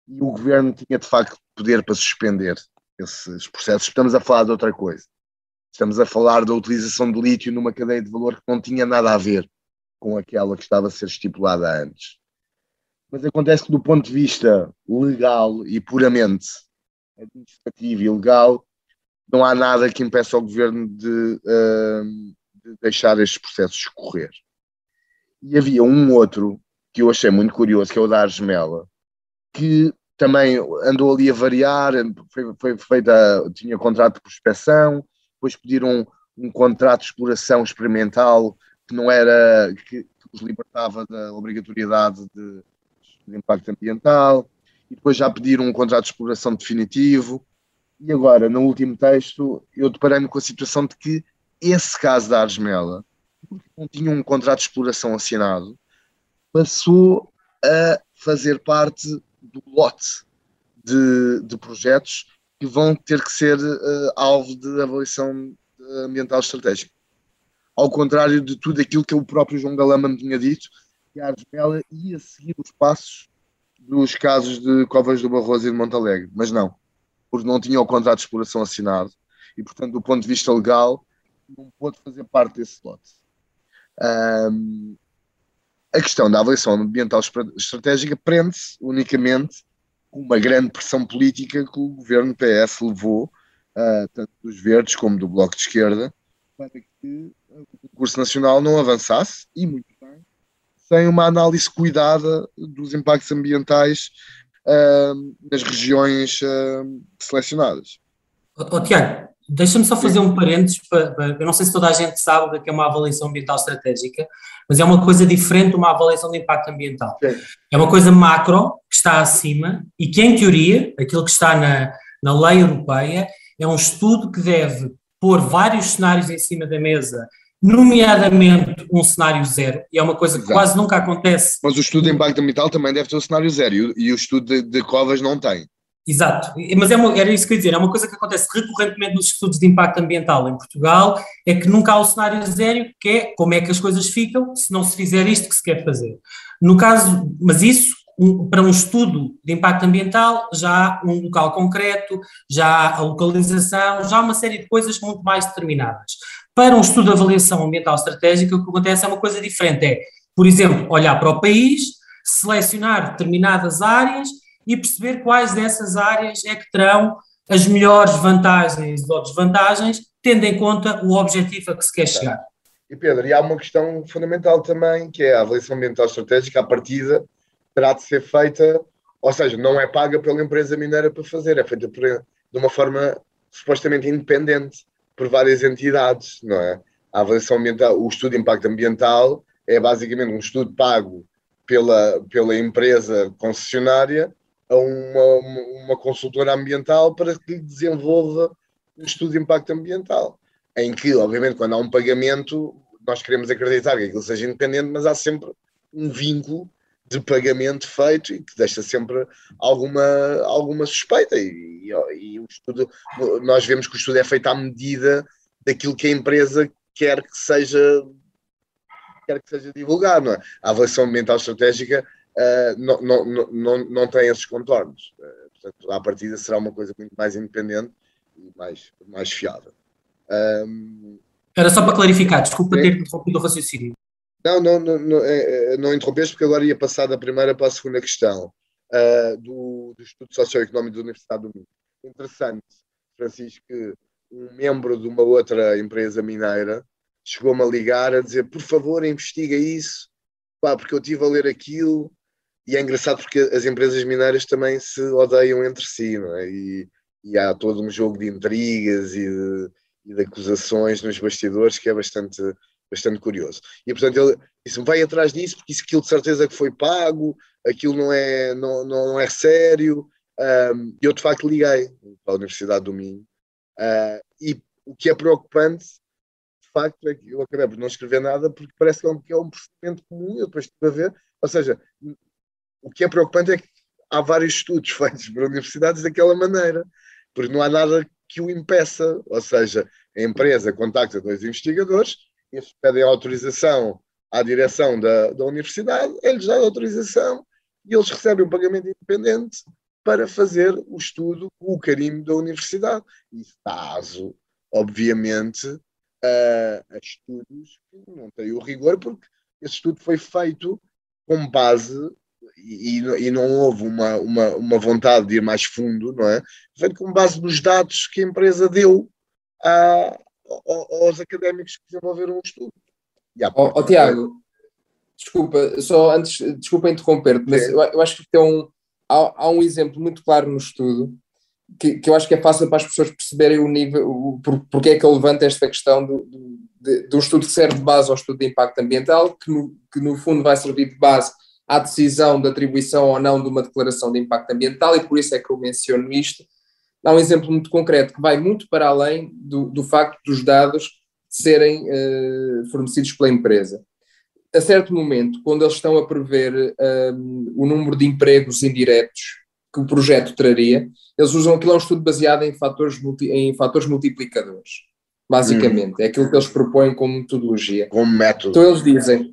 E o governo tinha de facto poder para suspender esses processos. Estamos a falar de outra coisa. Estamos a falar da utilização de lítio numa cadeia de valor que não tinha nada a ver com aquela que estava a ser estipulada antes. Mas acontece que, do ponto de vista legal e puramente administrativo e legal, não há nada que impeça o governo de, uh, de deixar estes processos correr. E havia um outro que eu achei muito curioso, que é o da Argemela, que também andou ali a variar, foi, foi feita, tinha contrato de prospecção, depois pediram um, um contrato de exploração experimental que não era, que, que os libertava da obrigatoriedade de, de impacto ambiental, e depois já pediram um contrato de exploração definitivo, e agora, no último texto, eu deparei-me com a situação de que esse caso da Argemela, não tinha um contrato de exploração assinado, passou a fazer parte do lote de, de projetos que vão ter que ser uh, alvo de avaliação ambiental estratégica. Ao contrário de tudo aquilo que o próprio João Galama me tinha dito, que a Argemela ia seguir os passos dos casos de Covas do Barroso e de Montalegre, mas não, porque não tinha o contrato de exploração assinado e, portanto, do ponto de vista legal, não pôde fazer parte desse lote. Um, a questão da avaliação ambiental estratégica prende-se unicamente com uma grande pressão política que o governo PS levou, uh, tanto dos Verdes como do Bloco de Esquerda, para que o concurso nacional não avançasse, e muito bem, sem uma análise cuidada dos impactos ambientais uh, nas regiões uh, selecionadas. Oh, Tiago, Deixa-me só fazer um parênteses, para, para, eu não sei se toda a gente sabe o que é uma avaliação ambiental estratégica, mas é uma coisa diferente de uma avaliação de impacto ambiental. Sim. É uma coisa macro, que está acima, e que em teoria, aquilo que está na, na lei europeia, é um estudo que deve pôr vários cenários em cima da mesa, nomeadamente um cenário zero, e é uma coisa que Exato. quase nunca acontece. Mas o estudo de impacto ambiental também deve ter um cenário zero, e o, estudo de, de covas não tem. Exato, mas é uma, era isso que eu ia dizer, é uma coisa que acontece recorrentemente nos estudos de impacto ambiental em Portugal, é que nunca há o cenário zero, que é como é que as coisas ficam se não se fizer isto que se quer fazer. No caso, mas isso, um, para um estudo de impacto ambiental, já há um local concreto, já há a localização, já há uma série de coisas muito mais determinadas. Para um estudo de avaliação ambiental estratégica, o que acontece é uma coisa diferente, é, por exemplo, olhar para o país, selecionar determinadas áreas e perceber quais dessas áreas é que terão as melhores vantagens ou desvantagens, tendo em conta o objetivo a que se quer chegar. E Pedro, e há uma questão fundamental também, que é a avaliação ambiental estratégica, a partida terá de ser feita, ou seja, não é paga pela empresa mineira para fazer, é feita por, de uma forma supostamente independente por várias entidades, não é? A avaliação ambiental, o estudo de impacto ambiental é basicamente um estudo pago pela, pela empresa concessionária a uma, uma consultora ambiental para que desenvolva um estudo de impacto ambiental, em que, obviamente, quando há um pagamento, nós queremos acreditar que aquilo seja independente, mas há sempre um vínculo de pagamento feito e que deixa sempre alguma, alguma suspeita. E, e, e, o estudo, nós vemos que o estudo é feito à medida daquilo que a empresa quer que seja quer que seja divulgado. É? A avaliação ambiental estratégica uh, não, não, não, não tem esses contornos. Uh, portanto, à partida será uma coisa muito mais independente e mais, mais fiável. Um, Era só para clarificar, desculpa ter interrompido o raciocínio. Não, não, não, não, é, é, não interrompeste porque agora ia passar da primeira para a segunda questão uh, do, do Estudo Socioeconómico da Universidade do Minho. Interessante, Francisco, que um membro de uma outra empresa mineira chegou-me a ligar a dizer, por favor, investiga isso, pá, porque eu estive a ler aquilo e é engraçado porque as empresas mineiras também se odeiam entre si, não é? E, e há todo um jogo de intrigas e de, e de, acusações nos bastidores que é bastante, bastante curioso. E portanto ele disse vai atrás disso porque isso aquilo de certeza que foi pago, aquilo não é, não, não é sério. Um, eu de facto liguei para a Universidade do Minho uh, e o que é preocupante de facto é que eu acabei por não escrever nada porque parece que é um, que é um procedimento comum, eu depois estive a ver, ou seja, o que é preocupante é que há vários estudos feitos por universidades daquela maneira, porque não há nada que o impeça. Ou seja, a empresa contacta dois investigadores, eles pedem autorização à direção da, da universidade, eles dão autorização e eles recebem um pagamento independente para fazer o estudo com o carimbo da universidade. Isso caso, obviamente, a, a estudos que não têm o rigor, porque esse estudo foi feito com base e, e, não houve uma, uma, uma vontade de ir mais fundo, não é? Feito com base nos dados que a empresa deu a, aos académicos que desenvolveram o estudo. Ó oh, oh, Tiago, desculpa, só antes, desculpa interromper-te, mas eu, eu, acho que tem um, há, há, um exemplo muito claro no estudo que, que eu acho que é fácil para as pessoas perceberem o nível, o, por, porque é que eu levanto esta questão do, do, de, do estudo que serve de base ao estudo de impacto ambiental, que no, que no fundo vai servir de base à decisão de atribuição ou não de uma declaração de impacto ambiental, e por isso é que eu menciono isto. Há um exemplo muito concreto que vai muito para além do, do facto dos dados serem uh, fornecidos pela empresa. A certo momento, quando eles estão a prever um, o número de empregos indiretos que o projeto traria, eles usam aquilo, é um estudo baseado em fatores, multi, em fatores multiplicadores, basicamente. É aquilo que eles propõem como metodologia. Como método. Então eles dizem,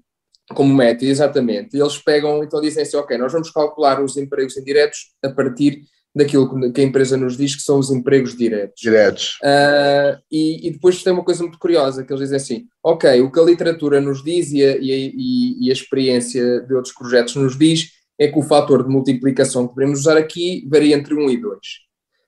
como método, exatamente. Eles pegam, então dizem assim, ok, nós vamos calcular os empregos indiretos a partir daquilo que a empresa nos diz que são os empregos diretos. Diretos. Uh, e, e, depois tem uma coisa muito curiosa, que eles dizem assim, ok, o que a literatura nos diz e a, e, e a experiência de outros projetos nos diz é que o fator de multiplicação que podemos usar aqui varia entre 1 e 2.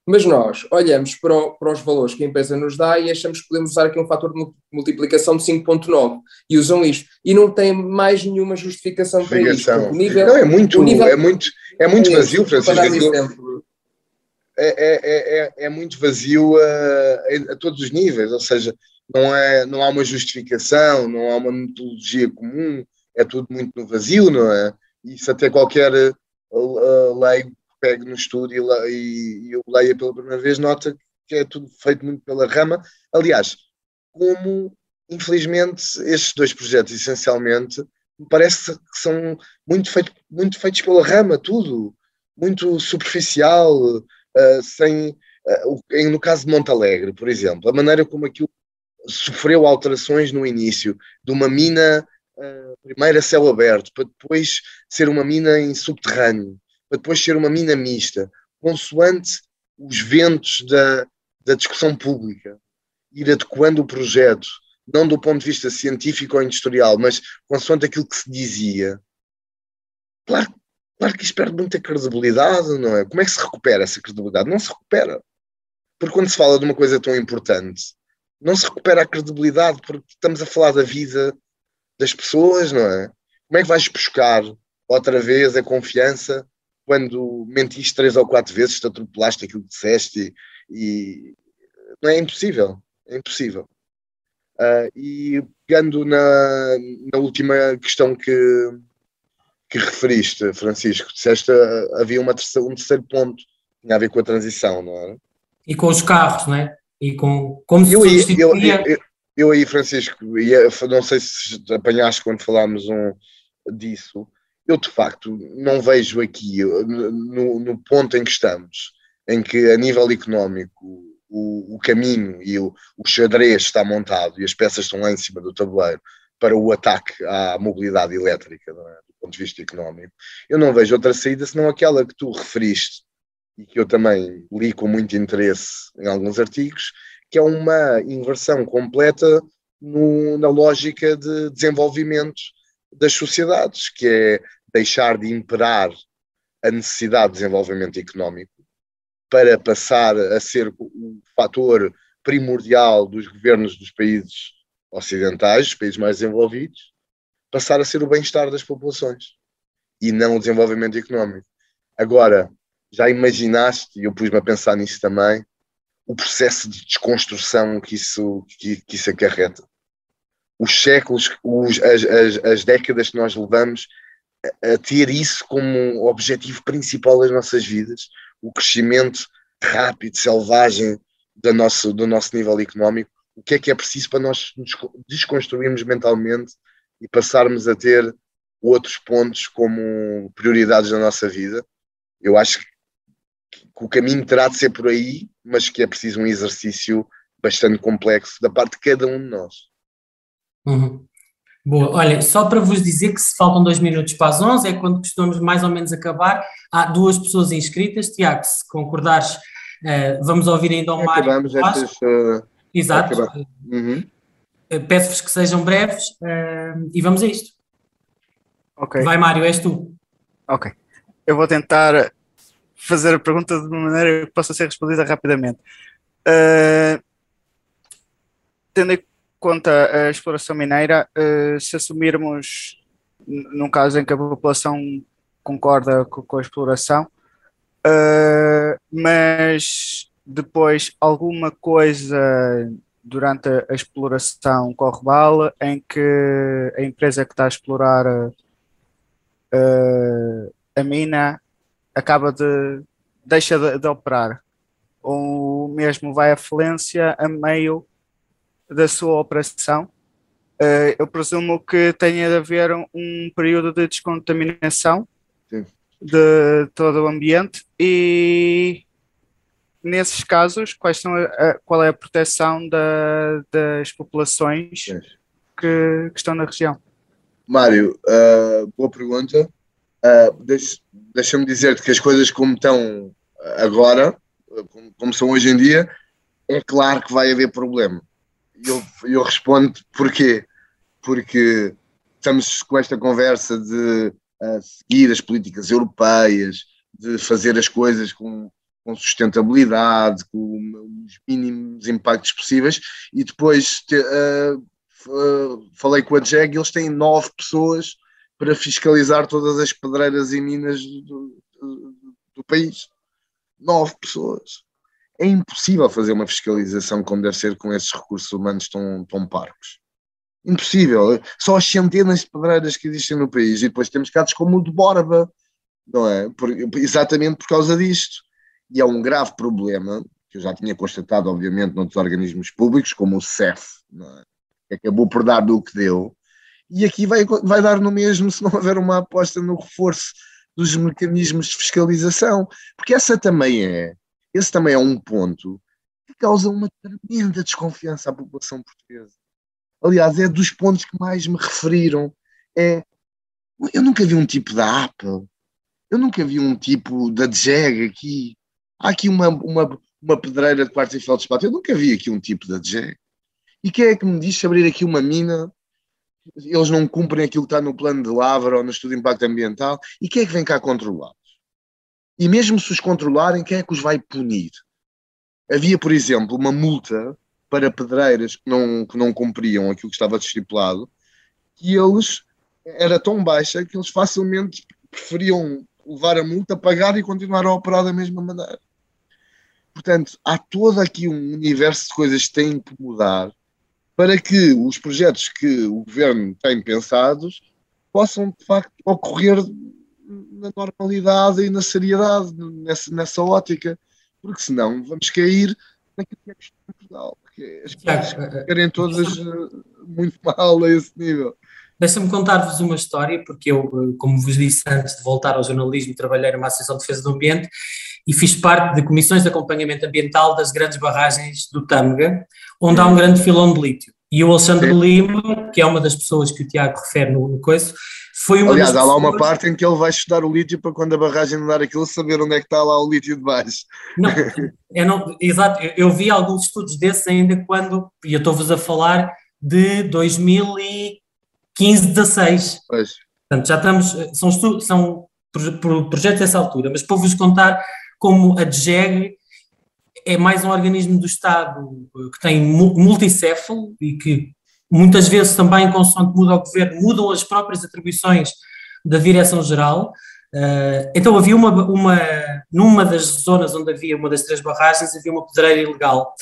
Mas nós olhamos para, o, para, os valores que a empresa nos dá e achamos que podemos usar aqui um fator de multiplicação de 5.9 e usam isto. E não tem mais nenhuma justificação para isso. O nível, não, é muito, nível, é muito, é muito é vazio, Francisco. É, é, é, é, é muito vazio a, a, todos os níveis, ou seja, não, é, não há uma justificação, não há uma metodologia comum, é tudo muito no vazio, não é? Isso até qualquer uh, leigo que pegue no estudo e, e, e o leia pela primeira vez nota que é tudo feito muito pela rama. Aliás, como infelizmente estes dois projetos essencialmente me parece que são muito, feito, muito feitos pela rama, tudo, muito superficial, uh, sem, uh, no caso de Montalegre, por exemplo, a maneira como aquilo sofreu alterações no início, de uma mina uh, primeiro a céu aberto, para depois ser uma mina em subterrâneo, para depois ser uma mina mista, consoante os ventos da, da discussão pública, ir adequando o projeto, não do ponto de vista científico ou industrial, mas consoante aquilo que se dizia. Claro, claro que isto perde muita credibilidade, não é? Como é que se recupera essa credibilidade? Não se recupera. Porque quando se fala de uma coisa tão importante, não se recupera a credibilidade, porque estamos a falar da vida das pessoas, não é? Como é que vais buscar outra vez a confiança quando mentiste três ou quatro vezes, te atropelaste aquilo que disseste e, e não é impossível, é impossível. Uh, e pegando na, na última questão que, que referiste, Francisco, disseste uh, havia uma terceira, um terceiro ponto que tinha a ver com a transição, não era? E com os carros, não é? E com como se eu, substituía... Eu, eu, eu aí, Francisco, ia, não sei se apanhaste quando falámos um, disso, eu de facto não vejo aqui, no, no, ponto em que estamos, em que a nível económico o, o caminho e o, o xadrez está montado e as peças estão lá em cima do tabuleiro para o ataque à mobilidade elétrica, é? Ponto de vista económico, eu não vejo outra saída senão aquela que tu referiste e que eu também li com muito interesse em alguns artigos, que é uma inversão completa no, na lógica de desenvolvimento das sociedades, que é deixar de imperar a necessidade de desenvolvimento económico para passar a ser o fator primordial dos governos dos países ocidentais, dos países mais desenvolvidos, passar a ser o bem-estar das populações e não o desenvolvimento económico. Agora, já imaginaste, e eu pus-me a pensar nisso também, o processo de desconstrução que isso, que, que isso acarreta. Os séculos, os, as, as, as décadas que nós levamos a, a ter isso como objetivo principal das nossas vidas, o crescimento rápido, selvagem do nosso, do nosso nível económico, o que é que é preciso para nós nos desconstruirmos mentalmente e passarmos a ter outros pontos como prioridades na nossa vida. Eu acho que o caminho terá de ser por aí, mas que é preciso um exercício bastante complexo da parte de cada um de nós. Uhum. Boa, olha, só para vos dizer que se faltam dois minutos para as 11, é quando costumamos mais ou menos acabar. Há duas pessoas inscritas, Tiago, se concordares, uh, vamos ouvir ainda o Mário. Acabamos estas. Uh, Exato. Uhum. Uh, Peço-vos que sejam breves e vamos a isto. Ok. Vai, Mário, és tu. Ok. Eu vou tentar fazer a pergunta de uma maneira que possa ser respondida rapidamente. Uh, tendo em conta a exploração mineira, uh, se assumirmos, num caso em que a população concorda com, com a exploração, uh, mas depois alguma coisa durante a, exploração corre mal, em que a empresa que está a explorar a mina acaba de deixa de, de, operar ou mesmo vai à falência a meio da sua operação. Uh, eu presumo que tenha de haver um, um período de descontaminação Sim. de todo o ambiente e nesses casos quais são a, qual é a proteção da, das populações que, que, estão na região? Mário, uh, boa pergunta. Uh, deixa, Deixa-me dizer-te que as coisas como estão agora, como, como, são hoje em dia, é claro que vai haver problema. Eu, eu respondo porquê? Porque estamos com esta conversa de uh, seguir as políticas europeias, de fazer as coisas com, com sustentabilidade, com os mínimos impactos possíveis, e depois te, uh, falei com a JEG, eles têm nove pessoas para fiscalizar todas as pedreiras e minas do, do, do país. Nove pessoas. É impossível fazer uma fiscalização como deve ser com esses recursos humanos tão, tão parcos. Impossível. Só as centenas de pedreiras que existem no país e depois temos casos como o de Borba, não é? Por, exatamente por causa disto. E é um grave problema, que eu já tinha constatado, obviamente, noutros organismos públicos, como o CEF, é? que acabou por dar do que deu. E aqui vai, vai dar no mesmo se não houver uma aposta no reforço dos mecanismos de fiscalização, porque essa também é, esse também é um ponto que causa uma tremenda desconfiança à população portuguesa aliás, é dos pontos que mais me referiram. É, eu nunca vi um tipo da Apple, eu nunca vi um tipo da Jeg aqui. Há aqui uma, uma, uma pedreira de quartos e feldspate, eu nunca vi aqui um tipo da Jeg. E quem é que me diz abrir aqui uma mina? Eles não cumprem aquilo que está no plano de Lavra ou no estudo de impacto ambiental. E quem é que vem cá controlá-los? E mesmo se os controlarem, quem é que os vai punir? Havia, por exemplo, uma multa para pedreiras que não, que não cumpriam aquilo que estava estipulado, que eles era tão baixa que eles facilmente preferiam levar a multa, pagar e continuar a operar da mesma maneira. Portanto, há todo aqui um universo de coisas que têm que mudar para que os projetos que o governo tem pensados possam, de facto, ocorrer na normalidade e na seriedade, nessa, nessa ótica, porque senão vamos cair naquilo que é Portugal porque as coisas querem todas eh, muito mal a esse nível. Deixa-me contar-vos uma história, porque eu, eh, como vos disse antes de voltar ao jornalismo, trabalhei numa Associação de Defesa do Ambiente e fiz parte de comissões de acompanhamento ambiental das grandes barragens do Tâmega, onde há um grande filão de lítio. E o Alexandre Sim. Lima, que é uma das pessoas que o Tiago refere no, no coiso, foi uma Aliás, há lá uma parte em que ele vai estudar o lítio para quando a barragem não dar aquilo, saber onde é que está lá o lítio de baixo. Não, eu não, exato, eu vi alguns estudos desses ainda quando, e eu estou-vos a falar de 2015, 16. Pois. Portanto, já estamos, são, são projetos dessa altura, mas para vos contar como a DGEG é mais um organismo do Estado que tem multicéfalo e que muitas vezes também, consoante muda o governo, mudam as próprias atribuições da direção-geral. Uh, então havia uma, uma, numa das zonas onde havia uma das três barragens, havia uma pedreira ilegal.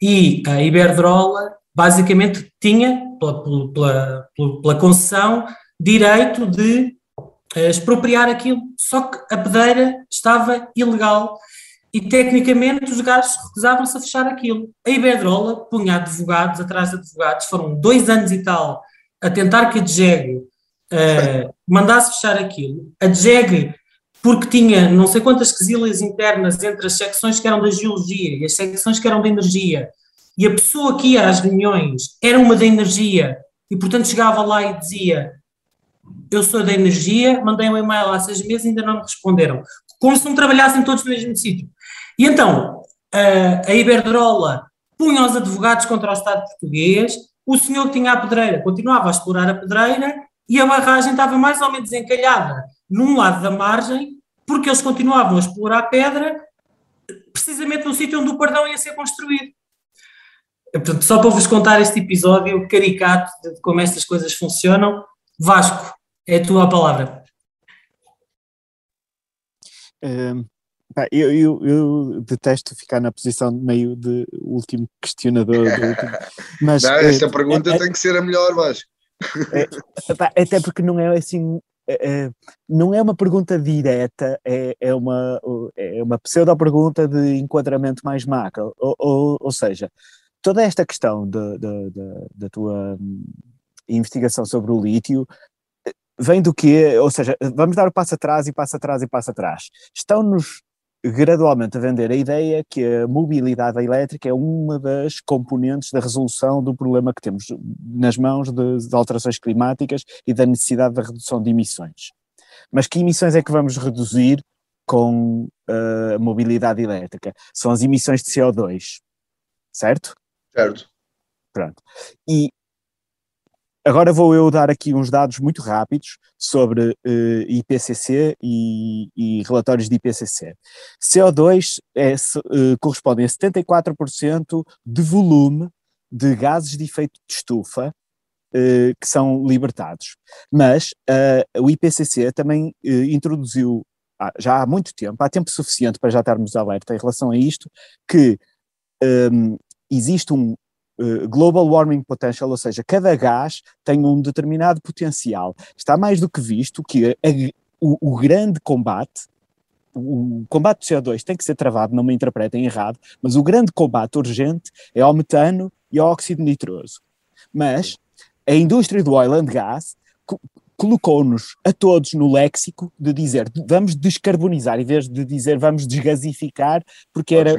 E a Iberdrola basicamente tinha, pela, pela, pela, concessão, direito de uh, expropriar aquilo, só que a pedreira estava ilegal e tecnicamente os gajos recusavam-se a fechar aquilo. A Iberdrola punha advogados atrás de advogados, foram dois anos e tal a tentar que a DGEG uh, mandasse fechar aquilo. A DGEG, porque tinha não sei quantas quesilhas internas entre as secções que eram da geologia e as secções que eram da energia, e a pessoa que ia às reuniões era uma da energia, e portanto chegava lá e dizia eu sou da energia, mandei um e-mail há seis meses e ainda não me responderam. Como se não trabalhassem todos no mesmo sítio. E então, a, a Iberdrola punha os advogados contra o Estado português, o senhor que tinha a pedreira continuava a explorar a pedreira e a barragem estava mais ou menos encalhada num lado da margem, porque eles continuavam a explorar a pedra precisamente no sítio onde o perdão ia ser construído. Portanto, só para vos contar este episódio caricato de como estas coisas funcionam, Vasco, é a tua palavra. Um, eu, eu, eu, detesto ficar na posição de meio de último questionador. mas, não, esta é, pergunta é, tem que ser a melhor, Vasco. É, até porque não é assim, é, não é uma pergunta direta, é, é uma, é uma pseudo-pergunta de enquadramento mais macro. Ou, ou, ou seja, toda esta questão da tua investigação sobre o lítio vem do quê? Ou seja, vamos dar o passo atrás e passo atrás e passo atrás. Estão-nos gradualmente a vender a ideia que a mobilidade elétrica é uma das componentes da resolução do problema que temos nas mãos de, de alterações climáticas e da necessidade da redução de emissões. Mas que emissões é que vamos reduzir com uh, a mobilidade elétrica? São as emissões de CO2, certo? Certo. Pronto. E Agora vou eu dar aqui uns dados muito rápidos sobre uh, eh, IPCC e, e, relatórios de IPCC. CO2 é, uh, corresponde a 74% de volume de gases de efeito de estufa uh, que são libertados. Mas o IPCC também introduziu já há muito tempo, há tempo suficiente para já estarmos alerta em relação a isto, que um, existe um, eh, global warming potential, ou seja, cada gás tem um determinado potencial. Está mais do que visto que a, o, o, grande combate, o combate do CO2 tem que ser travado, não me interpretem errado, mas o grande combate urgente é ao metano e ao óxido nitroso. Mas a indústria do oil and gas colocou-nos a todos no léxico de dizer vamos descarbonizar, em vez de dizer vamos desgasificar, porque era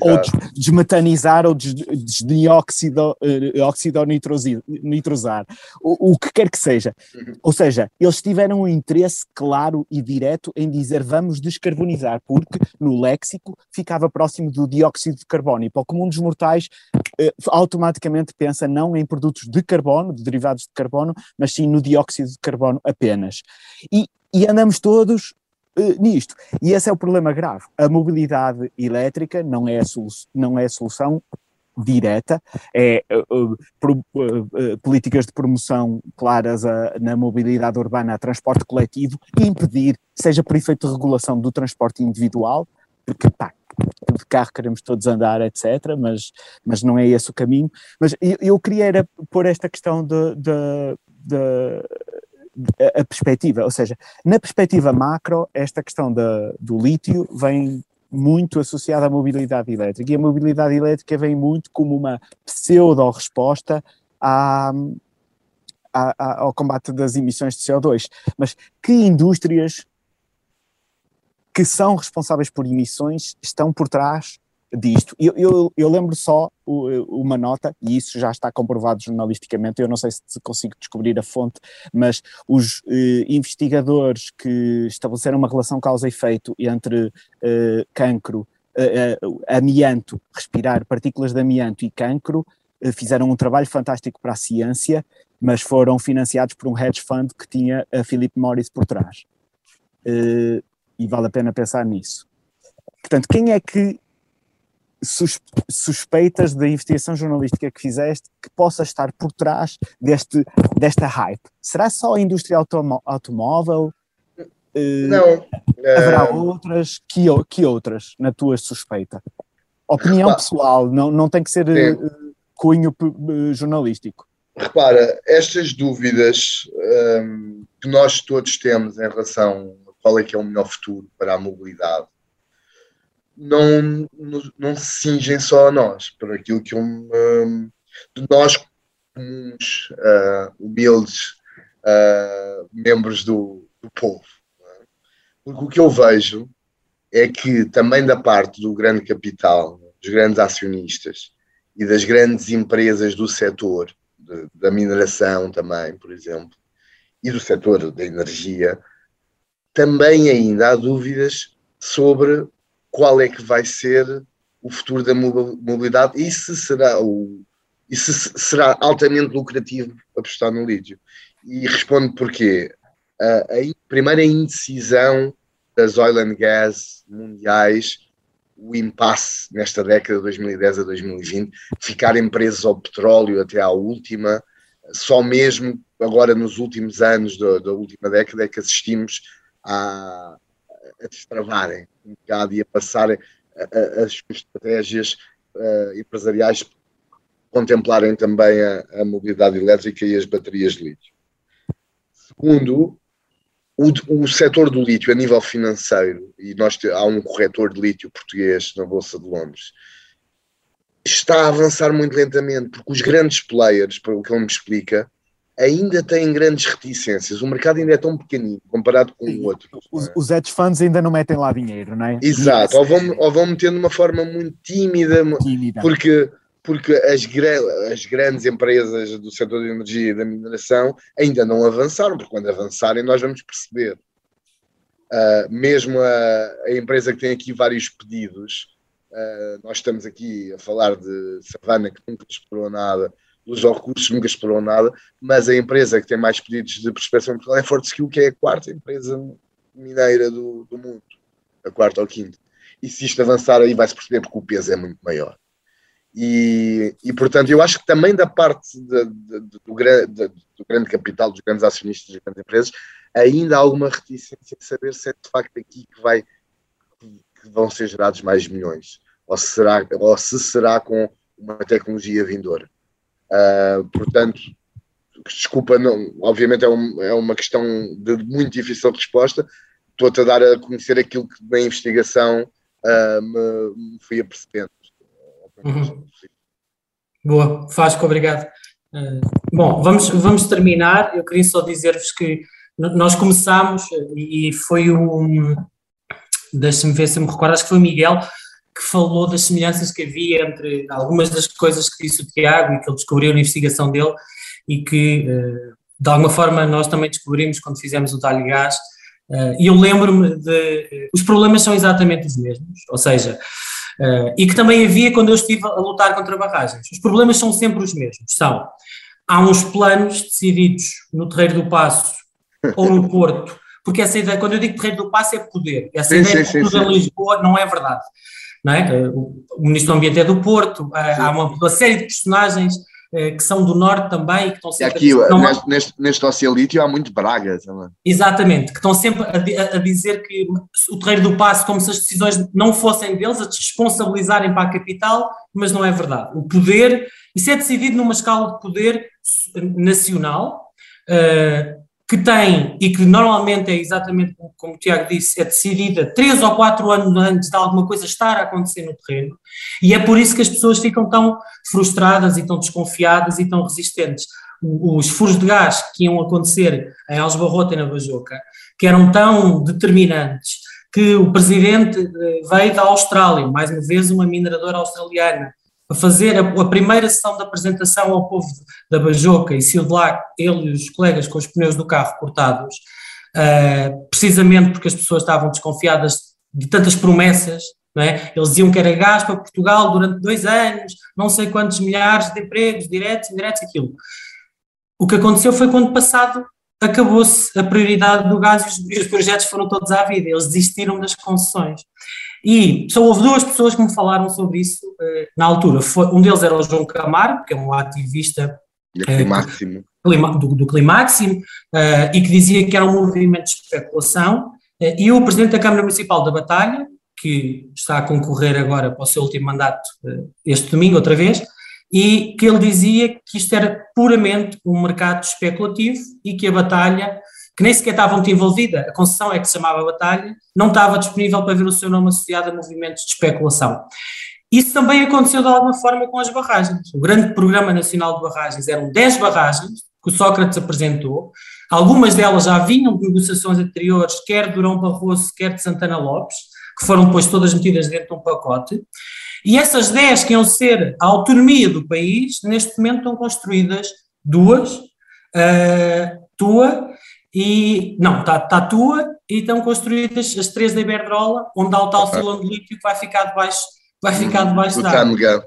ou desmetanizar ou desdioxidonitrosar, o, o que quer que seja. Uhum. Ou seja, eles tiveram um interesse claro e direto em dizer vamos descarbonizar, porque no léxico ficava próximo do dióxido de carbono e para o comum dos mortais eh, automaticamente pensa não em produtos de carbono, de derivados de carbono, mas sim no dióxido dióxido de carbono apenas. E, e andamos todos uh, nisto. E esse é o problema grave. A mobilidade elétrica não é a, não é a solução direta, é uh, uh, políticas de promoção claras a, na mobilidade urbana, a transporte coletivo, impedir, seja por efeito de regulação do transporte individual, porque pá, de carro queremos todos andar, etc., mas, mas não é esse o caminho. Mas eu, eu queria era pôr esta questão de, de, de, a perspectiva, ou seja, na perspectiva macro, esta questão da, do lítio vem muito associada à mobilidade elétrica, e a mobilidade elétrica vem muito como uma pseudo-resposta à, à, ao combate das emissões de CO2. Mas que indústrias que são responsáveis por emissões estão por trás disto. Eu, eu, eu, lembro só uma nota, e isso já está comprovado jornalisticamente, eu não sei se consigo descobrir a fonte, mas os eh, investigadores que estabeleceram uma relação causa-efeito entre eh, cancro, eh, eh, amianto, respirar partículas de amianto e cancro, eh, fizeram um trabalho fantástico para a ciência, mas foram financiados por um hedge fund que tinha a Philip Morris por trás. Eh, e vale a pena pensar nisso. Portanto, quem é que suspeitas da investigação jornalística que fizeste que possa estar por trás deste, desta hype? Será só a indústria automóvel? Eh, não. Haverá uh, outras? Que, que outras, na tua suspeita? Opinião repara, pessoal, não, não tem que ser uh, cunho uh, jornalístico. Repara, estas dúvidas um, que nós todos temos em relação a qual é que é o melhor futuro para a mobilidade não, não se cingem só a nós, por aquilo que um, um nós comuns, uh, humildes uh, membros do, do povo. É? Porque o que eu vejo é que também da parte do grande capital, dos grandes acionistas e das grandes empresas do setor, de, da mineração também, por exemplo, e do setor da energia, também ainda há dúvidas sobre qual é que vai ser o futuro da mobilidade e se será, o, e se será altamente lucrativo apostar no lítio. E respondo porquê. A, a primeira indecisão das oil and gas mundiais, o impasse nesta década de 2010 a 2020, ficarem presos ao petróleo até à última, só mesmo agora nos últimos anos da, da última década é que assistimos a, a destravarem um bocado e a passarem as estratégias uh, empresariais contemplarem também a, a, mobilidade elétrica e as baterias de lítio. Segundo, o, o setor do lítio a nível financeiro, e nós há um corretor de lítio português na Bolsa de Londres, está a avançar muito lentamente, porque os grandes players, pelo que ele me explica, ainda têm grandes reticências. O mercado ainda é tão pequenino comparado com o outro. Os, os hedge funds ainda não metem lá dinheiro, não é? Exato, ou vão, ou vão metendo de uma forma muito tímida, Tímida. porque, porque as, as grandes empresas do setor da energia e da mineração ainda não avançaram, porque quando avançarem nós vamos perceber. Ah, mesmo a, a empresa que tem aqui vários pedidos, ah, nós estamos aqui a falar de Savana que nunca explorou nada, Ao Recursos nunca explorou nada, mas a empresa que tem mais pedidos de prospecção em Portugal é Fortescue, que é a quarta empresa mineira do, do mundo, a quarta ou quinta. E se isto avançar aí vai-se perceber porque o peso é muito maior. E, e portanto, eu acho que também da parte de- de- de- do, do grande capital, dos grandes acionistas das grandes empresas, ainda há alguma reticência de saber se é de facto aqui que, vai, que vão ser gerados mais milhões, ou, será, ou se será com uma tecnologia vindoura. Ah, portanto, desculpa, não, obviamente é, um- é uma questão de muito difícil resposta. Estou-te a dar a conhecer aquilo que na investigação ah, me, me fui apercebendo. Uhum. Boa, Fasco, obrigado. Uh, bom, vamos, vamos terminar. Eu queria só dizer-vos que nós começámos uh, e foi um. Deixa-me ver se me recordo, acho que foi o Miguel que falou das semelhanças que havia entre algumas das coisas que disse o Tiago e que ele descobriu na investigação dele e que, uh, de alguma forma, nós também descobrimos quando fizemos o Talho Gás. Uh, E eu lembro-me de. Os problemas são exatamente os mesmos, ou seja, e que também havia quando eu estive a lutar contra barragens. Os problemas são sempre os mesmos. São, há uns planos decididos no Terreiro do Passo ou no Porto, porque essa ideia, quando eu digo Terreiro do Passo é poder, essa Sim, ideia sim, de sim, tudo sim. em Lisboa não é verdade. É? Uh, O Ministro do Ambiente é do Porto, uh, há uma, uma série de personagens uh, que são do Norte também e que estão E sempre aqui, a, não- neste, neste, neste ocealítio, há muito Braga também. Exatamente, que estão sempre a, a- dizer que o Terreiro do Passo, como se as decisões não fossem deles, a responsabilizarem para a capital, mas não é verdade. O poder, isso é decidido numa escala de poder nacional, eh, que tem, e que normalmente é exatamente como- como o Tiago disse, é decidida três ou quatro anos antes de alguma coisa estar a acontecer no terreno, e é por isso que as pessoas ficam tão frustradas e tão desconfiadas e tão resistentes. Os furos de gás que iam acontecer em Algebarrota e na Bajoca, que eram tão determinantes que o presidente eh, veio da Austrália, mais uma vez uma mineradora australiana, para fazer a, a primeira sessão de apresentação ao povo da Bajoca e lá ele e os colegas com os pneus do carro cortados, eh, precisamente porque as pessoas estavam desconfiadas de tantas promessas, não é? Eles diziam que era gás para Portugal durante dois anos, não sei quantos milhares de empregos, diretos, indiretos, aquilo. O que aconteceu foi quando passado acabou-se a prioridade do gás e os, e os projetos foram todos à vida, eles desistiram das concessões. E só houve duas pessoas que me falaram sobre isso eh, na altura. Foi, um deles era o João Camargo, que é um ativista máximo. clima- do, do Climáximo, eh, e que dizia que era um movimento de especulação, e o Presidente da Câmara Municipal da Batalha, que está a concorrer agora para o seu último mandato este domingo, outra vez, e que ele dizia que isto era puramente um mercado especulativo e que a Batalha, que nem sequer estava muito envolvida, a concessão é que se chamava Batalha, não estava disponível para ver o seu nome associado a movimentos de especulação. Isso também aconteceu de alguma forma com as barragens. O grande Programa Nacional de Barragens eram 10 barragens que o Sócrates apresentou, algumas delas já vinham de negociações anteriores, quer de Durão Barroso, quer de Santana Lopes, que foram depois todas metidas dentro de um pacote, e essas 10 que iam ser a autonomia do país, neste momento estão construídas duas, uh, tua e. Não, está tá tua e estão construídas as três da Iberdrola, onde há o tal filão de lítio que vai ficar debaixo, vai ficar debaixo O da água.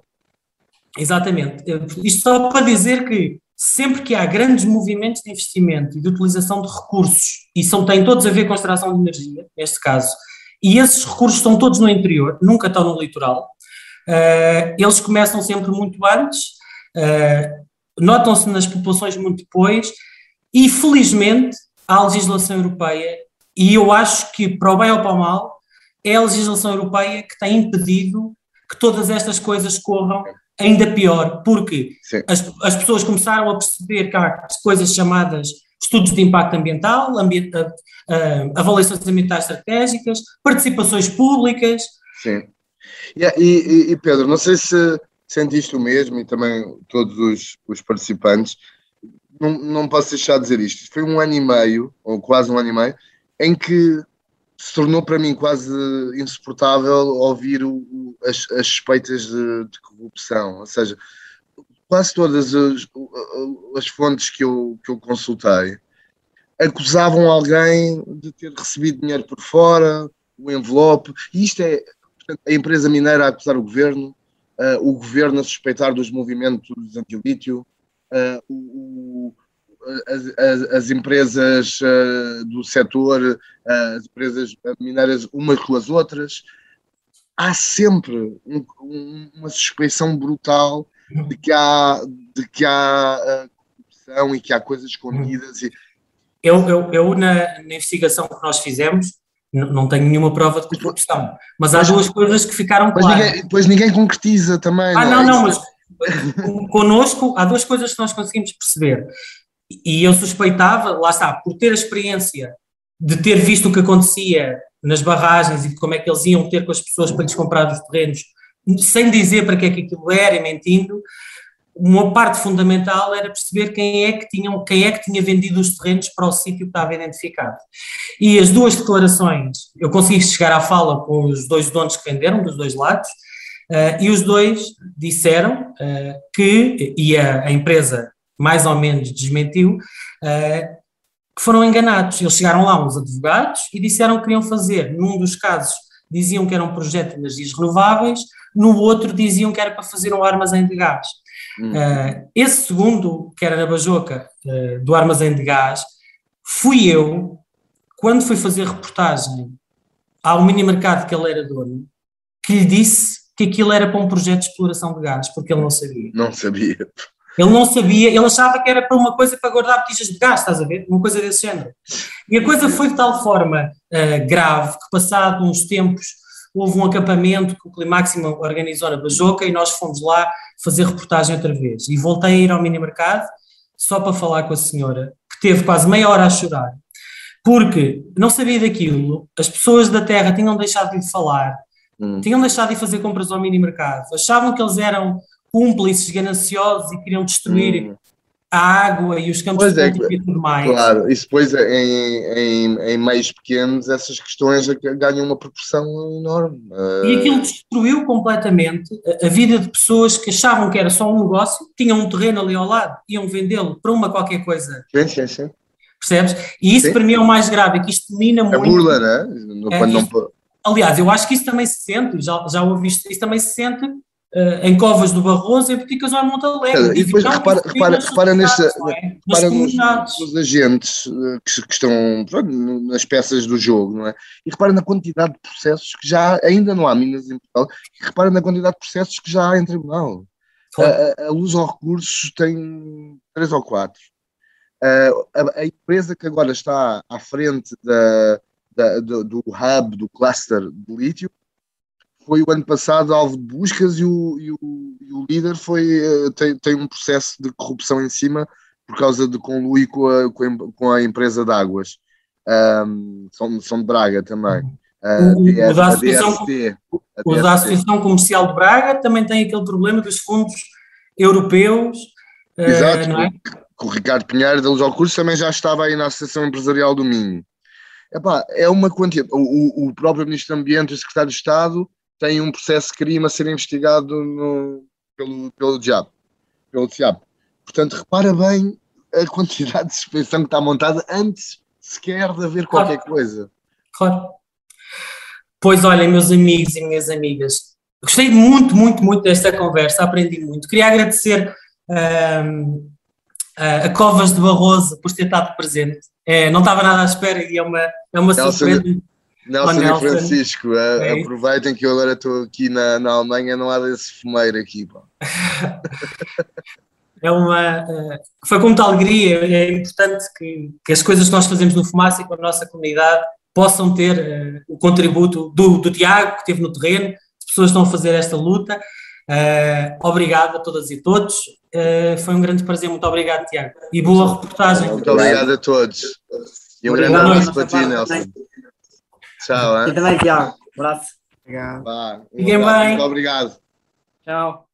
Exatamente. Isto só para dizer que sempre que há grandes movimentos de investimento e de utilização de recursos, e são, têm todos a ver com a extração de energia, neste caso, e esses recursos estão todos no interior, nunca estão no litoral, eh, eles começam sempre muito antes, eh, notam-se nas populações muito depois, e felizmente a legislação europeia, e eu acho que, para o bem ou para o mal, é a legislação europeia que tem impedido que todas estas coisas corram ainda pior, porque as, as pessoas começaram a perceber que há coisas chamadas estudos de impacto ambiental, avaliações ambientais estratégicas, participações públicas, Sim. E, e- e, Pedro, não sei se sentiste o mesmo e também todos os, os participantes. Não, não posso deixar de dizer isto. Foi um ano e meio, ou quase um ano e meio, em que se tornou para mim quase insuportável ouvir o, as, as, suspeitas de, de, corrupção. Ou seja, quase todas as, as fontes que eu, que eu consultei acusavam alguém de ter recebido dinheiro por fora, o envelope, e isto é a empresa mineira a acusar o governo, uh, o governo a suspeitar dos movimentos anti-lítio, uh, o, as, as, as, empresas uh, do setor, as empresas mineiras umas com as outras. Há sempre um, um, uma suspeição brutal de que há, de que há corrupção e que há coisas escondidas. E... Eu, eu, eu na, na investigação que nós fizemos, não tenho nenhuma prova de corrupção. Mas há duas coisas que ficaram claras. Ninguém, depois ninguém concretiza também. Ah, não, não, é? mas connosco há duas coisas que nós conseguimos perceber. E eu suspeitava, lá está, por ter a experiência de ter visto o que acontecia nas barragens e de como é que eles iam ter com as pessoas para lhes comprar os terrenos, sem dizer para que é que aquilo era e mentindo, uma parte fundamental era perceber quem é que, tinham, quem é que tinha vendido os terrenos para o sítio que estava identificado. E as duas declarações, eu consegui chegar à fala com os dois donos que venderam, dos dois lados, uh, e os dois disseram uh, que, e a, a, empresa mais ou menos desmentiu, uh, que foram enganados. Eles chegaram lá, uns advogados, e disseram que queriam fazer, num dos casos, diziam que era um projeto de energias renováveis, no outro diziam que era para fazer um armazém de gás. Uh, esse segundo, que era na Bajoca, uh, do armazém de gás, fui eu, quando fui fazer reportagem ao mini mercado que ele era dono, que lhe disse que aquilo era para um projeto de exploração de gás, porque ele não sabia. Não sabia. Ele não sabia, ele achava que era para uma coisa para guardar botijas de gás, estás a ver? Uma coisa desse género. E a coisa foi de tal forma uh, grave que, passado uns tempos, houve um acampamento que o Climáxima organizou na Bajoca e nós fomos lá fazer reportagem outra vez. E voltei a ir ao mini mercado só para falar com a senhora, que teve quase meia hora a chorar, porque não sabia daquilo, as pessoas da terra tinham deixado de lhe falar, hum. tinham deixado de fazer compras ao mini mercado, achavam que eles eram cúmplices gananciosos e queriam destruir hum a água e os campos de é, e tudo mais. Claro, isso depois em, em, em meios pequenos essas questões ganham uma proporção enorme. E aquilo destruiu completamente a vida de pessoas que achavam que era só um negócio, tinham um terreno ali ao lado, iam vendê-lo para uma qualquer coisa. Sim, sim, sim. Percebes? E isso sim. para mim é o mais grave, é que isto mina muito. A burla, né? É, isto, aliás, eu acho que isso também se sente, já, já ouvi isto, isso também se sente Uh, em Covas do Barroso, em Boticas ao Montalegre. E depois repara, repara, repara, nesta, é? repara nos, nos, agentes uh, que, que, estão pronto, nas peças do jogo, não é? E repara na quantidade de processos que já ainda não há minas em Portugal, e repara na quantidade de processos que já há em tribunal. A, a, luz aos recursos tem três ou quatro. A, a, empresa que agora está à frente da, da, do, do hub, do cluster de lítio, foi o ano passado alvo de buscas e o, e o, e o líder foi, eh, tem, tem um processo de corrupção em cima por causa de conluir com a, com a empresa de águas. Um, são, são de Braga também. Uh, o, o, da Associação, o da Associação Comercial de Braga também tem aquele problema dos fundos europeus. Eh, Exato, uh, é? com o Ricardo Pinheiro da Luz ao Curso também já estava aí na Associação Empresarial do Minho. Epá, é uma quantia. O, o, próprio Ministro do Ambiente e o Secretário de Estado tem um processo de crime a ser investigado no, pelo, pelo diabo, pelo diabo. Portanto, repara bem a quantidade de suspensão que está montada antes sequer de haver qualquer claro. coisa. Claro. Pois olhem, meus amigos e minhas amigas, gostei muito, muito, muito desta conversa, aprendi muito. Queria agradecer um, a Covas de Barroso por ter estado presente. É, não estava nada à espera e é uma, é uma surpresa. Nelson, Nelson e Francisco, é aproveitem que eu agora estou aqui na, na Alemanha, não há desse fumeiro aqui. é uma. Uh, foi com muita alegria, é importante que, que as coisas que nós fazemos no Fumaça e com a nossa comunidade possam ter uh, o contributo do, do Tiago, que esteve no terreno, as pessoas estão a fazer esta luta. Uh, obrigado a todas e todos. Uh, foi um grande prazer, muito obrigado, Tiago. E boa reportagem. Muito obrigado a todos. E um grande abraço para ti, Nelson. Tchau, hein? E também, Tiago. Um abraço. Obrigado. Fiquem bem. Muito obrigado. Tchau.